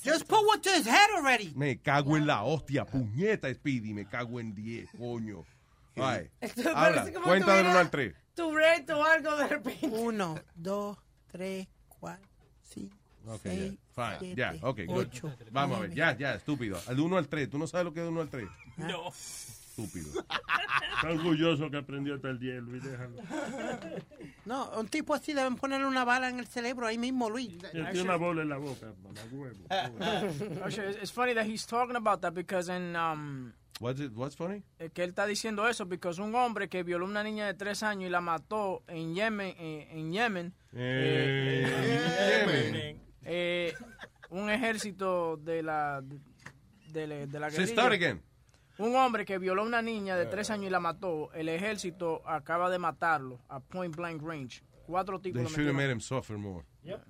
Just put one to his head already. Me cago en la hostia, puñeta, Speedy, me cago en 10, coño. Ay, <laughs> Esto habla, parece como cuenta del tuviera 1 al 3. Tu reto o algo de repente. Uno, dos, tres, cuatro, cinco, Ok, seis, ya, fine, siete, ya, ok, good. ocho, Vamos a ver, ya, ya, estúpido. Al 1 al 3, ¿tú no sabes lo que es del 1 al 3? No. Estúpido. <laughs> Está orgulloso que aprendió hasta el 10, Luis, déjalo. No, un tipo así deben ponerle una bala en el cerebro ahí mismo, Luis. Tiene una bola en la boca, mamá huevo. <laughs> Actually, it's- it's funny that he's talking about that because in um, What's, it, what's funny? eh, que él está diciendo eso porque un hombre que violó a una niña de tres años y la mató en Yemen, eh, en Yemen, Eh, Yemen. eh, un ejército de la de, la- de la guerrilla. start again. Un hombre que violó a una niña de tres años y la mató, el ejército acaba de matarlo a point blank range. Cuatro tipos They lo should have made him suffer more. Yep.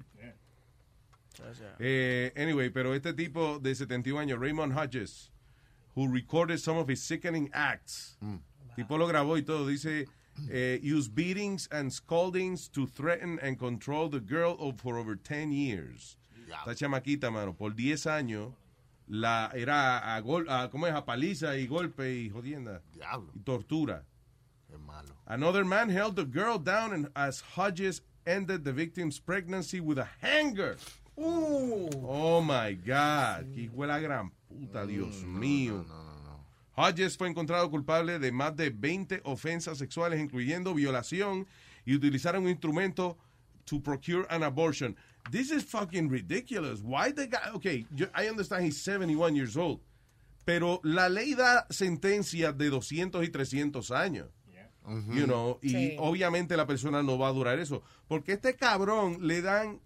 Eh, anyway, pero este tipo de 71 años, Raymond Hodges, who recorded some of his sickening acts, tipo lo grabó y todo, dice, eh, use beatings and scoldings to threaten and control the girl of- for over 10 years. Esta chamaquita, mano, por 10 años, la era a, gol, a, ¿cómo es? A paliza y golpe y jodienda. Diablo. Y tortura. Qué malo. Another man held the girl down and as Hodges ended the victim's pregnancy with a hanger. Oh my God. Qué la gran puta, Dios mío. Hodges fue encontrado culpable de más de 20 ofensas sexuales, incluyendo violación y utilizar un instrumento to procure an abortion. This is fucking ridiculous. Why the guy? Okay, yo- I understand he's 71 years old. Pero la ley da sentencias de 200 y 300 años. You know, y Sí. obviamente la persona no va a durar eso. Porque este cabrón le dan.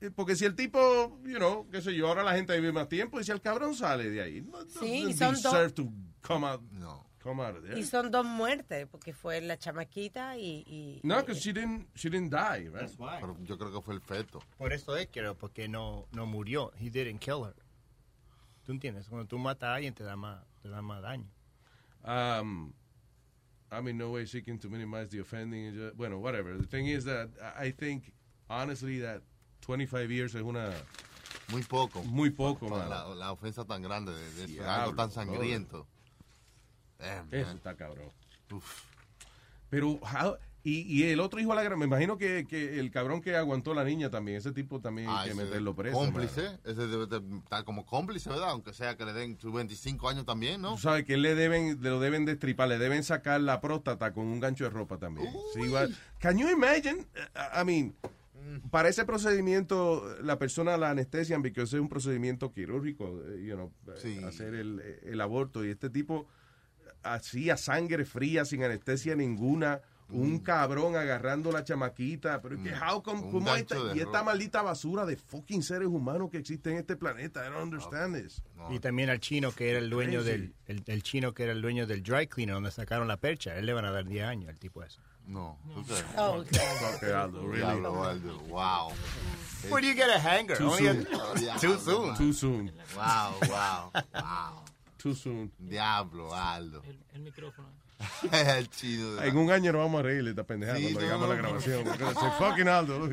Eh, Porque si el tipo, you know, qué sé yo, ahora la gente vive más tiempo y si el cabrón sale de ahí, no Sí, son dos- deserve to come out, come out of there. Y son dos muertes, porque fue la chamaquita y... y No, because she didn't, she didn't die, right? Pero yo creo que fue el feto. Por eso es que porque no, no murió. He didn't kill her. ¿Tú entiendes? Cuando tú matas a alguien te da más, te da más daño. Um, I'm in no way seeking to minimize the offending. Just- Bueno, whatever. The thing is that I think, honestly, that 25 years es una... Muy poco. Muy poco, Para la, la ofensa tan grande de, de eso, Diablo, algo tan sangriento. Damn, Eso man. está cabrón. Pero, how- y, y el otro hijo de la gran... Me imagino que, que el cabrón que aguantó a la niña también, ese tipo también Ah, hay que meterlo preso. Cómplice. mano. Ese debe de estar como cómplice, ¿verdad? Aunque sea que le den sus 25 años también, ¿no? Tú sabes que le deben, lo deben destripar, le deben sacar la próstata con un gancho de ropa también. Sí, igual. Can you imagine? I mean, para ese procedimiento, la persona la anestesian porque ese es un procedimiento quirúrgico, eh, you know, eh, hacer el, el aborto. Y este tipo hacía sangre fría, sin anestesia ninguna. Un cabrón agarrando la chamaquita, pero es que how come- cómo esta- y esta maldita basura de fucking seres humanos que existen en este planeta, I don't understand this. Y también al chino que era el dueño Crazy. del el, el chino que era el dueño del dry cleaner donde sacaron la percha. Él le van a dar 10 años al tipo ese. No. Oh, Okay, Aldo, really? Diablo, Aldo. Wow. Where do you get a hanger? Too Only a- soon. too soon. Too soon. Wow, wow, wow. Too soon. Diablo, Aldo. El micrófono. <laughs> el chino. de En un año nos vamos a reír de esta pendejada Sí, cuando no, llegamos a la no. grabación. Say, fucking Aldo.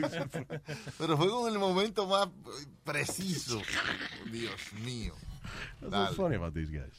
Pero fue con el momento más preciso. Dios mío. That's what's funny about these guys.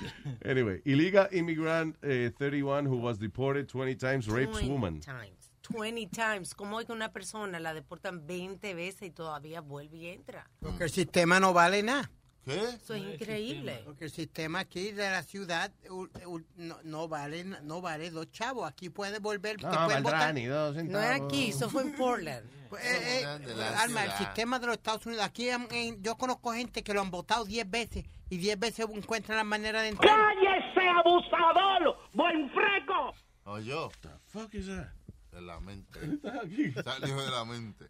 <laughs> Anyway, illegal immigrant eh, 31 who was deported 20 times rapes 20 woman. times. 20 times. ¿Cómo es que una persona la deportan 20 veces y todavía vuelve y entra? Porque el sistema no vale nada. ¿Qué? Eso es increíble. Porque el sistema aquí de la ciudad u- u- no, no vale no vale dos chavos. Aquí puede volver. te No, valdrá votar. ni dos No es aquí, eso fue en Portland. <laughs> Pues, eh, eh, Alma, el sistema de los Estados Unidos, aquí en- en- yo conozco gente que lo han votado 10 veces y 10 veces encuentran la manera de entrar. ¡Cállese, abusador! ¡Buen freco! Oye, yo. fuck is that? De la mente. Está aquí. <laughs> Salió de la mente.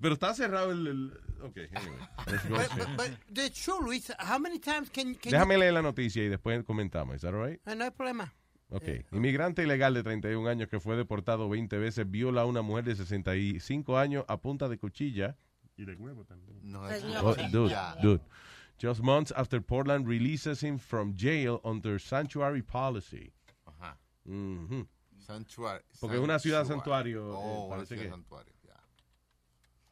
Pero está cerrado el... el- ok, anyway. But, but, true, Luis. How many times can, can Déjame leer la noticia y después comentamos. ¿Is that all right? you... Eh, no hay problema. Ok. Inmigrante ilegal de 31 años que fue deportado 20 veces viola a una mujer de 65 años a punta de cuchilla. Y de huevo también. No, Oh, dude, dude. Just months after Portland releases him from jail under sanctuary policy. Ajá. Mhm. Sanctuary. Porque es una ciudad santuario. eh, Oh, una parece ciudad que- santuario. ya.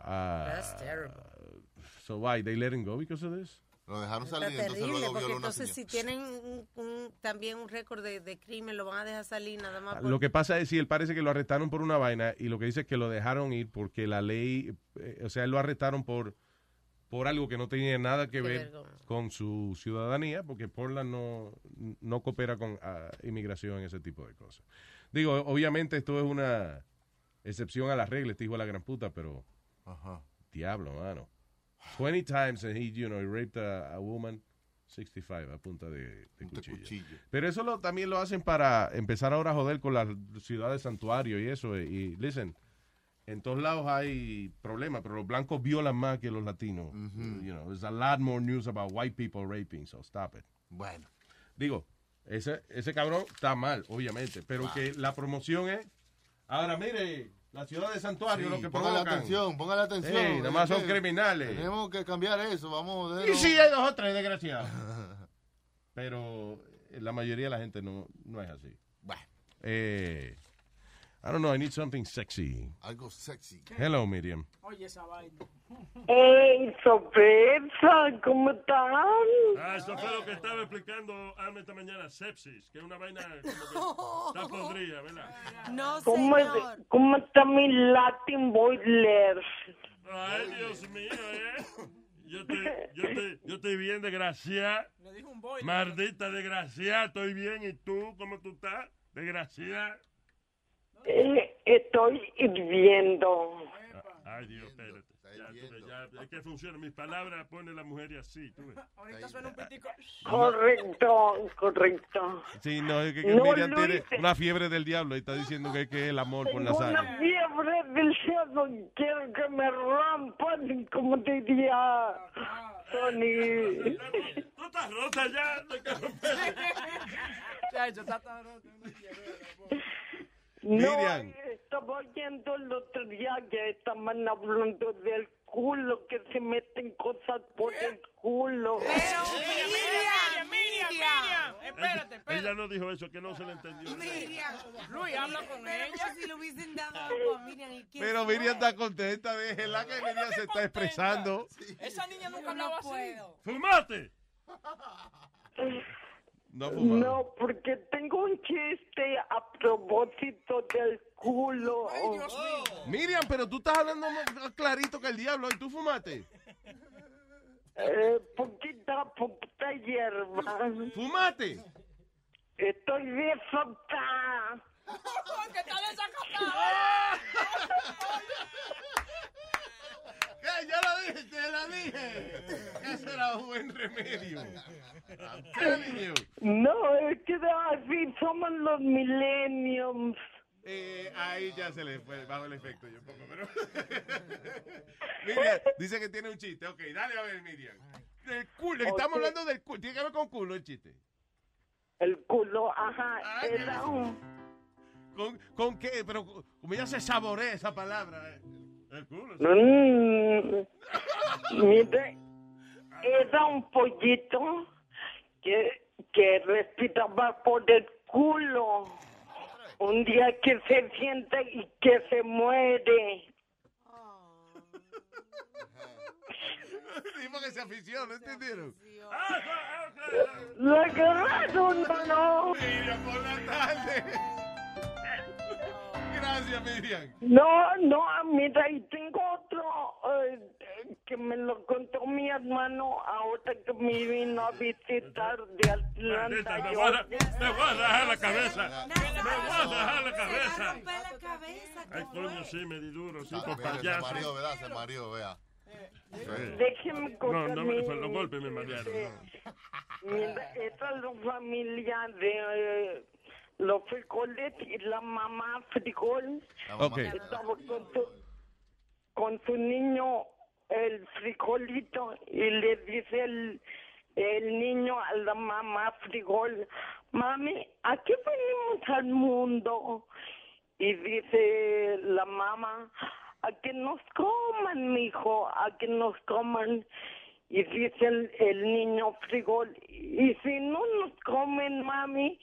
Ah, That's terrible. So why they let him go because of this? Lo dejaron Está salir, entonces terrible, luego porque una entonces señora. si tienen un- un- también un récord de, de crimen, lo van a dejar salir nada más. por- Lo que pasa es si él parece que lo arrestaron por una vaina y lo que dice es que lo dejaron ir porque la ley, eh, o sea, él lo arrestaron por por algo que no tenía nada que Qué ver vergüenza. con su ciudadanía, porque Portland no, no coopera con ah, inmigración en ese tipo de cosas. Digo, obviamente esto es una excepción a la regla, este hijo de la gran puta, pero Ajá. diablo, mano. 20 times and he, you know, he raped a, a woman 65 a punta de, de cuchillo. cuchillo. Pero eso lo, también lo hacen para empezar ahora a joder con las ciudades santuario y eso. eh, Y, listen, en todos lados hay problemas, pero los blancos violan más que los latinos. You know, there's a lot more news about white people raping, so stop it. Bueno. Digo, ese, ese cabrón está mal, obviamente, pero que la promoción es... Ahora, mire, la ciudad de santuario, Sí, lo que provocan. atención, póngale atención. Ey, nada más son criminales. Tenemos que cambiar eso, vamos a Y sí, hay dos o tres, desgraciados. <laughs> Pero eh, la mayoría de la gente no, no es así. Eh, I don't know, I need something sexy. Algo sexy. Hello, Miriam. Oye, esa vaina. ¡Ey, sorpresa! ¿Cómo están? Ah, eso fue lo que estaba explicando Alma esta mañana, sepsis, que es una vaina como que <laughs> está podrida, ¿verdad? No, ¿Cómo, señor. ¿Cómo está mi Latin boiler? Ay, Dios mío, ¿eh? Yo estoy, yo estoy, yo estoy bien, desgraciada. Maldita desgraciada, estoy bien. ¿Y tú, cómo tú estás? Desgraciada. Eh, estoy hirviendo. Ay, Dios, espérate. Ya, tú ya, es que funciona. Mis palabras pone la mujer y así, tú ves. Ahorita suena un pitico. Correcto, correcto. Sí, no, es que, que No, Miriam Luis. tiene una fiebre del diablo y está diciendo que, que es el amor por la sangre. una fiebre del cielo. Quiero que me rompan, como diría Tony. Tú estás rota ya. Chacho, está tan roto. No, Miriam. estaba oyendo el otro día que estaban hablando del culo, que se meten cosas por el culo. Miriam, Miriam, Miriam. Espérate, espérate. Ella no dijo eso, que no se le entendió. Miriam. Luis, habla con Pero ella. si le hubiesen dado algo a Miriam, ¿y quién Pero fue? Miriam está contenta, déjela que Miriam se está expresando. Esa niña nunca hablaba así. ¡Fumate! <laughs> No porque tengo un chiste a propósito del culo. Miriam, pero tú estás hablando más clarito que el diablo y tú fumaste. Eh, poquita, poquita hierba. ¿Fumaste? Estoy desatada. <laughs> Que está desacatada. ¿Qué? Ya lo dije, te la dije. Ese era un buen remedio. I'm telling you. No, es que así somos los millenniums. Eh, ahí ya se le fue bajo el efecto yo un poco, pero... <laughs> Miriam, dice que tiene un chiste. Ok, dale a ver, Miriam. Del culo, estamos hablando del culo. Tiene que ver con culo el chiste. El culo, ajá, era un... ¿Con, con qué? Pero como ya se saborea esa palabra. eh. Mm, mire, era un pollito que, que respiraba por el culo. Un día que se siente y que se muere. <laughs> Sí, porque se aficionó, ¿entendieron? Lo agarraron, no, no. Miriam, por la tarde. Gracias, Miriam. No, no, mira, y tengo otro eh, que me lo contó mi hermano ahora que me vino a visitar de Atlanta. me voy a, me voy a dejar la cabeza. Me voy a dejar la cabeza. Ay, coño, sí, me di duro, sí, mira, se mareó, ¿verdad? Se mareó, vea. Déjeme No, contar no, mi- fue los golpes me marearon. no. Mira, esta es la familia de eh, los frijoles y la mamá frijol. Ok. Estaba con su, con su niño, el frijolito, y le dice el, el niño a la mamá frijol, mami, aquí venimos al mundo. Y dice la mamá, a que nos coman, mijo, a que nos coman. Y dice el, el niño frijol, y si no nos comen, mami,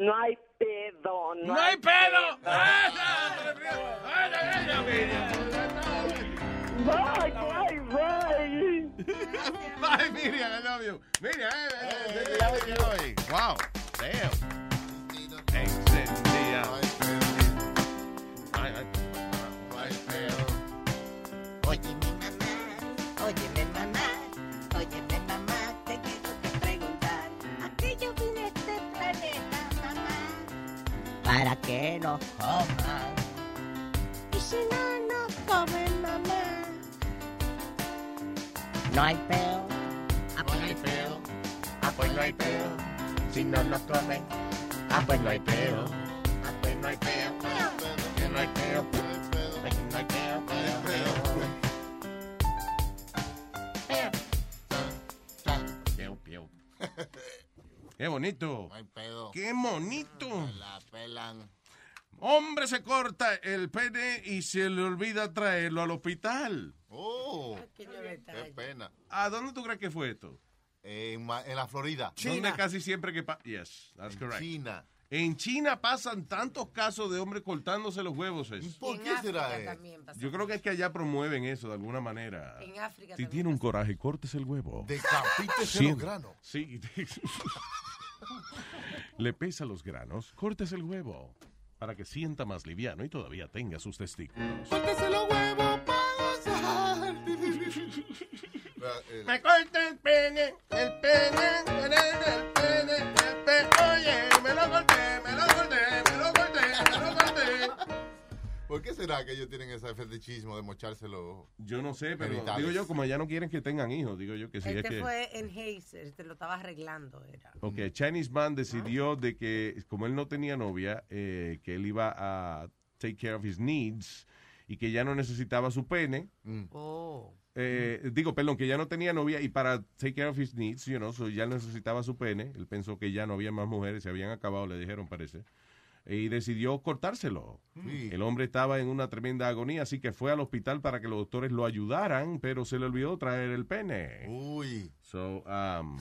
no hay pedo. No, ¡No hay pedo! Bye, bye, bye. Bye, Miriam, I love you. Miriam, eh, eh, eh, eh, eh, eh, Wow, damn. Encendía. Ay, ay. Para que nos coman. Y si no nos comen, mamá. No hay peo. Ah, pues no hay peo. Ah, pues no hay peo. Si no nos comen. Ah, pues no hay peo. Ah, pues no hay peo. No hay peo. Pues no hay peo, peo, peo. <laughs> Qué bonito. No hay pedo. Qué bonito. Pelan. Hombre se corta el pene y se le olvida traerlo al hospital. Oh, qué pena. ¿A dónde tú crees que fue esto? En, la Florida. Donde casi siempre que pasa. Yes, that's En correct. China. En China pasan tantos casos de hombres cortándose los huevos. eso. ¿Por En qué será eso? también pasa. Yo creo que es que allá promueven eso de alguna manera. En África Si también tiene un coraje, córtese el huevo. Decapítese los granos. Sí. <laughs> Le pesa los granos, córtese el huevo. Para que sienta más liviano y todavía tenga sus testículos. Córtese los huevos para gozar. <laughs> Me corta el pene, el pene, el pene, ¿Por qué será que ellos tienen ese fetichismo de mochárselo? Yo no sé, pero Genitales. digo yo, como allá no quieren que tengan hijos, digo yo que sí es Este que... fue en Hazer, te lo estaba arreglando, era. Ok, Chinese Man decidió de que, como él no tenía novia, eh, que él iba a take care of his needs y que ya no necesitaba su pene. Oh. Eh, digo, perdón, que ya no tenía novia y para take care of his needs, you know, so ya necesitaba su pene. Él pensó que ya no había más mujeres, se habían acabado, le dijeron, parece. Y decidió cortárselo. Sí. El hombre estaba en una tremenda agonía, así que fue al hospital para que los doctores lo ayudaran, pero se le olvidó traer el pene. Uy. So, um,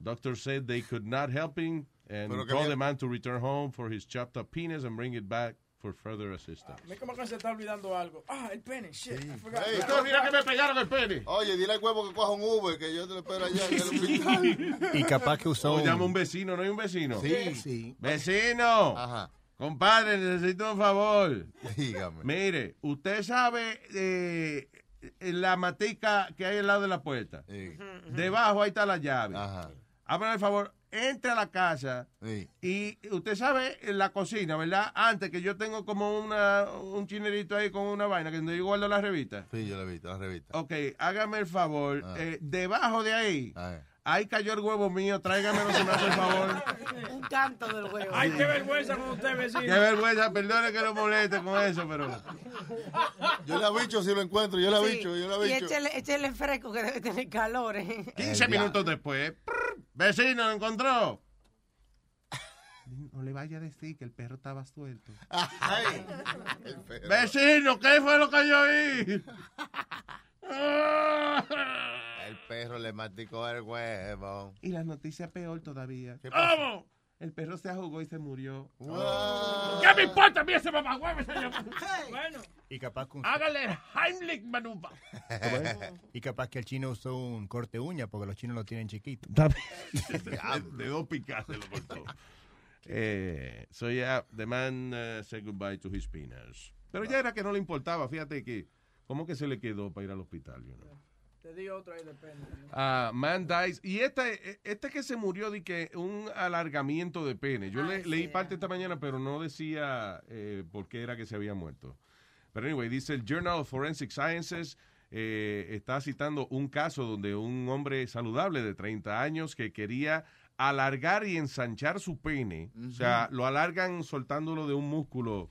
doctor said they could not help him and told the man to return home for his chopped up penis and bring it back for further assistance. Me como que se está olvidando algo. Ah, el pene, shit. I forgot. Ey, Usted mira que me pegaron el pene. Oye, dile al huevo que coja un Uber, que yo te lo espero allá en el hospital. Y capaz que usó O un- llama un vecino, ¿no hay un vecino? Sí. Sí. Vecino. Ajá. Compadre, necesito un favor. Dígame. Mire, usted sabe eh, la matica que hay al lado de la puerta. Sí. Debajo ahí está la llave. Ajá. Hágame el favor, entre a la casa Sí. y usted sabe en la cocina, ¿verdad? Antes que yo tengo como una, un chinerito ahí con una vaina que donde yo guardo las revistas. Sí, yo lo he visto, la revista. Ok, hágame el favor, Ah. eh, debajo de ahí, Ah. Ahí cayó el huevo mío, tráigamelo si me hace el favor. Un canto del huevo. Ay, qué vergüenza con usted, vecino. Qué vergüenza, perdone que lo moleste con eso, pero... Yo le aviso si lo encuentro, yo le Sí, aviso, yo le Y aviso. échale, échale fresco que debe tener calor. ¿eh? 15 minutos después, prr, vecino, lo encontró. No le vaya a decir que el perro estaba suelto. Ay, el perro. Vecino, ¿qué fue lo que yo oí? <laughs> El perro le masticó el huevo. Y la noticia peor todavía. ¿Cómo? El perro se ahogó y se murió. Wow. ¿Qué me importa a mí ese mamagüevo, señor? Bueno, Y capaz que un- Hágale Heimlich maneuver. y capaz que el chino usó un corte uña porque los chinos lo tienen chiquito. de dos picadas se lo cortó. Eh, so yeah, the man uh, said goodbye to his penis. Pero ya era que no le importaba, fíjate que, ¿cómo que se le quedó para ir al hospital? you know? Te di otro ahí, depende. Ah, man dies. Y este, este que se murió de que un alargamiento de pene. Yo le- leí parte esta mañana, pero no decía eh, por qué era que se había muerto. Pero anyway, dice el Journal of Forensic Sciences, eh, está citando un caso donde un hombre saludable de 30 años que quería alargar y ensanchar su pene. O sea, lo alargan soltándolo de un músculo,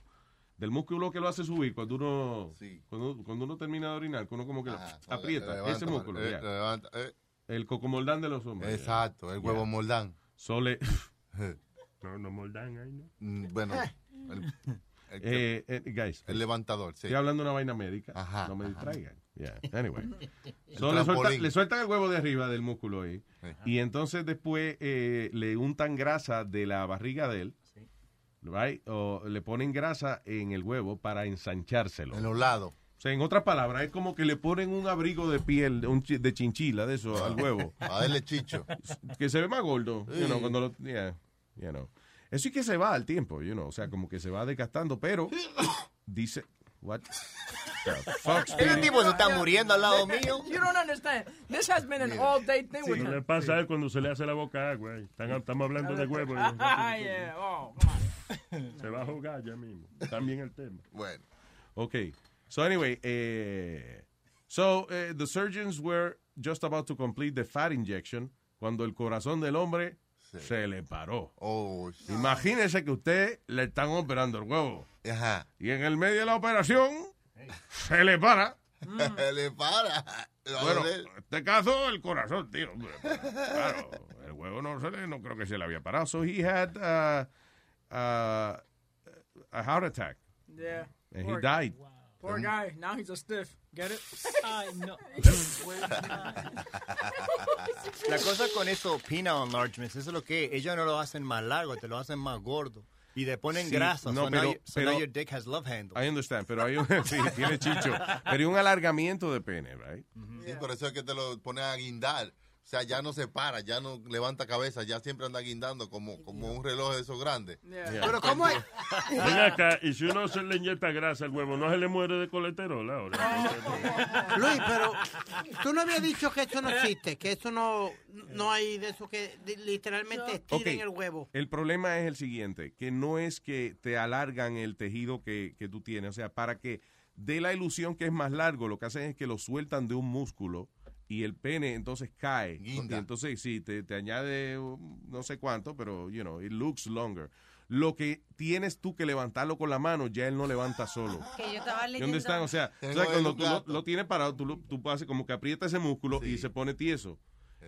del músculo que lo hace subir cuando uno, cuando, cuando uno termina de orinar, que uno como que lo Ajá, aprieta, le levanta, ese músculo. eh, ya. le levanta, eh. El cocomoldán de los hombres. Exacto, el huevo moldán. Sole. <laughs> No, no moldan ahí, ¿no? Mm, Bueno, el, el Eh, que- eh, guys. el levantador, sí. Estoy hablando de una vaina médica. Ajá, no me distraigan. Yeah. Anyway. <laughs> El So, le, suelta- trampolín. le sueltan el huevo de arriba del músculo ahí. Y entonces después eh, le untan grasa de la barriga de él. Right? O le ponen grasa en el huevo para ensanchárselo. En los lados. O sea, en otras palabras, es como que le ponen un abrigo de piel, de un chi- de chinchila, de eso, al huevo. <laughs> A darle chicho. Que se ve más gordo, you know, cuando lo... yeah, you know. Eso sí que se va al tiempo, you know, o sea, como que se va desgastando, pero dice... What? <laughs> Speedy? tipo se está muriendo al lado mío. You don't understand. This has been an all-day thing with Lo que le him. pasa a él cuando se le hace la boca agua. Estamos hablando de huevos. Ah, yeah. Oh. <laughs> Se va a jugar ya mismo. También el tema. Bueno. Okay. So anyway, eh, so eh, the surgeons were just about to complete the fat injection cuando el corazón del hombre se le paró. Oh, Imagínese que usted le están operando el huevo. Ajá. Y en el medio de la operación se le para. le para. Bueno, en este caso el corazón, tío. hombre. Claro, el huevo no se le, no creo que se le había parado. So he had uh, uh, a heart attack. Yeah. And Poor- he died. Poor guy. Now he's a stiff. Get it? Ay, no. <laughs> La cosa con eso, peanut enlargements, eso es lo que ellos no lo hacen más largo, te lo hacen más gordo. Y le ponen Sí, grasa. no, so, pero- now, you- so now pero- your dick has love handles. I understand, pero hay un, <laughs> sí, tiene chicho. <laughs> Pero hay un alargamiento de pene, right? Sí, por eso es que te lo ponen a guindar. O sea, ya no se para, ya no levanta cabeza, ya siempre anda guindando como, como un reloj de esos grandes. Pero ¿cómo es? Ven acá, y si uno se le inyecta grasa al huevo, ¿no se le muere de colesterol ahora? <laughs> Luis, pero tú no habías dicho que eso no existe, que eso no, no hay de eso que literalmente estiren Ok. el huevo. El problema es el siguiente, que no es que te alargan el tejido que, que tú tienes. O sea, para que dé la ilusión que es más largo, lo que hacen es que lo sueltan de un músculo y el pene entonces cae. Guinda. Y entonces sí, te, te añade no sé cuánto, pero, you know, it looks longer. Lo que tienes tú que levantarlo con la mano, ya él no levanta solo. <laughs> Que yo estaba ¿Y leyendo. dónde están? O sea, o Tengo sea, cuando tú lo tienes parado, tú, lo, tú haces como que aprieta ese músculo y se pone tieso.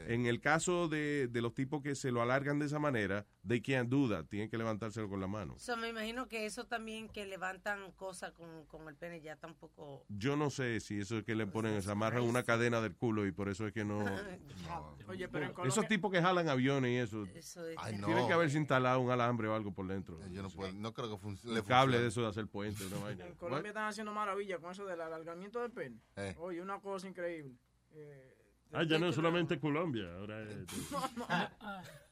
En el caso de, de los tipos que se lo alargan de esa manera, they can't do that. Tienen que levantárselo con la mano. So, me imagino que eso también que levantan cosas con, con el pene ya tampoco. Yo no sé si eso es que le ponen, se amarran una cadena del culo y por eso es que no... <laughs> Oye, pero en Colombia... Esos tipos que jalan aviones y eso, Eso es. Ay, no. tienen que haberse instalado un alambre o algo por dentro. Yo no puedo, no creo que funcione. Un cable de eso de hacer puente. Una vaina. En Colombia están haciendo maravillas con eso del alargamiento del pene. Eh. Oye, una cosa increíble. Eh, Ah, ya no es solamente Colombia, ahora es... <laughs> No, no.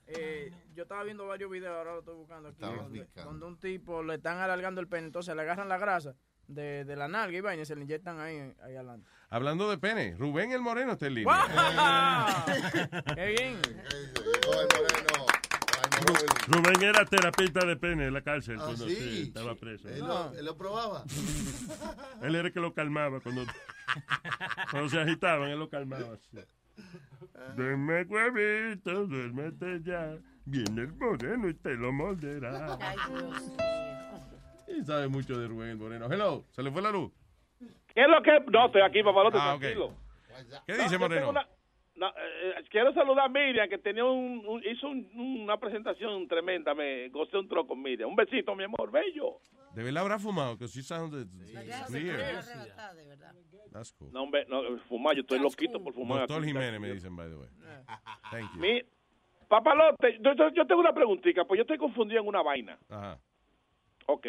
Eh, yo estaba viendo varios videos, ahora lo estoy buscando aquí, donde, donde un tipo le están alargando el pene, entonces le agarran la grasa de, de la nalga y vaina y se le inyectan ahí, ahí adelante. Hablando de pene, Rubén el Moreno está en línea. ¡Qué bien! Llegó el moreno. Rubén era terapista de pene en la cárcel Ah, cuando sí. sí, estaba preso. Él lo, él lo probaba. Él era el que lo calmaba cuando, cuando se agitaban, él lo calmaba. así. Duerme huevito, duérmete ya. Viene el moreno y te lo molderá. Ay, Dios mío. Y sabe mucho de Rubén el Moreno. Hello, ¿se le fue la luz? ¿Qué es lo que.? No, estoy aquí, papalote, Ah, tranquilo. ¿Qué No, dice yo Moreno? No, eh, eh, quiero saludar a Miriam, que tenía un, un- hizo un- una presentación tremenda. Me gocé un troco con Miriam. Un besito, mi amor, bello. ¿De verdad habrá fumado? Que she sounded de verdad. That's cool. No, hombre, no, fumar, yo estoy loquito por fumar. Doctor aquí. Jiménez me dicen, by the way. Thank you. Mi, papalote, yo, yo- tengo una preguntita, pues yo estoy confundido en una vaina. Ajá. Ok.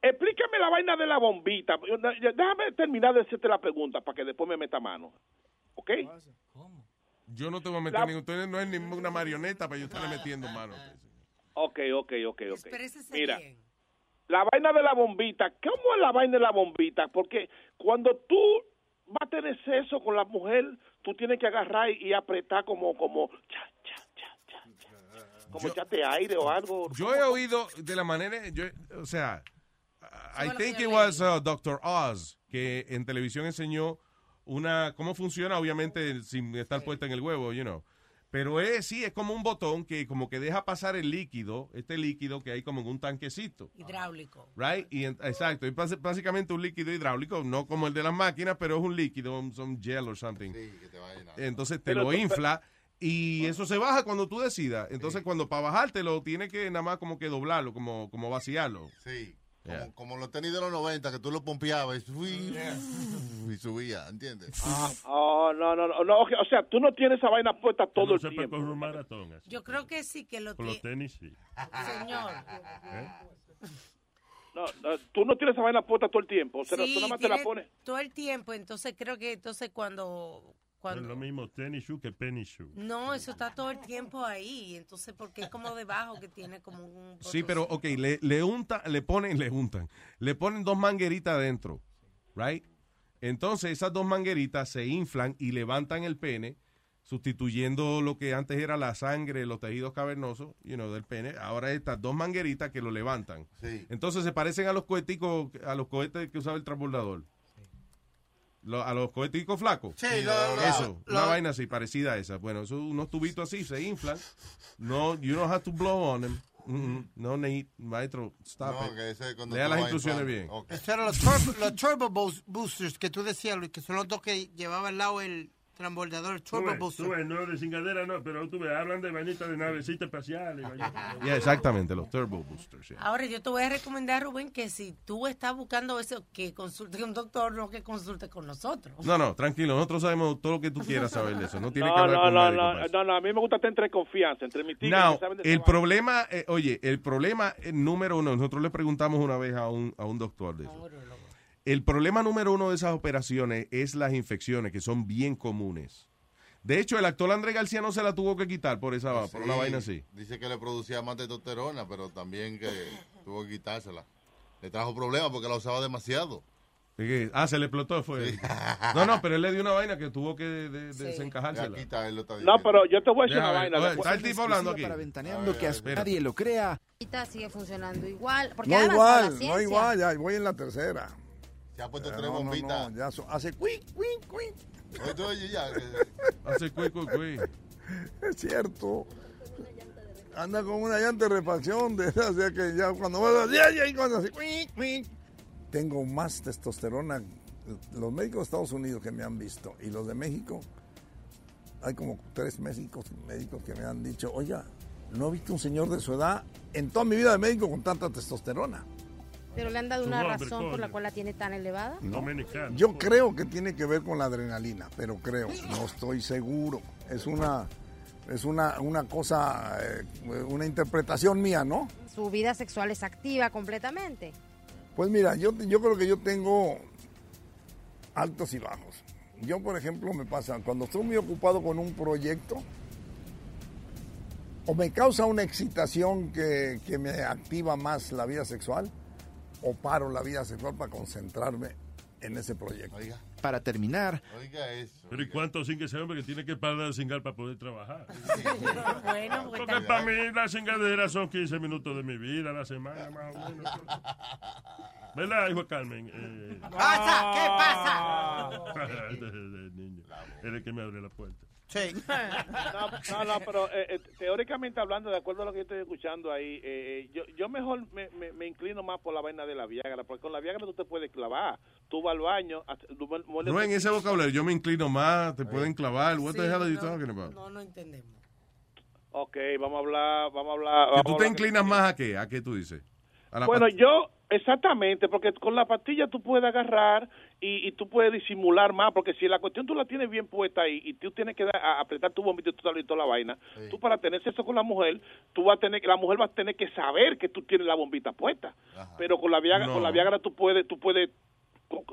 Explícame la vaina de la bombita. Déjame terminar de hacerte la pregunta para que después me meta mano. ¿Ok? Yo no te voy a meter La- ningún... Usted no es ninguna marioneta para yo estarle metiendo mano. Ok, ok, ok, ok. Mira, bien. la vaina de la bombita, ¿cómo es la vaina de la bombita? Porque cuando tú vas a tener sexo con la mujer, tú tienes que agarrar y apretar como, como, cha, cha, cha, cha, cha. como echarte aire o algo. Yo he oído de la manera... Yo, o sea, I think it was uh, Dr. Oz que en televisión enseñó una... cómo funciona, obviamente, sin estar puesta en el huevo, you know. Pero es, sí, es como un botón que como que deja pasar el líquido, este líquido que hay como en un tanquecito. Hidráulico. Right? Y en- exacto, es basi- básicamente un líquido hidráulico, no como el de las máquinas, pero es un líquido, un some gel or something. Entonces te Pero lo tú- infla y eso se baja cuando tú decidas. Entonces cuando para bajártelo tienes que nada más como que doblarlo, como, como vaciarlo. Sí. Yeah. Como, como los tenis de los 90, que tú lo pompeabas y, subía, ¿entiendes? Oh, no, no, no, no, o sea, tú no tienes esa vaina puesta todo el tiempo. correr un maratón. así. Yo creo que sí que lo Con los tenis, sí. Señor. ¿Eh? No, no, tú no tienes esa vaina puesta todo el tiempo, o sea, Sí, tú nada más te la pones. todo el tiempo, entonces creo que entonces cuando No es lo mismo tenis shoe que penny shoe. no, eso está todo el tiempo ahí, entonces porque es como debajo que tiene como un Sí, pero ok, le, le unta, le ponen, le untan, le ponen dos mangueritas adentro, right? Entonces esas dos mangueritas se inflan y levantan el pene, sustituyendo lo que antes era la sangre, los tejidos cavernosos, you know, del pene. Ahora estas dos mangueritas que lo levantan. Sí. Entonces se parecen a los coheticos, a los cohetes que usaba el transbordador. Lo- a los coheticos flacos. Sí, lo- lo- eso, lo- una vaina así, parecida a esa. Bueno, son unos tubitos así, se inflan. No, you don't have to blow on them. Mm, mm, no need, maestro, stop No, it. que ese cuando Lea las instrucciones bien. Ok. Esos eran los turbo, los turbo boost- boosters que tú decías, Luis, que son los dos que llevaba al lado el transbordador, el Tú turbo ves, booster. tú ves, no de cingadera, no, pero tú ves, hablan de vainita de navecita espacial. Y. Yeah, exactamente, los turbo boosters. yeah. Ahora yo te voy a recomendar Rubén que si tú estás buscando eso que consulte con un doctor, no que consulte con nosotros. No, no, tranquilo, nosotros sabemos todo lo que tú quieras saber de eso. No tiene que No, hablar no, con no, médico no, no, no, a mí me gusta estar entre confianza, entre mis que de esa el problema, eh, oye, el problema eh, número uno, nosotros le preguntamos una vez a un, a un doctor de eso. El problema número uno de esas operaciones es las infecciones, que son bien comunes. De hecho, el actor Andrés García no se la tuvo que quitar por esa por una Sí, vaina así. Dice que le producía más testosterona, pero también que tuvo que quitársela. Le trajo problemas porque la usaba demasiado. Ah, se le explotó, fue. No, no, pero él le dio una vaina que tuvo que de- de- desencajársela. Aquí está, él lo está No, pero yo te voy a decir Deja una ver, vaina. está el tipo hablando aquí. Para Ventaneando, que espera. nadie lo crea. Sigue funcionando igual. Porque No igual, no igual, ya voy en la tercera. Se ha puesto tres bombitas. no, ya so- hace cuic, cuic, cuic. Oye, oye, ya. Hace cuic, cuic, cuic. Es cierto. Anda con una llanta de refacción, de esas, o sea que ya cuando va ya, ya, y cuando cuic. Tengo más testosterona. Los médicos de Estados Unidos que me han visto y los de México, hay como tres médicos, médicos que me han dicho, oiga, no he visto un señor de su edad en toda mi vida de médico con tanta testosterona. Pero le han dado una razón por la cual la tiene tan elevada. ¿no? Yo creo que tiene que ver con la adrenalina, pero creo, no estoy seguro. Es una, es una, una cosa, eh, una interpretación mía, ¿no? Su vida sexual es activa completamente. Pues mira, yo, yo creo que yo tengo altos y bajos. Yo, por ejemplo, me pasa, cuando estoy muy ocupado con un proyecto, o me causa una excitación que, que me activa más la vida sexual, o paro la vida sexual para concentrarme en ese proyecto. Para terminar, Oiga eso. Pero ¿y cuánto sin que ese hombre que tiene que parar de cingar para poder trabajar? Bueno, porque Porque para mí la cingadera son 15 minutos de mi vida a la semana, más o menos. ¿Verdad, hijo de Carmen? Eh, ¿Pasa? ¿Qué pasa? <laughs> el niño. Él es el que me abre la puerta. Sí. <laughs> No, no, no, pero eh, eh, teóricamente hablando, de acuerdo a lo que estoy escuchando ahí, eh, eh, yo, yo mejor me, me, me inclino más por la vaina de la Viagra, porque con la Viagra tú te puedes clavar. Tú vas al baño, tú No en ese vocabulario, yo me inclino más, te pueden clavar. What the hell are you talking about? No, no entendemos. Ok, vamos a hablar, vamos a hablar. Que vamos tú a te inclinas más a qué, a qué tú dices. A la Bueno, pat- yo, exactamente, porque con la pastilla tú puedes agarrar y, y tú puedes disimular más, porque si la cuestión tú la tienes bien puesta ahí y tú tienes que dar- a- apretar tu bombito y tú y toda la vaina, tú para tener sexo con la mujer, tú vas a tener, la mujer va a tener que saber que tú tienes la bombita puesta. Pero con la Viagra, No. con la Viagra tú puedes, tú puedes,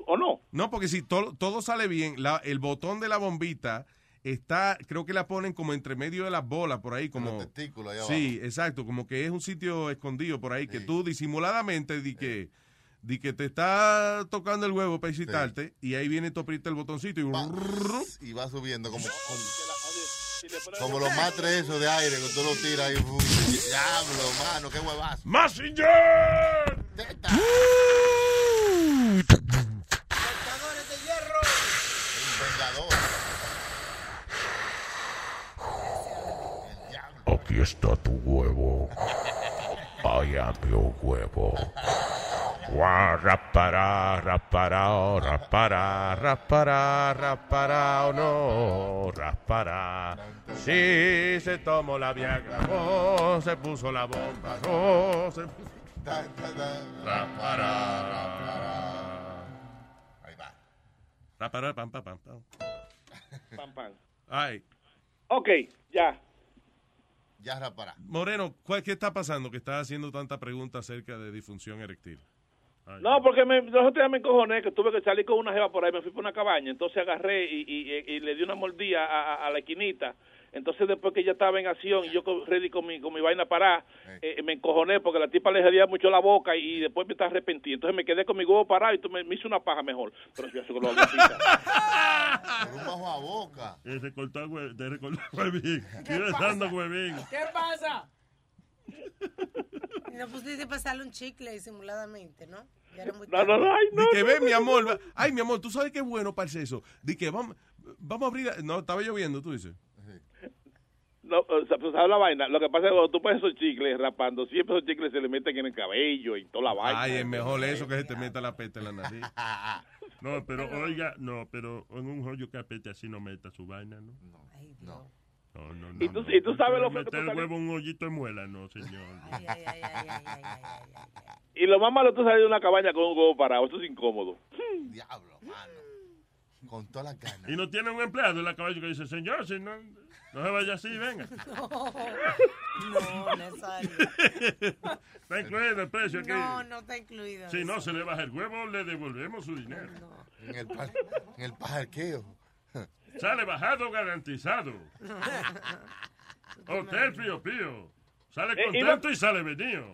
o no. No, porque si todo, todo sale bien, la- el botón de la bombita está, creo que la ponen como entre medio de las bolas, por ahí, como... testículos ahí Sí, exacto, como que es un sitio escondido por ahí, que tú disimuladamente di que, di que te está tocando el huevo para excitarte, y ahí viene tu aprieta el botoncito y... Y va subiendo como, como, como los matres esos de aire que tú lo tiras y diablo, mano, qué huevazo. ¡Massinger! Vengador. Aquí está tu huevo. Vaya mi huevo. Guau, rapará, rapará, oh, rapará, rapará, rapará, oh, no, rapará. Sí, se tomó la Viagra, oh, se puso la bomba, oh, se Rapará, rapará. Rapará, pam, pam, pam, pam. Pam, pam. Ay, Ok, ya. Ya rapará. Moreno, ¿cuál- ¿qué está pasando que estás haciendo tanta pregunta acerca de disfunción eréctil? Ay. No, porque me, los otros días me encojoné que tuve que salir con una jeva por ahí, me fui por una cabaña, entonces agarré y, y- y le di una mordida a, a- a la esquinita. Entonces después que ella estaba en acción y yo ready con mi, con mi vaina parada, eh, me encojoné porque la tipa le jodía mucho la boca y, después me estaba arrepentido. Entonces me quedé con mi huevo parado y tú me, me hizo una paja mejor. Pero yo con los bajo a boca. Te recortó el hue- te recortó el huevín. Besando huevín. ¿Qué pasa? No pusiste pasarle un chicle disimuladamente, ¿no? Ya era muy tarde. Di que ve, mi amor. Ay, mi amor, tú sabes qué bueno para eso. Di que vamos, vamos a abrir. No, estaba lloviendo, tú dices. No, o sea, pues, ¿sabes la vaina? Lo que pasa es que cuando tú pones esos chicles rapando, siempre esos chicles se le meten en el cabello y toda la vaina. Ay, es mejor eso que se te meta la pesta en la nariz. <laughs> No, pero oiga, no, pero en un joyo que apete así no meta su vaina, ¿no? No. No, no, no. Y tú- no. y tú sabes lo que Meter tú el sales- huevo en un hoyito de muela, no, señor. Y lo más malo es tú salir de una cabaña con un huevo parado. Eso es incómodo. Diablo, mano. Con todas las ganas. Y no tiene un empleado en la caballo que dice, señor, si no, no se vaya así, venga. <laughs> No, Nazario. <laughs> Está incluido el precio aquí. No, no está incluido. Si no se le baja el huevo, le devolvemos su dinero. En el, par- en el parqueo. Sale bajado garantizado. <laughs> Hotel Pío Pío. Sale Eh, y contento y sale venido.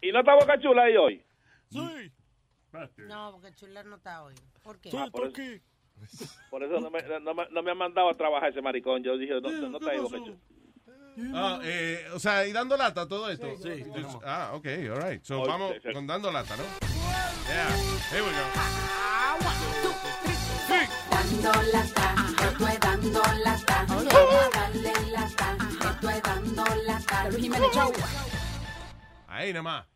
¿Y no está Boca Chula ahí hoy? Sí. No, porque Chula no está hoy. ¿Por qué? Ah, por, eso, por eso no me, no, me, no me han mandado a trabajar ese maricón. Yo dije, no, no está ahí Boca Chula. Ah, eh, o sea, y dando lata todo esto. Sí, Ah, ok, all right. So vamos sí, sí. con dando lata, ¿no? Yeah, here we go. Dando lata, esto es dando lata. Vamos a darle lata, esto es dando lata. Luis Jiménez Show. Ahí nada más.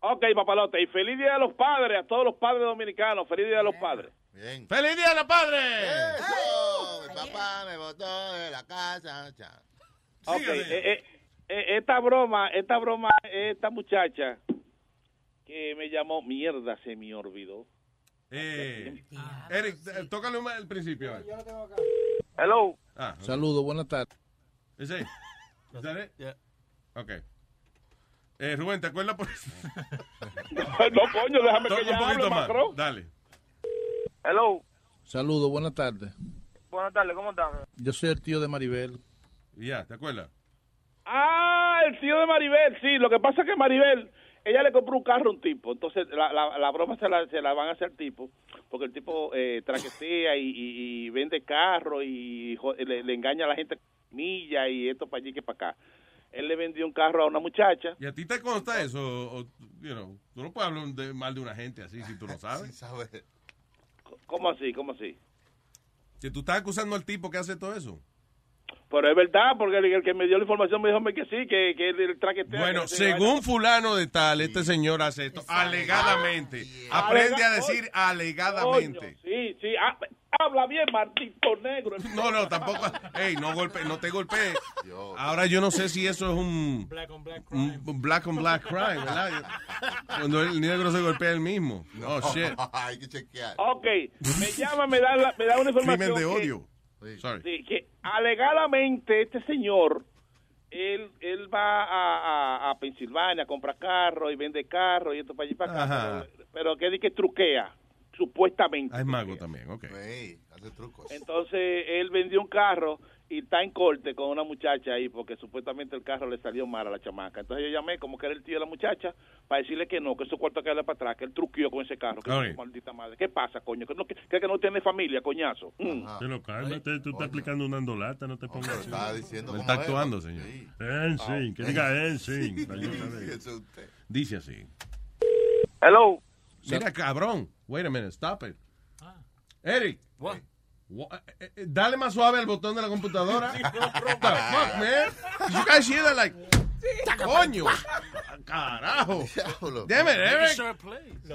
Ok, papalote. Y feliz día de los padres a todos los padres dominicanos. Feliz día de los padres. Bien. ¡Feliz día de los padres! Eso, mi papá me botó de la casa. Ok, eh, eh, eh, esta broma, esta broma, esta muchacha que me llamó, mierda, se me olvidó. Eh, Eric, eh, tócale un- el principio. a ver. Hello. Ah, Saludos, buenas tardes. ¿Ese? ¿Is that it? Ok. Eh, Rubén, ¿te acuerdas por <laughs> no, coño, déjame Toca que ya un poquito hable, más. Macron. Dale. Hello. Saludos, buenas tardes. Buenas tardes, ¿cómo están? Yo soy el tío de Maribel. Ya, ¿te acuerdas? Ah, el tío de Maribel, sí. Lo que pasa es que Maribel, ella le compró un carro a un tipo. Entonces, la, la, la broma se la, se la van a hacer al tipo. Porque el tipo eh, traquetea y, y- y vende carro y jo- le, le engaña a la gente milla y esto para allí que para acá. Él le vendió un carro a una muchacha. ¿Y a ti te consta eso? O, you know, tú no puedes hablar de- mal de una gente así si tú no <laughs> sabes. ¿Cómo así? ¿Cómo así? Que tú estás acusando al tipo que hace todo eso. Pero es verdad, porque el, el que me dio la información me dijo que sí, que, que él, él traquetea. Bueno, que según fulano de tal, este señor hace esto alegadamente. Aprende a decir alegadamente. Coño, sí, sí. ah, habla bien, Martito Negro. <laughs> No, no, tampoco. Ey, no golpe, no te golpees. Ahora yo no sé si eso es un Black on black un black on black crime, ¿verdad? Cuando el negro se golpea el mismo. Oh shit. <laughs> Hay que chequear. Ok, me llama, me da, la- me da una información. Crimen de que- odio. Sorry. Sí, que alegadamente este señor, él, él va a, a, a Pensilvania, compra carros y vende carros y esto para allí para acá. Ajá. Pero, pero que di que truquea, supuestamente. Ah, es mago también, ok. hace trucos. Entonces él vendió un carro y está en corte con una muchacha ahí porque supuestamente el carro le salió mal a la chamaca. Entonces yo llamé como que era el tío de la muchacha para decirle que no, que esos cuartos que darle para atrás, que él truqueó con ese carro. Que su maldita madre. ¿Qué pasa, coño? ¿Que no, que, que no tiene familia, coñazo? Mm. Pero cálmate, tú estás aplicando una andolata, no te pongas así. Está diciendo Él está es, actuando, señor. Sí. En sí, que diga en sí. Dice así. Hello. Mira, cabrón. Wait a minute, stop it. Eric. What? What? Eh, eh, Dale más suave al botón de la computadora. <laughs> What the fuck, man? You guys hear that like, coño, carajo. Damn it, Eric.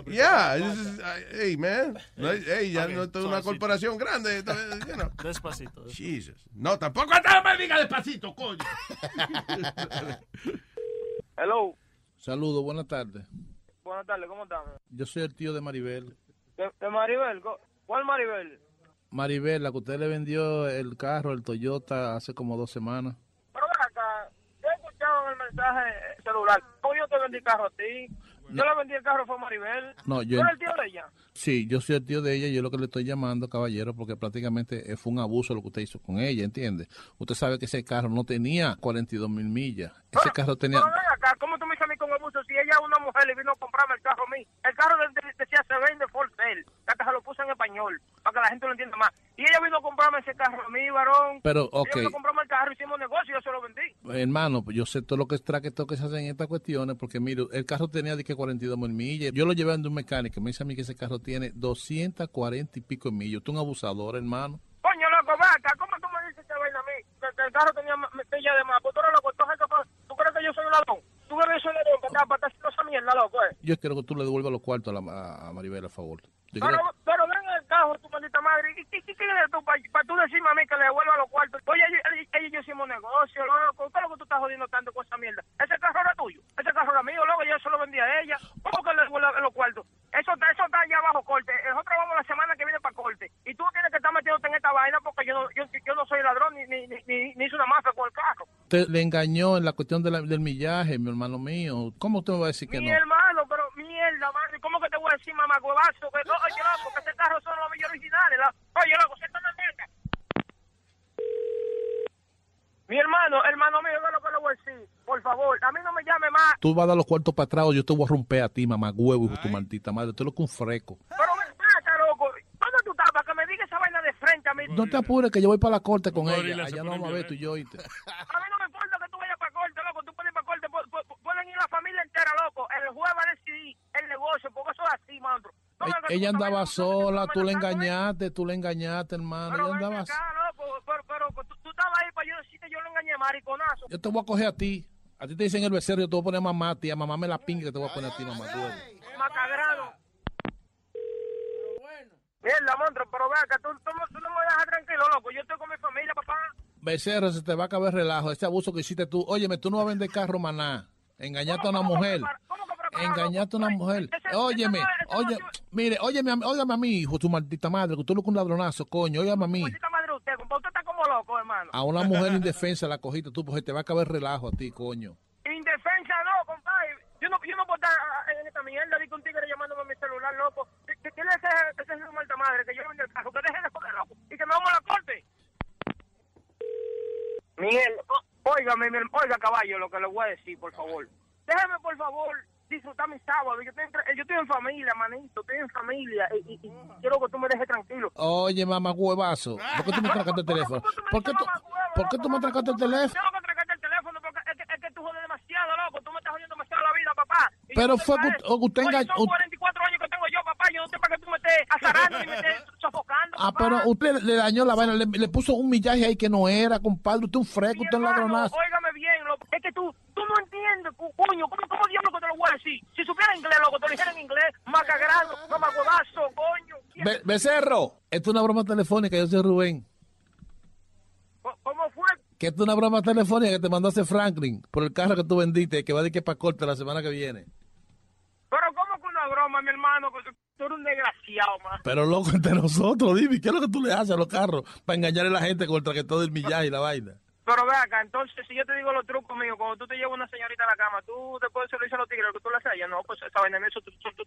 Yeah, this is- uh, hey, man. No, hey, ya no es una corporación grande. you know. <laughs> Despacito. Jesus. No, tampoco no me diga despacito, coño. <laughs> Hello. Saludos, buenas tardes. Buenas tardes, ¿cómo estás? Yo soy el tío de Maribel. ¿De, de Maribel? ¿Cu- ¿Cuál Maribel? Maribel, la que usted le vendió el carro, el Toyota, hace como dos semanas. Pero acá, yo he escuchado en el mensaje celular, ¿cómo yo te vendí carro a ti? Yo le vendí el carro fue Maribel. No, yo- ¿Tú eres el tío de ella? Sí, yo soy el tío de ella y yo lo que le estoy llamando, caballero, porque prácticamente eh, fue un abuso lo que usted hizo con ella, ¿entiende? Usted sabe que ese carro no tenía 42 mil millas. Ese carro tenía... Pero acá, ¿cómo tú me dices a mí con abuso si ella es una mujer y vino a comprarme el carro a mí? El carro de- de- decía se vende for sale, la que se lo puse en español, para que la gente lo entienda más. Y ella vino a comprarme ese carro a mí, varón. Pero, Ella ok. vino a comprarme el carro, hicimos negocio y yo se lo vendí. Hermano, pues yo sé todo lo que es traqueteo que se hacen en estas cuestiones, porque mire, el carro tenía de que 42 mil millas. Yo lo llevé a un mecánico, me dice a mí que ese carro tiene 240 y pico de millas. Es un abusador, hermano. Coño, loco, vaca, ¿cómo tú me dices esa vaina a mí? Que, que el carro tenía ma- milla de más. Pues tú. ¿tú crees que yo soy un ladrón? ¿Tú crees que yo soy un ladrón para estar, para estar haciendo esa mierda, loco, eh? Yo quiero que tú le devuelvas los cuartos a, la, a- Maribel, a favor. Pero, quiero- pero ven el carro, tu maldita madre. ¿Y qué quieres tú para tú decirme a mí que le devuelva los cuartos? Oye, ella, y yo hicimos negocio, loco. ¿Qué es lo que tú estás jodiendo tanto con esa mierda? Ese carro era tuyo. Ese carro era mío, loco. Yo se lo vendí a ella. ¿Cómo que le devuelva los cuartos? Eso, está- eso está allá abajo, corte. Nosotros vamos la semana que viene para corte. Y tú tienes que estar metiéndote en esta vaina porque yo no, yo, yo no soy ladrón ni, ni, ni, ni, ni hice una mafia con el carro. Usted le engañó en la cuestión de la- del millaje, mi hermano mío. ¿Cómo usted me va a decir que Mi no? hermano, pero mierda, madre, ¿cómo que te voy a decir, mamá, huevazo? Que, no, oye, loco, que este carro son los millones originales. la- Oye, loco, siéntame en mierda. Mi hermano, hermano mío, ¿qué es lo que le voy a decir? Por favor, a mí no me llame más. Tú vas a dar los cuartos para atrás o yo te voy a romper a ti, mamá huevo, hijo tu maldita madre. Tú eres lo que un freco. Pero me mata, loco. ¿Dónde tú estás para que me digas esa vaina de frente a mí? No te apures, que yo voy para la corte con ella. se Allá no vamos a ver tú y yo, ¿oíste? A mí no me importa que tú vayas para corte, loco. Tú puedes ir para corte. pu- pu- pu- Pueden ir la familia entera, loco. El juez va a decidir el negocio, porque eso es así, mano. No Ella andaba sola, tú ¿eh? engañaste, tú la engañaste, hermano. Pero Ella andaba acá, loco, pero, pero, pero tú, tú estabas ahí para yo decirte yo lo engañé, mariconazo. Yo te voy a coger a ti. A ti te dicen el becerro, yo te voy a poner mamá, tía. Mamá me la pingue que te voy a poner a ti, mamá huevo. Macagrano. Mierda, monstruo, pero ve acá, tú, tú, no- tú no me dejas tranquilo, loco. Yo estoy con mi familia, papá. Becerro, se te va a acabar relajo. Este abuso que hiciste tú. Óyeme, tú no vas a vender carro, maná. Engañaste a una mujer. Engañaste a una mujer. Óyeme, oye, mire, óyeme, a mí- óigame a mí, hijo, tu maldita madre, que tú eres un ladronazo, coño. Óigame a mí. Maldita madre usted, compa, usted está como loco, hermano. A una mujer indefensa la cogiste tú, se te va a acabar relajo a ti, coño. Indefensa no, compadre. Yo no, yo no puedo estar ah, en esta mierda que un tigre llamándome a mi celular, loco. ¿Qué, qué, qué le hace a ese de malta madre que yo vendí el carro? Que deje de joder, loco. Y que me vamos a la corte. Miguel, o- óigame, oiga, caballo, lo que le voy a decir, por favor. Déjeme, por favor, disfrutar mi sábado. Yo estoy, en, tra- yo estoy en familia, manito, estoy en familia. Y, y- y quiero que tú me dejes tranquilo. Oye, mamá huevazo, ¿por qué tú me tracaste el teléfono? ¿Por qué tú, ¿por qué tú me tracaste el teléfono? Tengo que tracarte el teléfono porque es que, es que tú jodes demasiado, loco. Tú me estás jodiendo demasiado la vida, papá. Pero fue que usted- engañó- Son 44 años que tengo yo, papá. Yo no sé para qué tú me estés azarando y me estés sofocando. Ah, pero usted le dañó la vaina, le, le puso un millaje ahí que no era, compadre. Usted un freco, usted un ladronazo. Óigame bien, loco. Es que tú, tú no entiendes, coño. ¿Cómo, cómo diablo que te lo voy a decir? Si supiera inglés, loco, te lo dijera en inglés. Macagrano, mamacuevazo, coño. Be- Becerro, esto es una broma telefónica, yo soy Rubén. ¿Cómo fue? Que esto es una broma telefónica que te mandó a hacer Franklin por el carro que tú vendiste, que va de que para corte la semana que viene. Pero ¿cómo que una broma, mi hermano? Que tú- eres un desgraciado, man. Pero loco, entre nosotros, dime, ¿qué es lo que tú le haces a los carros para engañar a la gente con el traquetón del millaje y la vaina? Pero ve acá, entonces, si yo te digo los trucos míos, cuando tú te llevas una señorita a la cama, tú después se lo dices a los tigres lo que tú le haces a ella. No, pues esa vaina, eso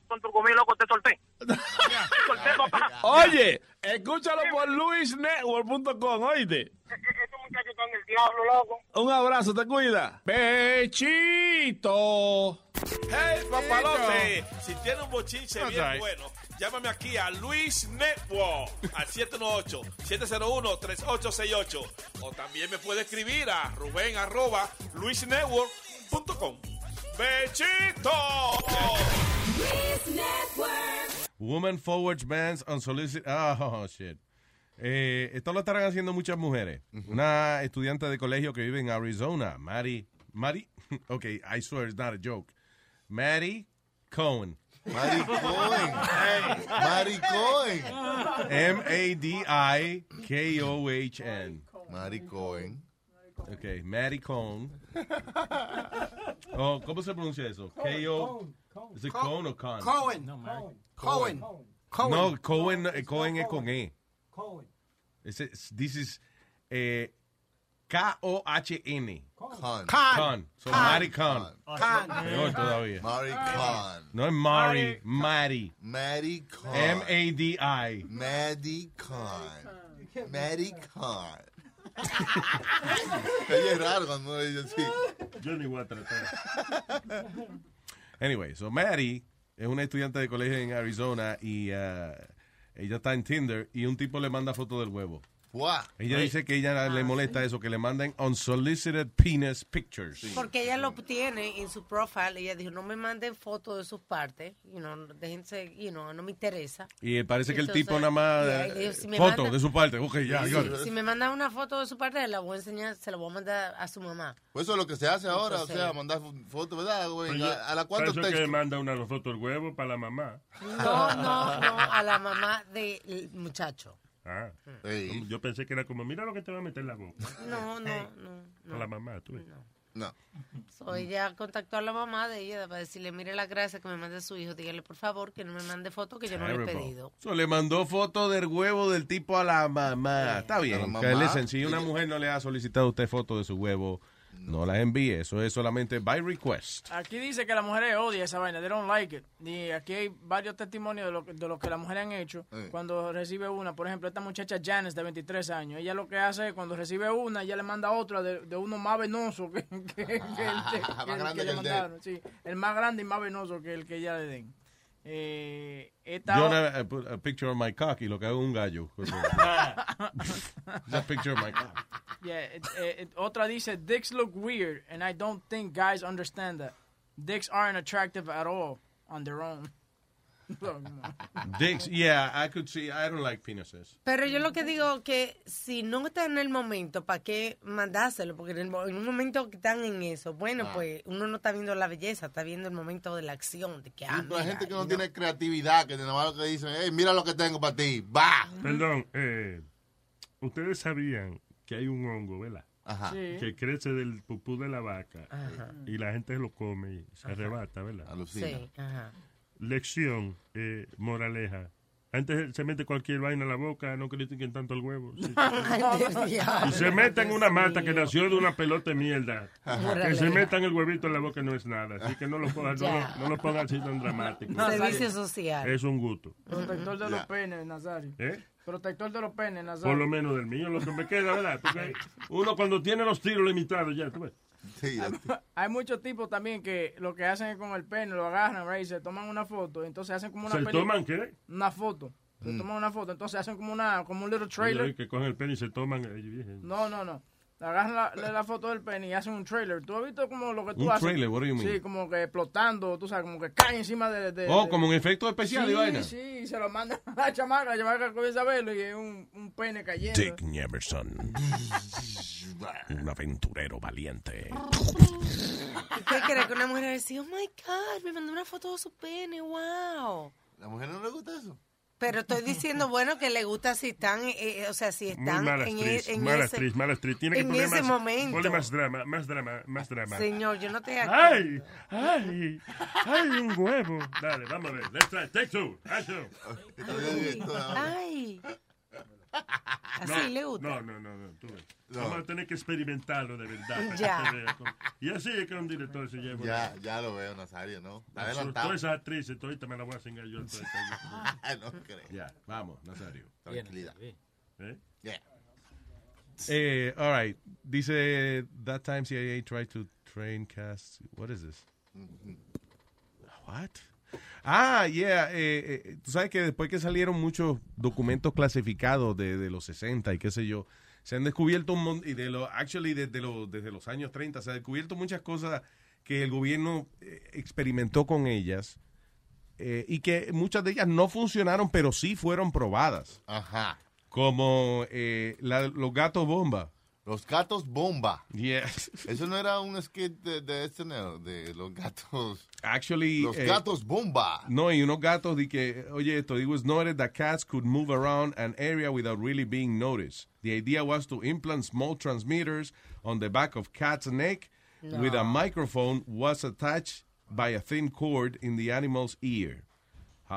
son, trucos míos, loco, te solté. te solté, papá. Oye, escúchalo por luisnetwork.com, oíste. Ese muchacho está en el diablo, loco. Un abrazo, te cuida. Bechito. Hey, papalote, si tiene un bochinche bien right. bueno, llámame aquí a Luis Network al 718-701-3868. O también me puede escribir a Rubén arroba luisnetwork.com. ¡Bechito! Woman forwards bans unsolicited. Oh, shit. Eh, esto lo estarán haciendo muchas mujeres. Una estudiante de colegio que vive en Arizona, Mary, Mary, <laughs> ok, I swear it's not a joke. Mary Cohen. Mary Cohen. <laughs> Mary Cohen. M-A-D-I-K-O-H-N. Mary Cohen. Ok, Mary Cohen. <laughs> Oh, ¿Cómo se pronuncia eso? K-O. ¿Es it Cohen o Con? Cohen. Cohen. Cohen. No, Cohen, eh, Cohen es con E. Ese- this is eh, K-O-H-N. Con. Con. So, Con. Mary Con. Con. Peor todavía. Mary Con. No es Mary, Mary. Mary Con. M-A-D-I. Maddie Con. Maddie Con. Oye, es raro cuando dice así. Yo ni voy a. Anyway, so Mary es una estudiante de colegio en Arizona y uh, ella está en Tinder y un tipo le manda foto del huevo. Ella Ay. dice que ella le molesta eso, que le manden unsolicited penis pictures. Porque ella lo tiene en su profile. Ella dijo, no me manden fotos de sus partes. You know, déjense, you know, no me interesa. Y parece que el Entonces, tipo nada más... yeah, eh, y si me foto manda- de su parte. Ok, ya, it. Si me mandan una foto de su parte, la voy a enseñar, se la voy a mandar a su mamá. Pues eso es lo que se hace ahora, Entonces- o sea, mandar fotos, ¿verdad, güey? ¿A, a la cuánto eso que manda una foto del huevo para la mamá. No, no, no, a la mamá del muchacho. Ah, yo pensé que era como, mira lo que te va a meter en la boca. <laughs> No, no, no. A la mamá, tú. ves. No. So, ella contactó a la mamá de ella para decirle, mire la gracia que me mande su hijo, dígale por favor que no me mande fotos que yo no le he pedido. So, le mandó foto del huevo del tipo a la mamá. Está bien. que listen, si una mujer no le ha solicitado a usted foto de su huevo, no las envíe. Eso es solamente by request. Aquí dice que las mujeres odian esa vaina, they don't like it. Y aquí hay varios testimonios de lo, que- de lo que las mujeres han hecho Eh. cuando recibe una. Por ejemplo, esta muchacha Janice de 23 años, ella lo que hace es cuando recibe una, ella le manda otra de, de uno más venoso que, que- que <laughs> el, que- le mandaron. Sí, el más grande y más venoso que el que ella le den. Eh, esta Yo o- I put a picture of my cock y lo que hago un gallo. <laughs> Just <laughs> picture of my cock. Yeah, it- eh, it- otra dice, dicks look weird, and I don't think guys understand that. Dicks aren't attractive at all on their own. <laughs> Dicks, yeah, I could see. I don't like penises. Pero yo lo que digo que si no está en el momento, ¿para qué mandárselo? Porque en, el en un momento que están en eso, bueno, Ah. pues uno no está viendo la belleza, está viendo el momento de la acción, de que, ah, hay gente que no tiene creatividad, que nada más lo que dicen, hey, mira lo que tengo para ti, va. Perdón, eh, ustedes sabían que hay un hongo, ¿verdad? Ajá. Sí. Que crece del pupú de la vaca Ajá. y la gente lo come y se arrebata, ¿verdad? Alucina. Sí, ajá. Lección, eh, moraleja. Antes se mete cualquier vaina en la boca, no critiquen tanto el huevo. sí. <laughs> Y se meta en una mata que nació de una pelota de mierda. Que se metan el huevito en la boca no es nada. Así que no lo pongan, no, lo- no lo pongan así tan dramático. Servicio social. Es un gusto. Protector de los penes, Nazario. ¿Eh? Protector de los penes, Nazario. Por lo menos del mío, lo que me queda, ¿verdad? Porque <laughs> uno cuando tiene los tiros limitados ya, tú ves. Hay muchos tipos también que lo que hacen es con el pene, lo agarran, y se toman una foto, entonces hacen como una ¿Se toman qué? Una foto. Se Mm. toman una foto, entonces hacen como una como un little trailer. que cogen el pene y se toman. No, no, no. Agarran la, la- la foto del pene y hacen un trailer. ¿Tú has visto como lo que tú Un haces? trailer, what do you mean? Sí, como que explotando, tú sabes, como que cae encima de... de- Oh, de- como un efecto especial sí, y vaina. Sí, y se lo mandan <laughs> a la chamaca, la chamaca comienza a verlo y es un, un pene cayendo. Dick Neverson. Un aventurero valiente. ¿Y qué crees que una mujer va a decir, oh my God, me mandó una foto de su pene, wow? ¿La mujer no le gusta eso? Pero estoy diciendo, bueno, que le gusta si están, eh, o sea, si están mala en, actriz, en mala ese, actriz, mala actriz. Tiene que en poner ese más, momento. ponle más drama, más drama, más drama. Señor, yo no te ¡Ay! ¡Ay! ¡Ay, un huevo! Dale, vamos a ver. Let's try. Take two. Action. Ay. Así No, le gusta. No, no, no, no. Tú ves. No. Vamos a tener que experimentarlo de verdad. Ya. Y así es que un director se lleva. Ya, ya lo veo, Nazario, ¿no? Adelantado. Todas esas actrices, todavía me la voy a cingar yo. entonces. <laughs> no creo. Ya, vamos, Nazario. Tranquilidad. ¿Eh? Yeah. Eh, all right. Dice, that time CIA tried to train cast. What is this? What? Ah, yeah. eh, eh, tú sabes que después que salieron muchos documentos clasificados de, de los 60 y qué sé yo, se han descubierto un montón, y de lo, actually desde, los desde los años 30, se han descubierto muchas cosas que el gobierno eh, experimentó con ellas eh, y que muchas de ellas no funcionaron, pero sí fueron probadas. Ajá. como eh, la- los gatos bomba. Los gatos bomba. Yes. Eso no era un skit de, de SNL, de los gatos. Actually, Los eh, gatos bomba. No, y unos gatos de que, oye, esto, it was noted that cats could move around an area without really being noticed. The idea was to implant small transmitters on the back of cat's neck with a microphone was attached by a thin cord in the animal's ear.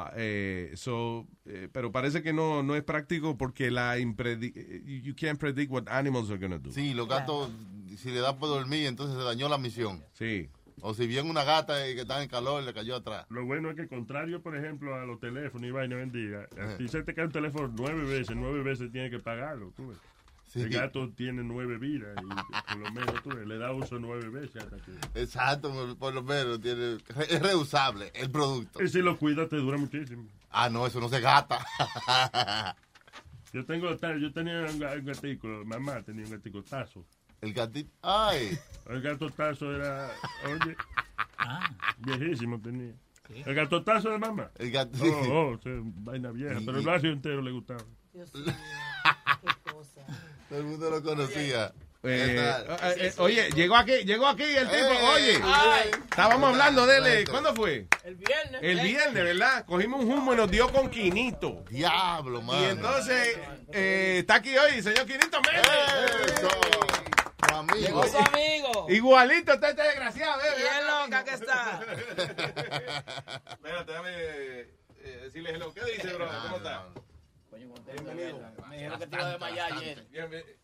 Ah, eh, so, eh, pero parece que no, no es práctico porque la impredi- eh, you can't predict what animals are going to do. Sí, los gatos, si le da por dormir, entonces se dañó la misión. Sí. O si viene una gata y que está en calor, le cayó atrás. Lo bueno es que, contrario, por ejemplo, a los teléfonos y vaina bendiga, ti se te cae un teléfono nueve veces, nueve veces tienes que pagarlo. Tú ves. El gato tiene nueve vidas y por lo menos tú le da uso nueve veces hasta que... Exacto, por- lo menos tiene, es reusable el producto. Y si lo cuidas te dura muchísimo. Ah, no, eso no se gata. <laughs> Yo tengo yo tenía un ga- un gatico, mamá tenía un gatico tazo. El gatito, ay. El gato tazo era, oye, viejísimo tenía. El gato tazo de mamá. El gato, Oh, oh, vaina vieja, <laughs> Y- pero el barrio entero le gustaba. Todo el mundo lo conocía. Eh, ¿Qué tal? eh, eh, oye, llegó aquí, llegó aquí el tipo. Eh, oye, ay. estábamos hablando de él. ¿Cuándo fue? El viernes. El viernes, ¿verdad? Cogimos un humo y nos dio con Quinito. Diablo, mano. Y entonces, eh, está aquí hoy, señor Quinito Méndez. amigo. su amigo. Igualito está este desgraciado, eh. Bien loca que está. <laughs> Espérate, déjame eh, decirle hello. ¿Qué dice, bro? ¿Cómo está? Bienvenido. Me dijeron que te iba a desmayar ayer.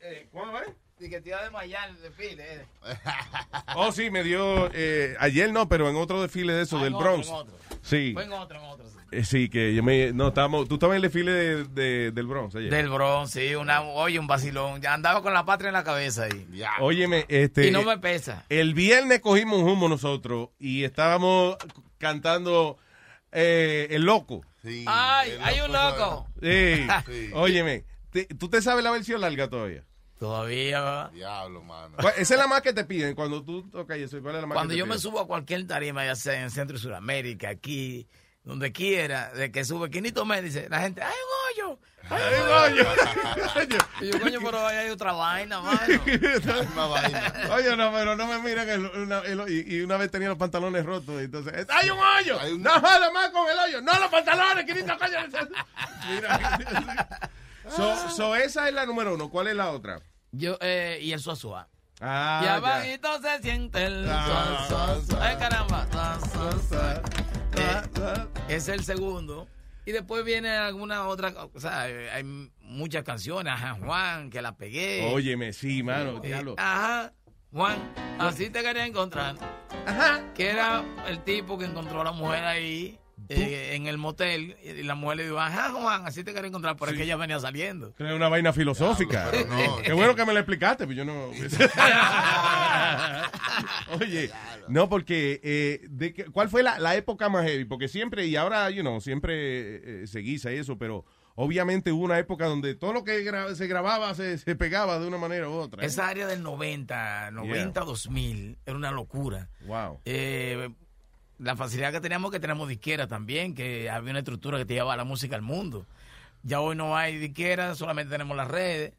eh, ¿Cómo es? Y que te iba a desmayar en el desfile. eh. <laughs> Oh, sí, me dio. eh, ayer no, pero en otro desfile de eso, Ah, del otro, Bronx. en otro. Sí. Fue en otro, en otro. sí. Eh, sí, que yo me. No, estábamos. Tú estabas en el desfile de, de- del Bronx ayer. Del Bronx, sí, una, oye, un vacilón. Ya andaba con la patria en la cabeza ahí. Óyeme, este. Y no me pesa. El viernes cogimos un humo nosotros y estábamos cantando eh, El Loco. Ay, hay un loco. Sí. Sí. Óyeme, te- ¿tú te sabes la versión larga todavía? Todavía. Diablo, mano. ¿Cuál- Esa es la más que te piden cuando tú tocas eso. ¿Cuál es la más Cuando que te yo me piden? subo a cualquier tarima, ya sea en Centro y Sudamérica, aquí, donde quiera, de que sube Quinito me dice, la gente, ¡hay un hoyo! ¡Hay un hoyo! <laughs> y yo, coño, pero ahí hay otra vaina, mano. <laughs> Oye, no, pero no me miran el- una- el- y, y una vez tenía los pantalones rotos, entonces, ¡hay un hoyo! ¡No jodas más con el hoyo! ¡No los pantalones, Quinito, coño! <laughs> Mira. So, so esa es la número uno. ¿Cuál es la otra? Yo, eh, y el suazua. Ah, y ya. abajito se siente el Ah. Ay, caramba. Eh, es el segundo. Y después viene alguna otra, o sea, eh, hay muchas canciones, ajá, Juan, que la pegué. Óyeme, sí, mano, Eh. Ajá, Juan, así te quería encontrar. Ajá. Que era el tipo que encontró a la mujer ahí eh, en el motel y la mujer le dijo, ajá, Juan, así te quería encontrar, pero es que ella venía saliendo. Es una vaina filosófica. pero no. Qué bueno que me lo explicaste, pero yo no. <laughs> <laughs> Oye, no, porque. Eh, de que- ¿Cuál fue la, la época más heavy? Porque siempre, y ahora, you know, siempre eh, se guisa eso, pero obviamente hubo una época donde todo lo que gra- se grababa se, se pegaba de una manera u otra. ¿eh? Esa área del 90, 90, 2000, era una locura. Wow. Eh, la facilidad que teníamos que teníamos disquera también, que había una estructura que te llevaba la música al mundo. Ya hoy no hay disquera, solamente tenemos las redes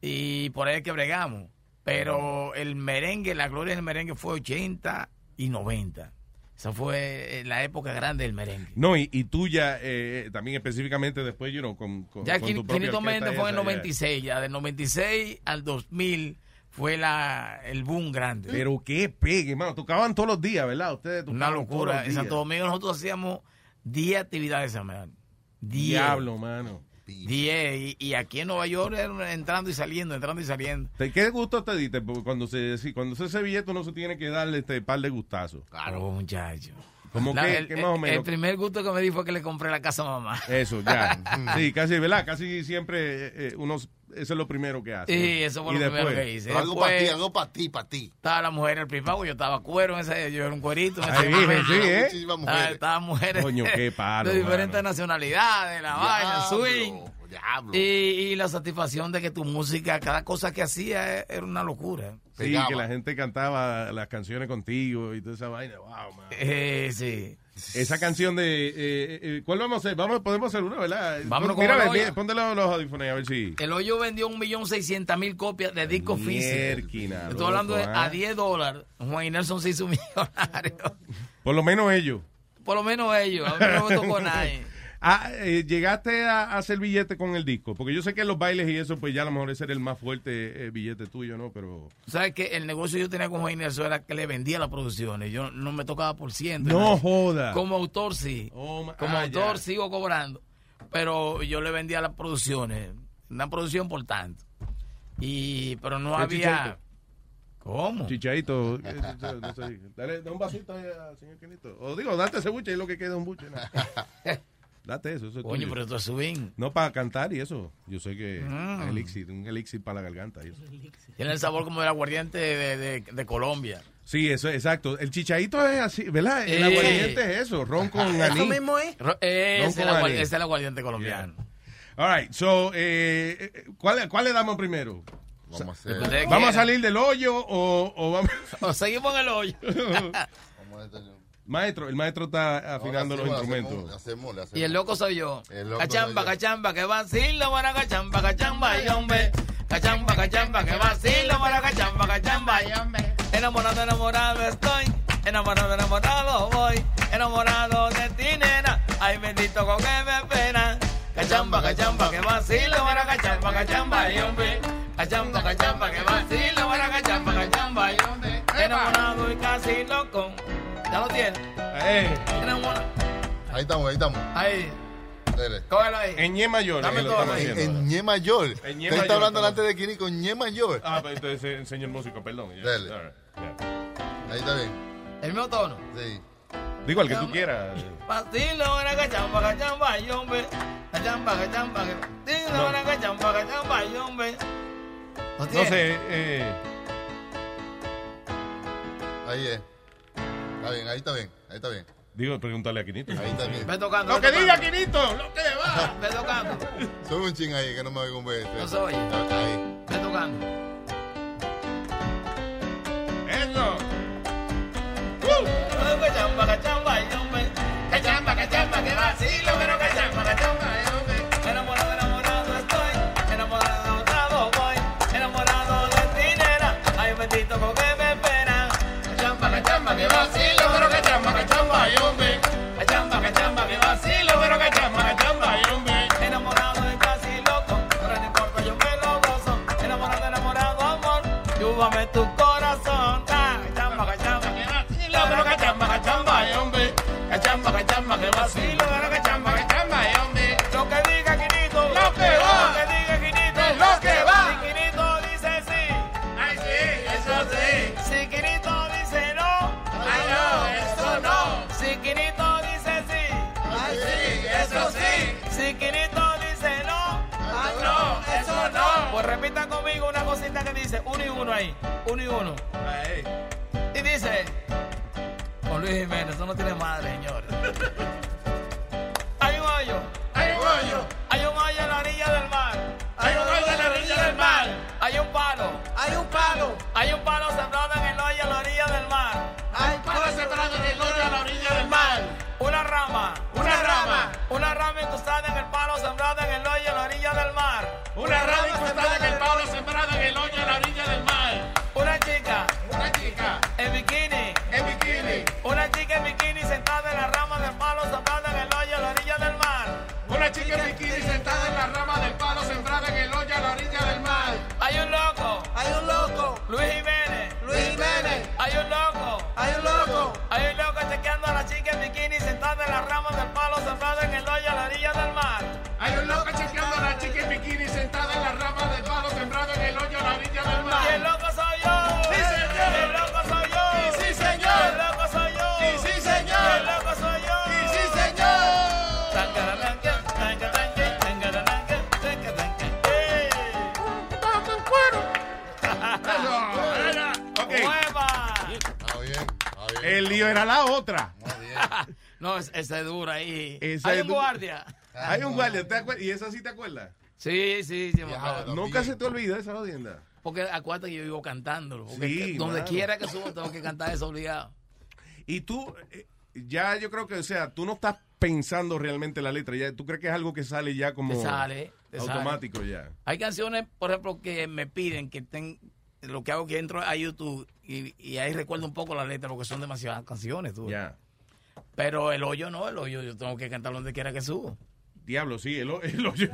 y por ahí es que bregamos. Pero el merengue, la gloria del merengue fue 80 y 90. Esa fue eh, la época grande del merengue. No, y, y tú ya, eh, también específicamente después, you know, con, con, Ya con tu propia fue en el ya. 96, ya del 96 al 2000 fue la el boom grande. Pero qué pegue, mano. Tocaban todos los días, ¿verdad? Ustedes Una locura. En Santo. Domingo nosotros hacíamos 10 actividades semanales. 10. Diablo, mano. 10. Y, y aquí en Nueva York era entrando y saliendo, entrando y saliendo. ¿Te- ¿Qué gusto te diste? Porque cuando se, cuando se hace billete uno se tiene que darle este par de gustazos. Claro, muchacho. Como La- que, el, que más o menos. el primer gusto que me di fue que le compré la casa a mamá. Eso, ya. <laughs> sí, casi, ¿verdad? Casi siempre eh, eh, uno, eso es lo primero que hace. Sí, eso fue Y lo primero después- que hice. Algo para ti, algo para ti, para ti. Estaba la mujer en el primago, yo estaba cuero en ese, yo era un cuerito. En ese Ay, momento. sí, ¿eh? Muchísimas Estaba- mujeres. Estaban mujeres Coño, qué <laughs> palo, de diferentes nacionalidades, la vaina, swing. Diablo. Y, y la satisfacción de que tu música, cada cosa que hacía eh, era una locura. Sí, que la gente cantaba las canciones contigo y toda esa vaina. Wow, man. Eh, sí. Esa canción de... eh, eh, ¿Cuál vamos a hacer? Vamos, podemos hacer una, ¿verdad? Vámonos Mira, con a el ver, hoyo. ponte los, los audífonos a ver si... El hoyo vendió un millón seiscientas mil copias de disco físico. Estoy hablando de a ¿eh? 10 dólares. Juan y Nelson se hizo <laughs> millonario. Por lo menos ellos. Por lo menos ellos. A mí no me tocó nadie. Ah, eh, llegaste a, a hacer billete con el disco, porque yo sé que los bailes y eso, pues ya a lo mejor ese era el más fuerte eh, billete tuyo, ¿no? Pero... ¿Sabes que El negocio que yo tenía con Juan Nelson era que le vendía las producciones. Yo no me tocaba por ciento. No joda. Como autor sí. my- Como ah, autor sigo cobrando. Pero yo le vendía las producciones. Una producción por tanto. Y, pero no ¿Qué había. ¿Cómo? Chichaito. eh, no, no sé. Dale, da un vasito al señor Quinito. O digo, date ese buche y lo que queda un buche. ¿no? <laughs> Date eso, eso es Coño, tuyo. pero esto es swing. No para cantar y eso. Yo sé que Mm. elixir, un elixir para la garganta. y eso. Tiene el sabor como del aguardiente de, de- de Colombia. Sí, eso, exacto. El chichaito es así, ¿verdad? El Eh. aguardiente es eso, ron con anís. Ro- eh, Ron es con el es el aguardiente colombiano. All right, so, eh, eh, ¿cuál, ¿cuál le damos primero? Vamos a Ustedes ¿Vamos a salir del hoyo o, o vamos? <laughs> O seguimos en el hoyo. <laughs> <laughs> maestro, el maestro está afinando No, los instrumentos. hacemos, hacemos. Y el loco soy yo. Loco Cachamba, soy yo. cachamba, que vacilo, para cachamba, cachamba, y hombre. Cachamba, cachamba, que vacilo, para cachamba, cachamba, y hombre. Enamorado, enamorado estoy. Enamorado, enamorado voy. Enamorado de ti, nena. Ay, bendito con que me pena. Cachamba, cachamba, que vacilo, para cachamba, cachamba, y hombre. Cachamba, cachamba, que vacilo, para cachamba, cachamba, y hombre. Enamorado y casi loco. ¿Ya lo tienes? Ahí estamos, ahí estamos. Ahí. Dele. Cógelo ahí. En ñe mayor. Dame todo haciendo. En ñe mayor. En ñe Usted está mayor, hablando delante de Kini con ñe mayor. Ah, pues entonces eh, el músico, perdón. ya. Dele. All right. Ahí está bien. ¿El mismo tono? Sí. Digo, el que tú quieras. Pasilo, una cachamba, cachamba, y hombre. Cachamba, cachamba, pasilo, No. una cachamba, cachamba, y hombre. ¿Lo No sé, eh, Ahí es. Está bien, ahí está bien, ahí está bien. digo, pregúntale a Quinito. Ahí está bien. Ve tocando. Lo ve que diga. Quinito, lo que va. <laughs> Ve tocando. Sube un ching ahí que no me oigo un beso. No se oye. Ahí. Ve tocando. Eso. Cachamba, cachamba, y hombre. Cachamba, cachamba, que vacilo, pero cachamba, cachamba, que hombre. Lo que diga Quinito, lo que va. Lo que diga Quinito, lo que va. Si Quinito dice sí, ay sí, eso sí. Si Quinito dice no, ay no, eso no. Si Quinito dice sí, ay sí, eso sí. Si Quinito dice no, ay no, eso no. Pues repita conmigo una cosita que dice uno y uno ahí, uno y uno. Y dice, con Luis Jiménez, eso no tiene madre, señores. <laughs> Hay un hoyo. Hay un en la orilla del mar. Hay un hoyo en la orilla del mar. Hay un palo. Hay un palo. Hay un palo sembrado en el hoyo en la orilla del mar. Hay un palo sembrado en el hoyo en la orilla del mar. Una rama. Una rama. Una rama incrustada en el palo sembrado en el hoyo en la orilla del mar. Una rama incrustada en el palo sembrado en el hoyo en la orilla del mar. Una chica. Una chica. En bikini. En bikini. Una chica en bikini sentada en la rama Una chica en bikini sentada en la rama del palo sembrada en el hoyo a la orilla del mar. Hay un loco. Hay un loco. Luis Jiménez. Luis Jiménez. Hay un loco. Hay un loco. Hay un loco chequeando a la chica en bikini sentada en la rama del palo sembrada en el hoyo a la orilla del mar. Hay un loco chequeando a la chica en bikini sentada en la rama El lío era la otra. <laughs> No, es- esa es dura ahí. Esa Hay es un du- guardia. Hay un guardia, ¿te acuerdas? ¿Y esa sí te acuerdas? Sí, sí, sí. me acuerdo. Nunca se te olvida esa jodienda. Porque acuérdate que yo vivo cantándolo. Porque Sí, que- donde quiera que subo tengo que cantar eso obligado. Y tú, eh, ya yo creo que, o sea, tú no estás pensando realmente la letra, ya tú crees que es algo que sale ya como Te sale, te sale. automático ya. Hay canciones, por ejemplo, que me piden que estén. Lo que hago es que entro a YouTube y, y ahí recuerdo un poco la letra porque son demasiadas canciones. Tú. Ya. Pero el hoyo no, el hoyo yo tengo que cantarlo donde quiera que subo. Diablo, sí, el, ho- el hoyo.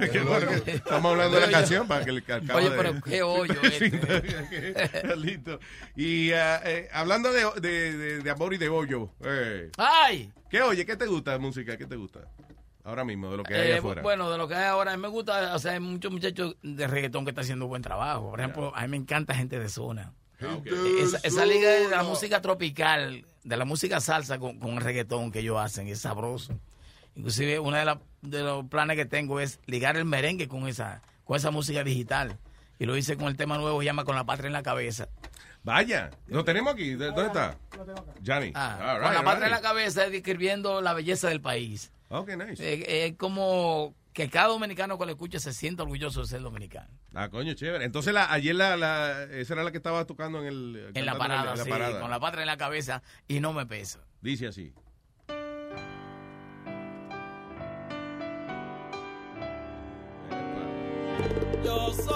Estamos hablando de la canción para que el acaba Oye, de- pero qué hoyo <laughs> este. <laughs> Listo. Y eh, hablando de, de, de- amor y de hoyo. eh, ¡Ay! ¿Qué oye? ¿Qué te gusta de música? ¿Qué te gusta? Ahora mismo, de lo que hay Eh, afuera. bueno, de lo que hay ahora, a mí me gusta, o sea, hay muchos muchachos de reggaetón que están haciendo buen trabajo. Por ejemplo, a mí me encanta gente de zona. Esa, esa liga de la música tropical, de la música salsa con, con el reggaetón que ellos hacen, es sabroso. Inclusive, uno de, la- de los planes que tengo es ligar el merengue con esa, con esa música digital. Y lo hice con el tema nuevo, que se llama Con la Patria en la Cabeza. Vaya, lo tenemos aquí. ¿De- ¿Dónde está? Johnny. Ah, con la patria en la cabeza, describiendo la belleza del país. Ok, nice. Eh, Es como que cada dominicano que lo escuche se sienta orgulloso de ser dominicano. Ah, coño, chévere. Entonces, la, ayer la, la, esa era la que estaba tocando en el... En la parada, en la sí, parada. con la patria en la cabeza y no me pesa. Dice así. Yo soy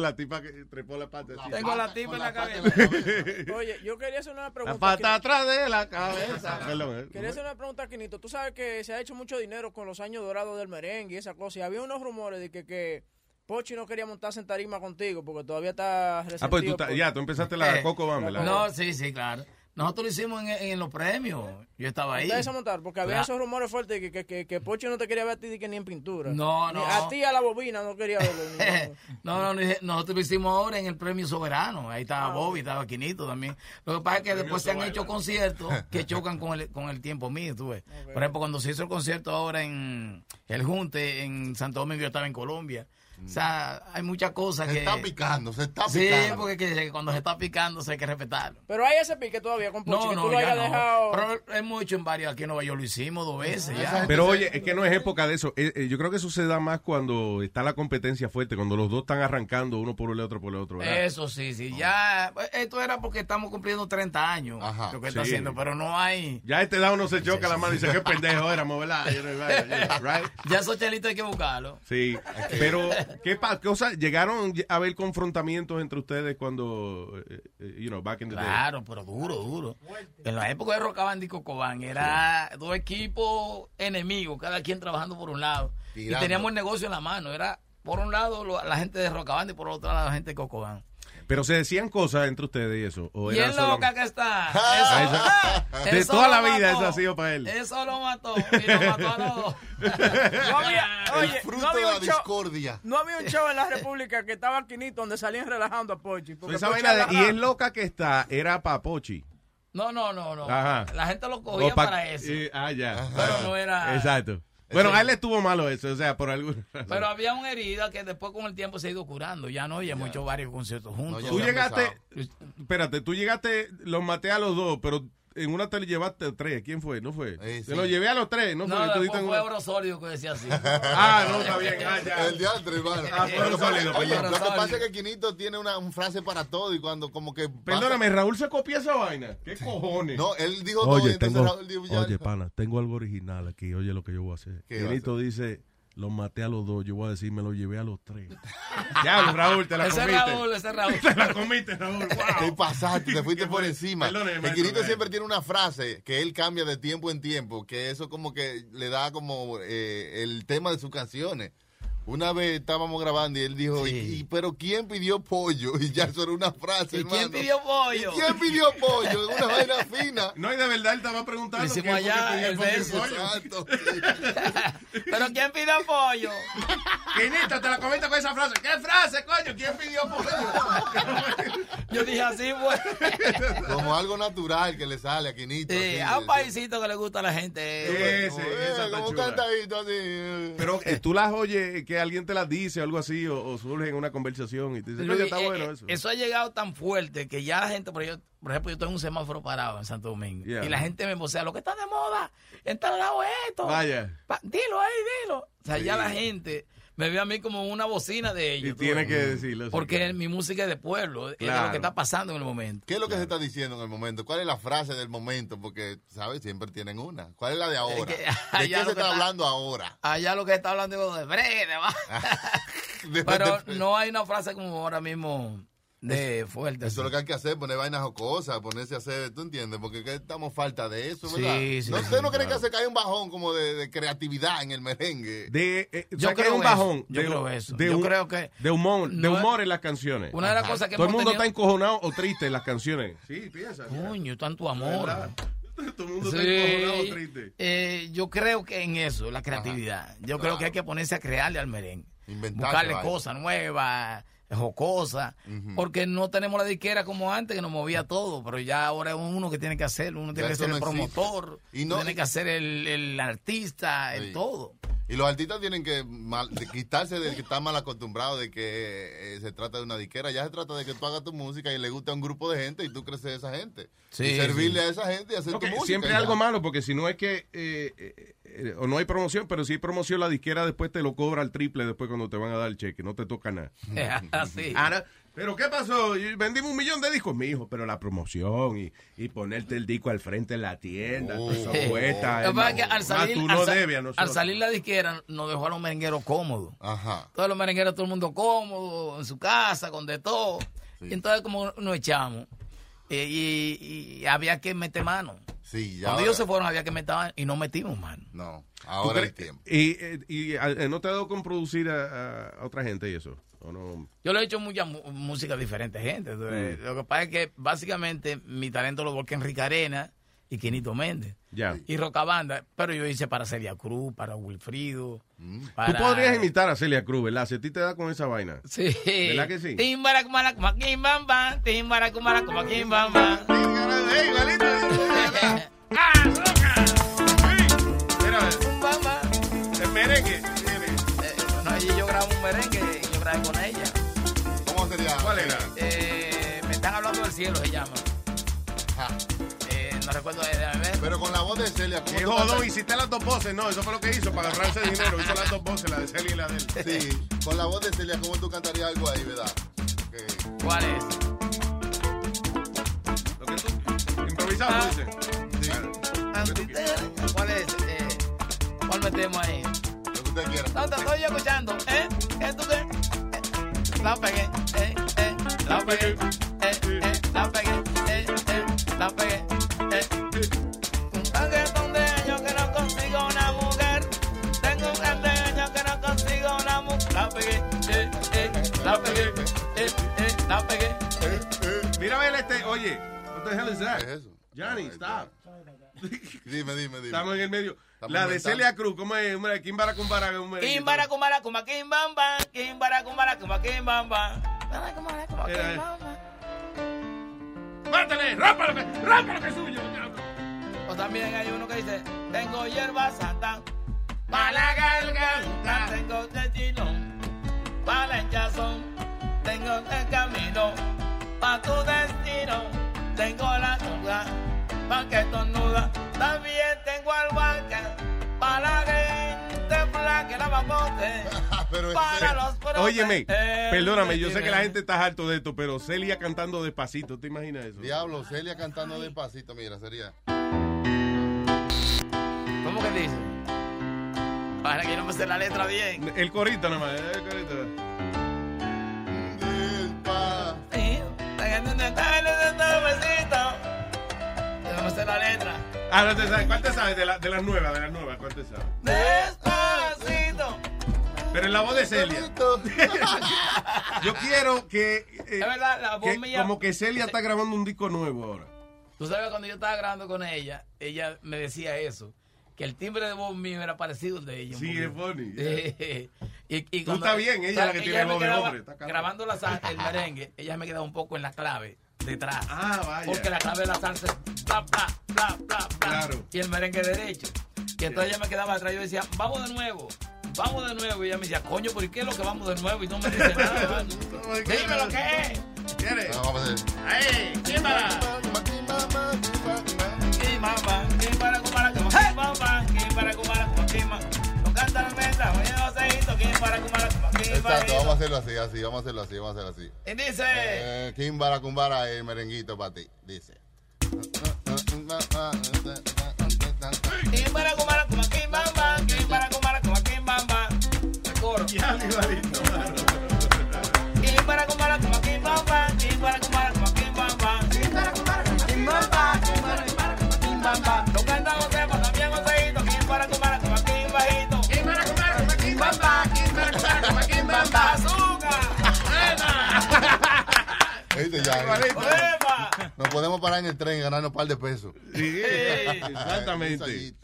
la tipa que trepó la pata. así. Tengo la tipa en la cabeza. <laughs> Oye, yo quería hacer una pregunta. La pata atrás de la cabeza. <laughs> Eh. Quería hacer una pregunta, Quinito. Tú sabes que se ha hecho mucho dinero con los años dorados del merengue y esa cosa. Y había unos rumores de que, que Pochi no quería montarse en tarima contigo porque todavía está resentido. Ah, pues tú, por- ya, tú empezaste la Eh, Coco Bambe. la- No, sí, sí, claro. Nosotros lo hicimos en, en los premios. Yo estaba ahí. Ustedes se montaron porque había Claro. esos rumores fuertes que, que, que, que Pochi no te quería ver a ti que ni en pintura. No, Ni no. a ti a la bobina no quería verlo. ni- <laughs> No, no, no, nosotros lo hicimos ahora en el premio soberano. Ahí Ah, estaba Bobby, estaba Quinito también. Lo que pasa es que después se han hecho conciertos que chocan con el, con el tiempo mío, tú ves. Por ejemplo, cuando se hizo el concierto ahora en el Junte, en Santo Domingo, yo estaba en Colombia. O sea, hay muchas cosas Se que... está picando, se está Sí, picando. porque que- cuando se está picando se hay que respetarlo. Pero hay ese pique todavía con Pochi No, que no, tú lo ya hayas no. dejado. Pero hemos hecho en varios, aquí en Nueva York lo hicimos dos veces ya. Pero oye, es que no es época de eso. Eh, eh, yo creo que eso se da más cuando está la competencia fuerte, cuando los dos están arrancando uno por el otro por el otro. ¿verdad? Eso sí, sí. Ya, esto era porque estamos cumpliendo 30 años, lo que está Sí. haciendo, pero no hay... Ya a este lado uno se choca la mano y dice, qué pendejo éramos, ¿verdad? <laughs> Right. Ya esos chelitos hay que buscarlo. Sí, <laughs> pero <laughs> ¿qué pa- cosa? ¿Llegaron a haber confrontamientos entre ustedes cuando, eh, eh, you know, back in the day? Claro, pero duro, duro. En la época de Rocaband y Cocobán era dos equipos enemigos, cada quien trabajando por un lado. Tirando. Y teníamos el negocio en la mano. Era por un lado lo- la gente de Rocaband y por otro lado la gente de Cocobán. Pero se decían cosas entre ustedes y eso. ¿o era Bien solo- loca que está. <laughs> Ah, Eso- <laughs> de eso toda la vida eso ha sido para él. Eso lo mató. Y lo mató a los dos. <laughs> No había, El oye, fruto no había de la un show- discordia. No había un show en la República que estaba Quinito donde salían relajando a Pochi. porque Esa Pochi vaina de, y es loca que está, era Papochi. No, no, no, no. Ajá. La gente lo cogía pa- para eso. eh, ah, ya. Pero no era- Exacto. Bueno, a él le estuvo malo eso, o sea, por alguna razón. Pero había una herida que después con el tiempo se ha ido curando. Ya no, ya hemos hecho varios conciertos juntos. Tú llegaste, espérate, tú llegaste, los maté a los dos, pero en una te llevaste a tres. ¿Quién fue? ¿No fue? Te lo llevé a los tres, ¿no, No, fue? Fue una- Oro Sólido que decía así. <laughs> Ah, no, está bien. Ah, ya. El diantre, hermano. Ah, Oye, perdón. lo que pasa es que Quinito tiene una, un frase para todo y cuando como que... pasa- Perdóname, Raúl se copió esa vaina. ¿Qué cojones? No, él dijo todo y Oye, entonces tengo, Raúl dijo ya- oye, pana, tengo algo original aquí. Oye, lo que yo voy a hacer. ¿Qué va a Quinito dice, los maté a los dos. Yo voy a decir, me los llevé a los tres. <laughs> ya, Raúl, te la Ese es comiste. Raúl, ese es Raúl. <laughs> te la comiste, Raúl. Te pasaste, te fuiste <laughs> por encima. Maestro, Quinito eh. siempre tiene una frase que él cambia de tiempo en tiempo, que eso como que le da como eh, el tema de sus canciones. Una vez estábamos grabando y él dijo, ¿y, y- pero quién pidió pollo? <laughs> Y ya eso era una frase, ¿Y quién hermano. pidió pollo? ¿Y quién pidió pollo? Una <laughs> vaina fina. No, y de verdad él estaba preguntando. Hicimos allá, pidió el verso. pollo. Exacto. <laughs> Pero ¿quién pide apoyo? Quinito, te la comento con esa frase. ¿Qué frase, coño? ¿Quién pidió pollo? Yo dije así, pues. Como algo natural que le sale a Quinito. Sí, así, a un paisito que le gusta a la gente. Ese, Eh, esa está como un chula. cantadito así. eh. Pero eh, tú las oyes, que alguien te las dice o algo así, o, o surge en una conversación y te dicen, oye, está Eh, bueno eh, eso. Eso ha llegado tan fuerte que ya la gente, por ejemplo, por ejemplo yo tengo un semáforo parado en Santo Domingo Yeah. y la gente me vocea, lo que está de moda, en tal lado es esto. Vaya. Pa- dilo ahí, dilo. O sea, ya la gente me ve a mí como una bocina de ellos. Y tiene que decirlo. Porque claro. mi música es de pueblo, es de lo Claro. que está pasando en el momento. ¿Qué es lo que se está diciendo en el momento? ¿Cuál es la frase del momento? Porque, ¿sabes? Siempre tienen una. ¿Cuál es la de ahora? que ¿De <laughs> qué se está está- hablando ahora? Allá lo que está hablando es de breve, <laughs> Pero no hay una frase como ahora mismo de fuerte. Eso es lo que hay que hacer, poner vainas jocosas, ponerse a hacer, ¿tú entiendes? Porque que estamos falta de eso, Sí, ¿verdad? sí, no, sí, ¿Usted no cree claro. que se cae un bajón como de, de creatividad en el merengue? De, eh, o Yo sea, que hay creo un eso, bajón. yo de, creo eso. de Yo un- creo que De humor, de no es- humor en las canciones. Una de las cosas que Todo el mundo tenido- está encojonado o triste en las canciones. Sí, piensa. Coño, tanto amor. <laughs> Todo el mundo está Sí. encojonado o triste. Eh, yo creo que en eso, la creatividad. Yo creo que hay que ponerse a crearle al merengue. Inventarse Buscarle cosas nuevas, jocosas. Porque no tenemos la disquera como antes que nos movía todo. Pero ya ahora es uno que tiene que hacerlo. Uno tiene Ya que ser el existe. promotor. Y no- tiene que ser el, el artista, el Sí. todo. Y los artistas tienen que mal- de quitarse de que están mal acostumbrados de que eh, se trata de una disquera. Ya se trata de que tú hagas tu música y le guste a un grupo de gente y tú creces esa gente. Sí, y servirle sí. a esa gente y hacer tu música. siempre algo malo, porque si no es que, eh, eh, o no hay promoción, pero si hay promoción, la disquera después te lo cobra al triple después cuando te van a dar el cheque, no te toca nada. <laughs> Así. Ahora, Pero ¿qué pasó? Vendimos un millón de discos, mi hijo, pero la promoción y, y ponerte el disco al frente en la tienda, eso cuesta. Lo que pasa es que hermano. al salir, tú al no sa- debes a al nosotros. salir la disquera nos dejó a los merengueros cómodos. Ajá. Todos los merengueros, todo el mundo cómodo, en su casa, con de todo. Y entonces como nos echamos. Eh, y, y había que meter mano. Sí, ya Cuando ahora- ellos se fueron había que meter mano y no metimos mano. No, ¿Tú ahora el tiempo. Y, eh, y, eh, no te ha dado con producir a, a otra gente y eso. ¿O no? Yo le he hecho mucha mu- música a diferentes gente. Entonces, Mm. Lo que pasa es que básicamente mi talento lo volqué en Rica Arena y Quinito Méndez. Ya. Y Rocabanda. Pero yo hice para Celia Cruz, para Wilfrido. Para... Tú podrías imitar a Celia Cruz, ¿verdad? Si a ti te da con esa vaina. Sí. ¿Verdad que sí? Timbaracumara, como aquí, bam, bam. Timbaracumara, como aquí, bam, bam. Mira, el merengue. Eh, no, y yo grabo un merengue y yo grabé con ella. ¿Cómo sería? ¿Cuál era? Eh, me están hablando del cielo, se llama. Eh, no eh. Pero con la voz de Celia, ¿cómo Qué tú jodón, cantas? hiciste las dos voces, no, eso fue lo que hizo para agarrarse dinero, hizo las dos voces, la de Celia y la de él. Sí, con la voz de Celia, ¿cómo tú cantarías algo ahí, verdad? Que- ¿Cuál es? Improvisado, dice. ¿Cuál es? Eh, ¿Cuál metemos ahí? Lo que usted quiera. No, te estoy escuchando. ¿Eh? ¿Qué tú qué? Eh, La pegué. Eh, eh, la pegué. Eh, eh, la pegué. Eh, eh, la pegué. Pegué. Eh, eh, la pegué. Mira, a ver este, oye, what the hell is that? ¿Qué es eso? Johnny, stop. Dime, dime, dime. Estamos en el medio. Estamos La de. Celia Cruz, ¿cómo es? Hombre, ¿quién para comparar con un merengue? Kim bara kumara kuma kim bam bam. Kim bara kumara kuma kim bam bam. Bara kumara kuma kim Era, eh. bam bam. ¡Mátale! ¡Rápalo que, rápalo que es suyo! O también hay uno que dice, tengo hierba santa, para la garganta, tengo testilón, para el hinchazón, tengo el camino, para tu destino, tengo la duda, para que tornuda, también tengo albahaca, para la gente flaca, la babote, <laughs> para los. Óyeme, perdóname, yo sé que la gente está harto de esto, pero Celia cantando despacito, ¿te imaginas eso? Diablo, Celia cantando despacito, mira, sería. ¿Cómo que dice? Para que no me sé la letra bien. El corito nada más, el corito. Yo no me sé la letra. Ah, no te sabes. ¿Cuál te sabes de, la- de las nuevas? De las nuevas, ¿cuál te sabes? Despacito. Pero en la voz de Celia. Yo quiero que. eh, Es verdad, la voz que mía- Como que Celia está grabando un disco nuevo ahora. Tú sabes, cuando yo estaba grabando con ella, ella me decía eso. Que el timbre de voz mío era parecido al de ella. Sí, es funny. Sí. Y, y Tú está bien, ella o sea, la que tiene voz de hombre, está. Grabando la salsa, el merengue, ella me quedaba un poco en la clave, detrás. Ah, vaya. Porque la clave de la salsa es bla, bla, bla, bla, bla. Claro. Y el merengue derecho. Y entonces ella me quedaba atrás y yo decía, vamos de nuevo. Vamos de nuevo. Y ella me decía, coño, ¿por qué es lo que vamos de nuevo? Y no me dice nada. mano. Dime lo que es. ¿Quieres? Vamos a hacer. ¡Ahí! ¡Chimba! Canta la oye. Exacto, vamos a hacerlo así, así, vamos a hacerlo así, vamos a hacerlo así. Y dice... Eh, Kimbara Kumbara, el merenguito para ti, dice. El coro. Ya, canta José, Nos podemos parar en el tren y ganarnos un par de pesos. Sí, <laughs> exactamente.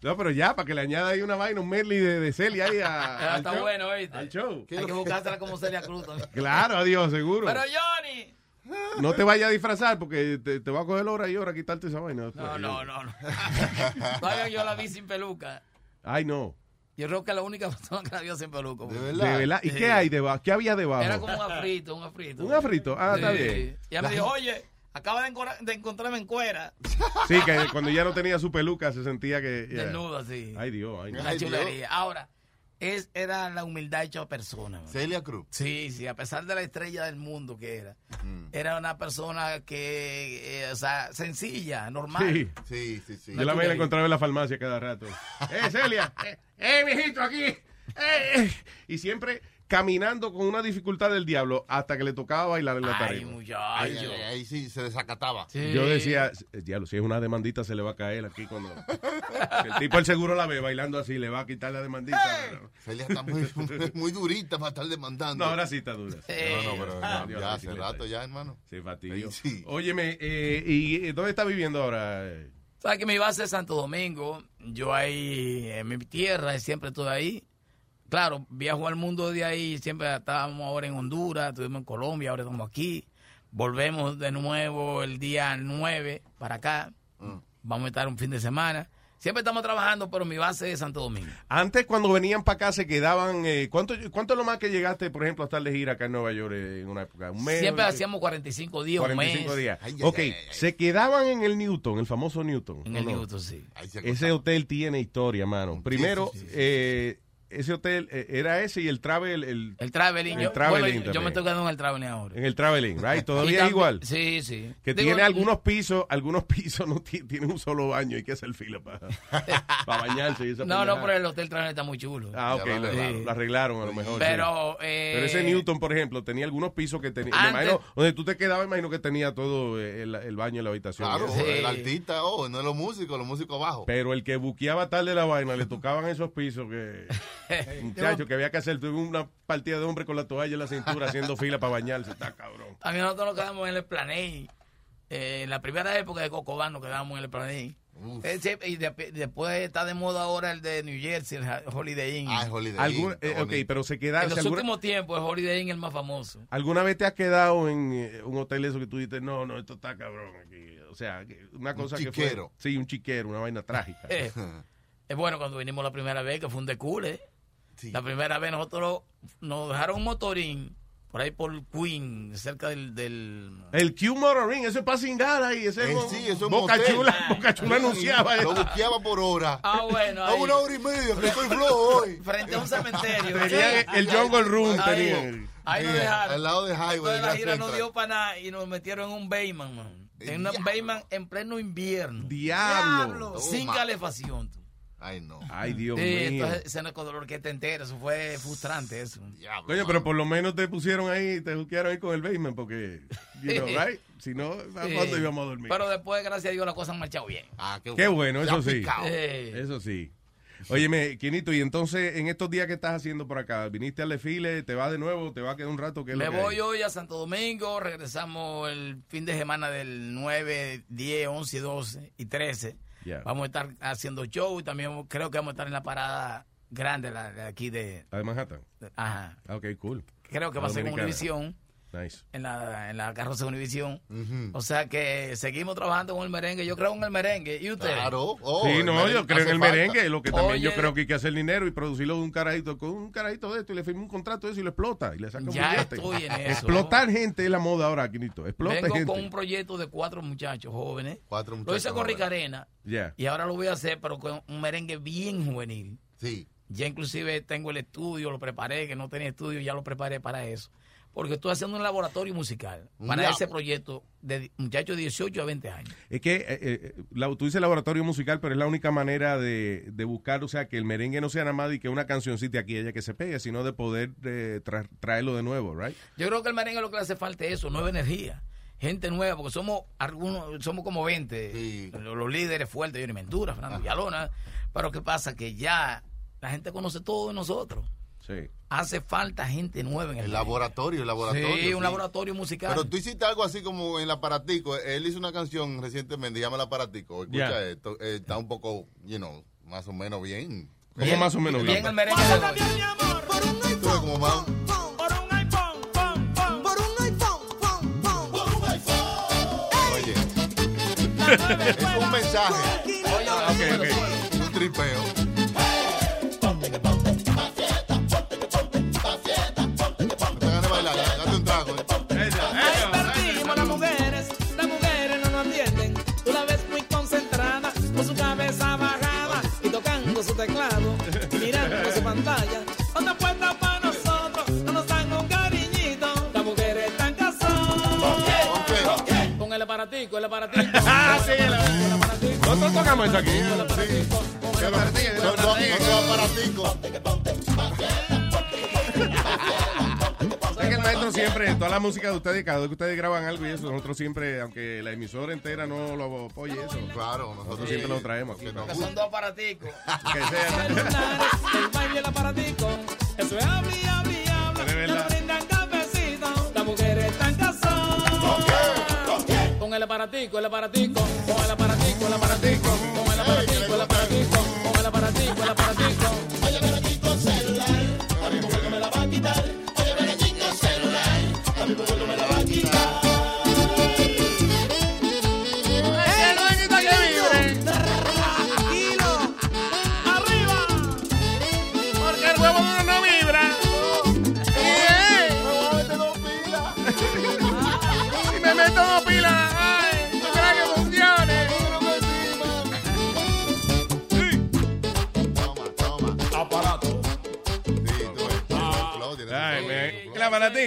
No, pero ya, para que le añada ahí una vaina, un medley de, de Celia ahí a, Ah, al Está show. bueno, ¿oíste? Al show. Hay que buscársela como Celia Cruz también. Claro, adiós, seguro. Pero Johnny. No te vayas a disfrazar porque te, te va a coger hora y hora a quitarte esa vaina. después. No, no, no. no. <laughs> Todavía yo la vi sin peluca. Ay, no. Yo creo que la única <laughs> persona que la vio sin peluca. ¿De De verdad. ¿Y qué hay debajo? ¿Qué había debajo? Era como un afrito, un afrito. ¿Un afrito? Ah, está bien. Y ella me dijo, oye, acaba de, encora- de encontrarme en cuera. Sí, que cuando ya no tenía su peluca se sentía que... <laughs> ya. Desnudo, sí. Ay, Dios. Ay, Una Dios. chulería. Ahora, es, era la humildad hecha persona. man. Celia Cruz. Sí, sí, a pesar de la estrella del mundo que era. Mm. Era una persona que, eh, o sea, sencilla, normal. Sí. Sí, sí, sí. Yo la me la encontraba en la farmacia cada rato. <laughs> ¡Eh, Celia! ¡Eh, eh, viejito, aquí! ¡Eh, eh! Y siempre caminando con una dificultad del diablo hasta que le tocaba bailar en la Ay, tarima. muchacho. Ahí, ahí, ahí sí se desacataba. Yo decía, "Eh, diablo, si es una demandita se le va a caer aquí cuando... <laughs> El tipo el seguro la ve bailando así, le va a quitar la demandita. Celia está muy, muy durita para estar demandando. No, ahora sí está dura. No, no, pero ya, Dios, ya la hace rato ya, hermano. Sí, fastidio. Sí. Óyeme, eh, ¿y dónde está viviendo ahora? Sabes que mi base es Santo Domingo, yo ahí en mi tierra siempre estoy ahí. Claro, viajo al mundo de ahí, siempre estábamos ahora en Honduras, estuvimos en Colombia, ahora estamos aquí. Volvemos de nuevo el día 9 para acá. Vamos a estar un fin de semana. Siempre estamos trabajando, pero mi base es Santo Domingo. Antes, cuando venían para acá, se quedaban. Eh, ¿cuánto, ¿Cuánto es lo más que llegaste, por ejemplo, a estar de gira acá en Nueva York eh, en una época? ¿Un mes? Siempre hacíamos 45 días, 45 un mes. días. ok, se quedaban en el Newton, el famoso Newton. En ¿o el no? Newton, sí. Ese hotel tiene historia, mano. Primero, eh, ese hotel eh, era ese y el Travel. El, El traveling. el yo, Traveling bueno, yo me estoy quedando en el traveling ahora. En el Traveling, right? <laughs> Y Todavía es igual. Sí, sí. Que Digo, tiene algunos pisos, algunos <laughs> pisos no ti- tienen un solo baño, hay que hacer fila para, <laughs> para bañarse. Y esa No, no, pero el hotel traveling está muy chulo. Ah, ok, lo, Sí. lo arreglaron a lo mejor. Pero, sí. eh, Pero ese Newton, por ejemplo, tenía algunos pisos que tenía. me imagino, donde tú te quedabas, imagino que tenía todo eh, el, el baño en la habitación. Claro, Eso. el artista, oh, no es los músicos, los músicos abajo. Pero el que buqueaba tarde la vaina, le tocaban esos pisos que. <laughs> Muchacho, que había que hacer. Tuve una partida de hombre con la toalla en la cintura haciendo fila para bañarse. Está cabrón. A mí nosotros nos quedamos en el Planey. Eh, en la primera época de Cocobán nos quedamos en el Planey. Eh, y de- después está de moda ahora el de New Jersey, el Holiday Inn. Ah, el Holiday Algún- eh, ok, pero se queda. En los alguna, últimos tiempos, el Holiday Inn es el más famoso. ¿Alguna vez te has quedado en eh, un hotel eso que tú dices, no, no, esto está cabrón aquí? O sea, una cosa que fue. chiquero. Sí, un chiquero, una vaina trágica. <laughs> Eh, es bueno cuando vinimos la primera vez, que fue un decule. La primera vez nosotros nos dejaron un motorín por ahí por Queen, cerca del... del El Q Motoring, eso es para cingar ahí. Ese Eh, es sí, eso es Boca motel. Chula, Boca Chula anunciaba Lo eso. buqueaba por hora. Ah, bueno. A una hora y media, que estoy flojo hoy. Frente a un cementerio. Tenía el Jungle Room, Ahí, tenían. ahí nos Sí, dejaron. al lado de Highway, de la gira no dio para nada y nos metieron en un Bayman, man. En un Bayman en pleno invierno. Diablo. Sin Toma. calefacción. tú. Ay, no. Ay, Dios Sí, mío. entonces ese no es con dolor que te entera. Eso fue frustrante, eso. Coño, pero por lo menos te pusieron ahí, te juquearon ahí con el basement, porque, <laughs> you know, right? Si no, ¿a Sí. cuándo íbamos a dormir? Pero después, gracias a Dios, las cosas han marchado bien. Ah, Qué bueno, eso sí. Eh, Eso sí. Óyeme, Quinito, y entonces, en estos días que estás haciendo por acá, ¿viniste al desfile? ¿Te vas de nuevo? ¿Te vas a quedar un rato? ¿Qué es me lo que voy hay? hoy a Santo Domingo. Regresamos el fin de semana del 9, 10, 11, 12 y 13. Vamos a estar haciendo show y también creo que vamos a estar en la parada grande la de aquí de... ¿La de Manhattan? Ajá. Ah, Ok, cool. Creo que La va a ser con dominicana. Nice. en la, en la carroza de Univisión. O sea que seguimos trabajando con el merengue. Yo creo en el merengue. ¿Y usted? Claro. Oh, sí, no, yo creo en el merengue, lo que también yo creo que hay que hacer dinero y producirlo de un carajito, con un carajito de esto y le firma un contrato de eso y lo explota y le saca un Ya billete. estoy en eso. Explotar gente es la moda ahora, Quinito. Explota Vengo gente. con un proyecto de cuatro muchachos jóvenes. Cuatro Lo muchachos hice con. Ricarena. Ya. Y ahora lo voy a hacer, pero con un merengue bien juvenil. Sí. Ya inclusive tengo el estudio, lo preparé, que no tenía estudio, ya lo preparé para eso. Porque estoy haciendo un laboratorio musical para labo. ese proyecto de muchachos de 18 a 20 años. Es que eh, eh, la, tú dices laboratorio musical, pero es la única manera de, de buscar, o sea, que el merengue no sea nada más y que una cancioncita aquí allá que se pegue, sino de poder eh, tra- traerlo de nuevo, right? Yo creo que el merengue lo que le hace falta es eso, nueva energía. Gente nueva, porque somos algunos, somos como 20, los, los líderes fuertes, Johnny Ventura, Fernando Villalona, pero ¿qué pasa? Que ya la gente conoce todo de nosotros. Sí. Hace falta gente nueva en el, El laboratorio, el laboratorio. Sí, un laboratorio musical. Pero tú hiciste algo así como en el aparatico. Él hizo una canción recientemente, llama el aparatico. Escucha esto. eh, está un poco, you know, más o menos bien. ¿Cómo más o menos bien? Bien el merengue como más- Oye. <laughs> es un mensaje. Ok, ok. Un tripeo. Teclado, mirando su pantalla. Otra puerta para nosotros, no nos dan un cariñito. Las mujeres están casadas. Con el aparatico, el aparatico. <laughs> Ah, sí, Nosotros tocamos eso aquí. Es que el maestro siempre, toda la música de ustedes, cada vez que ustedes graban algo y eso, nosotros siempre, aunque la emisora entera no lo apoye eso. Claro, nosotros siempre lo traemos aquí. Que son dos aparaticos. <laughs> Que sea. El baile y el aparatico. Eso es abri, abri, habla. Brindan cafecito. Las mujeres están casadas. Con el aparatico, el aparatico. Con el aparatico, el aparatico. Con el aparatico, el aparatico. Con el aparatico, el aparatico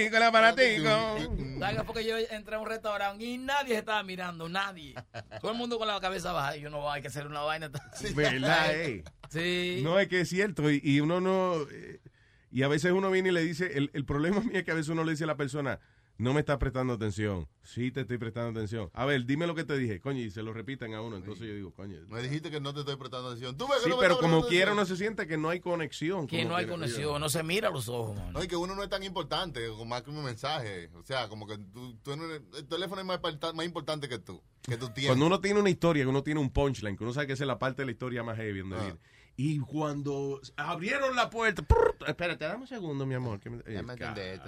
aparatico, el aparatico. ¿Sabes? Porque yo entré a un restaurante y nadie se estaba mirando, nadie. Todo el mundo con la cabeza baja. Y yo no, hay que hacer una vaina. ¿Verdad, eh? Sí. No, es que es cierto. Y, y uno no. eh, Y a veces uno viene y le dice. El, el problema mío es que a veces uno le dice a la persona. No me estás prestando atención. Sí, te estoy prestando atención. A ver, dime lo que te dije. Coño, y se lo repiten a uno. Entonces yo digo, coño. Me dijiste que no te estoy prestando atención. ¿Tú ves que Sí, no me pero como quiera uno se siente que no hay conexión. Que no hay que- conexión, no se mira a los ojos, man. No, y que uno no es tan importante, como más que un mensaje. O sea, como que tú, tú no eres- el teléfono es más importante que tú. Que tú tienes. Cuando uno tiene una historia, que uno tiene un punchline, que uno sabe que esa es la parte de la historia más heavy. donde Ah. viene. Y cuando abrieron la puerta. prr, espérate, dame un segundo, mi amor. que me- eh, Ya me.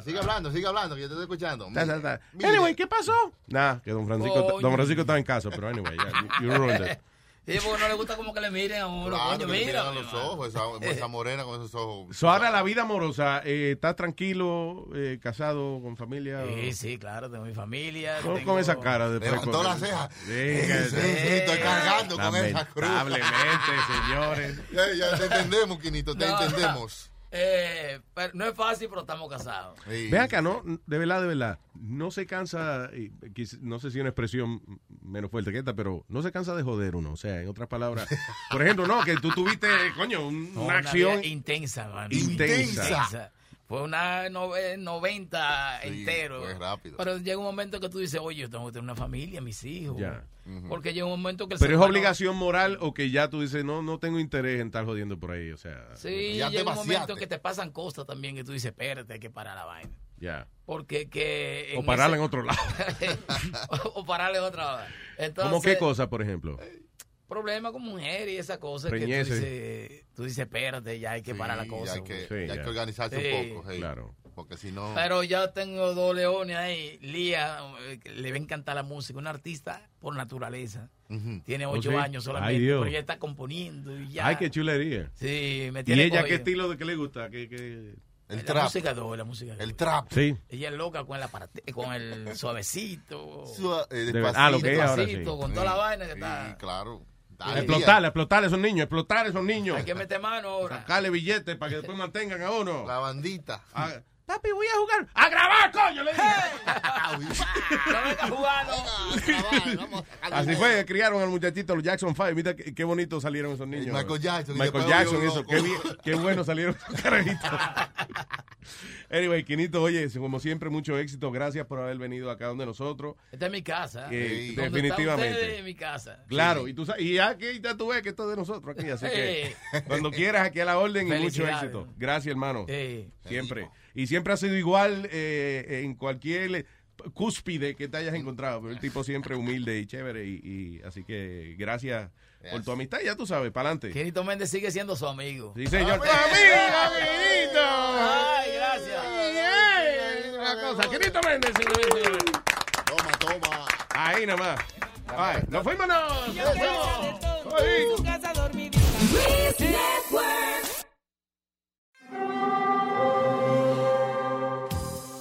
Sigue hablando, sigue hablando, que yo te estoy escuchando. Ta, ta, ta. Anyway, ¿qué pasó? Nah, que don Francisco, Coño. don Francisco estaba en casa, pero anyway, you, you ruined it. Sí, porque no le gusta como que le miren a uno. Claro, coño, mira. miran a los ojos, esa, esa morena con esos ojos. So, ahora la vida amorosa, eh, ¿estás tranquilo, eh, casado, con familia? o- Sí, sí, claro, tengo mi familia. Tengo- con esa cara de Levantó la ceja. Venga, Sí, sí, estoy cargando con esa cruz. Lamentablemente, señores. <laughs> Ya, ya te entendemos, Quinito, te No, entendemos. Eh, pero no es fácil, pero estamos casados. Ve acá, ¿no? De verdad, de verdad. No se cansa, y quiz- no sé si una expresión menos fuerte que esta, pero no se cansa de joder uno. O sea, en otras palabras, por ejemplo, no, que tú tuviste, coño, un- No, una acción. intensa, man. Intensa. Fue una nove- 90 Sí, entero. fue rápido. Pero llega un momento que tú dices, oye, yo tengo que tener una familia, mis hijos. Ya. Porque llega un momento que el Pero es obligación moral o que ya tú dices, no, no tengo interés en estar jodiendo por ahí. O sea, Sí, Ya llega un momento que te pasan cosas también que tú dices, espérate, hay que parar la vaina. ya. Porque que... O pararla ese- en otro lado. o, <laughs> o pararla en otra vez. Entonces, ¿Cómo qué cosa, por ejemplo? Problema con mujer y esa cosa que tú dices, tú dices, espérate, ya hay que parar la Sí, cosa. hay que, Sí, ya hay ya. que organizarse Sí. un poco. hey. Claro. Porque si no. Pero ya tengo dos leones ahí. Lía, eh, que le va a encantar la música. Una artista por naturaleza. Tiene ¿Oh, ocho sí? años solamente. Ay, Dios. Pero ella está componiendo y ya. Ay, qué chulería. Sí, me ¿Y tiene ella qué cogido. estilo de qué le gusta? ¿Qué, qué? El la trap. música doble, la música El trap. Sí. Ella es loca con el, aparate- con el <laughs> suavecito. Sua- eh, despacito. ah, lo que es ahora sí. con toda la vaina que está. Sí, claro. Dale, Explotar, explotar a esos niños, explotar a esos niños. Hay que meter mano ahora. Sacarle billetes para que después mantengan a uno. La bandita. Ah, papi, voy a jugar. ¡A grabar, coño! Le dije. No. Así fue, criaron al muchachito, los Jackson Five. Mira qué, qué bonito salieron esos niños. Michael Jackson, Michael Jackson, eso. Qué, bien- qué bueno salieron esos carajitos. <laughs> anyway, Quinito, oye, como siempre, mucho éxito. Gracias por haber venido acá donde nosotros. Esta es mi casa. Eh, Donde definitivamente. es mi casa. Claro, y tú sabes, y aquí ya tú ves que esto es de nosotros aquí, así que cuando quieras aquí a la orden y mucho éxito. Gracias, hermano. Sí. Siempre. Y siempre ha sido igual eh, en cualquier eh, cúspide que te hayas encontrado, pero el tipo siempre humilde y chévere y, y así que gracias por tu amistad, ya tú sabes, para adelante. Quinito Méndez sigue siendo su amigo. Sí, señor. ¡Amigo, ¡Ay, gracias! Una cosa, Quinito Méndez, señores. Toma, toma. Ahí nomás. Ay, nos fuimos, nos fuimos. Ay. Luis Network.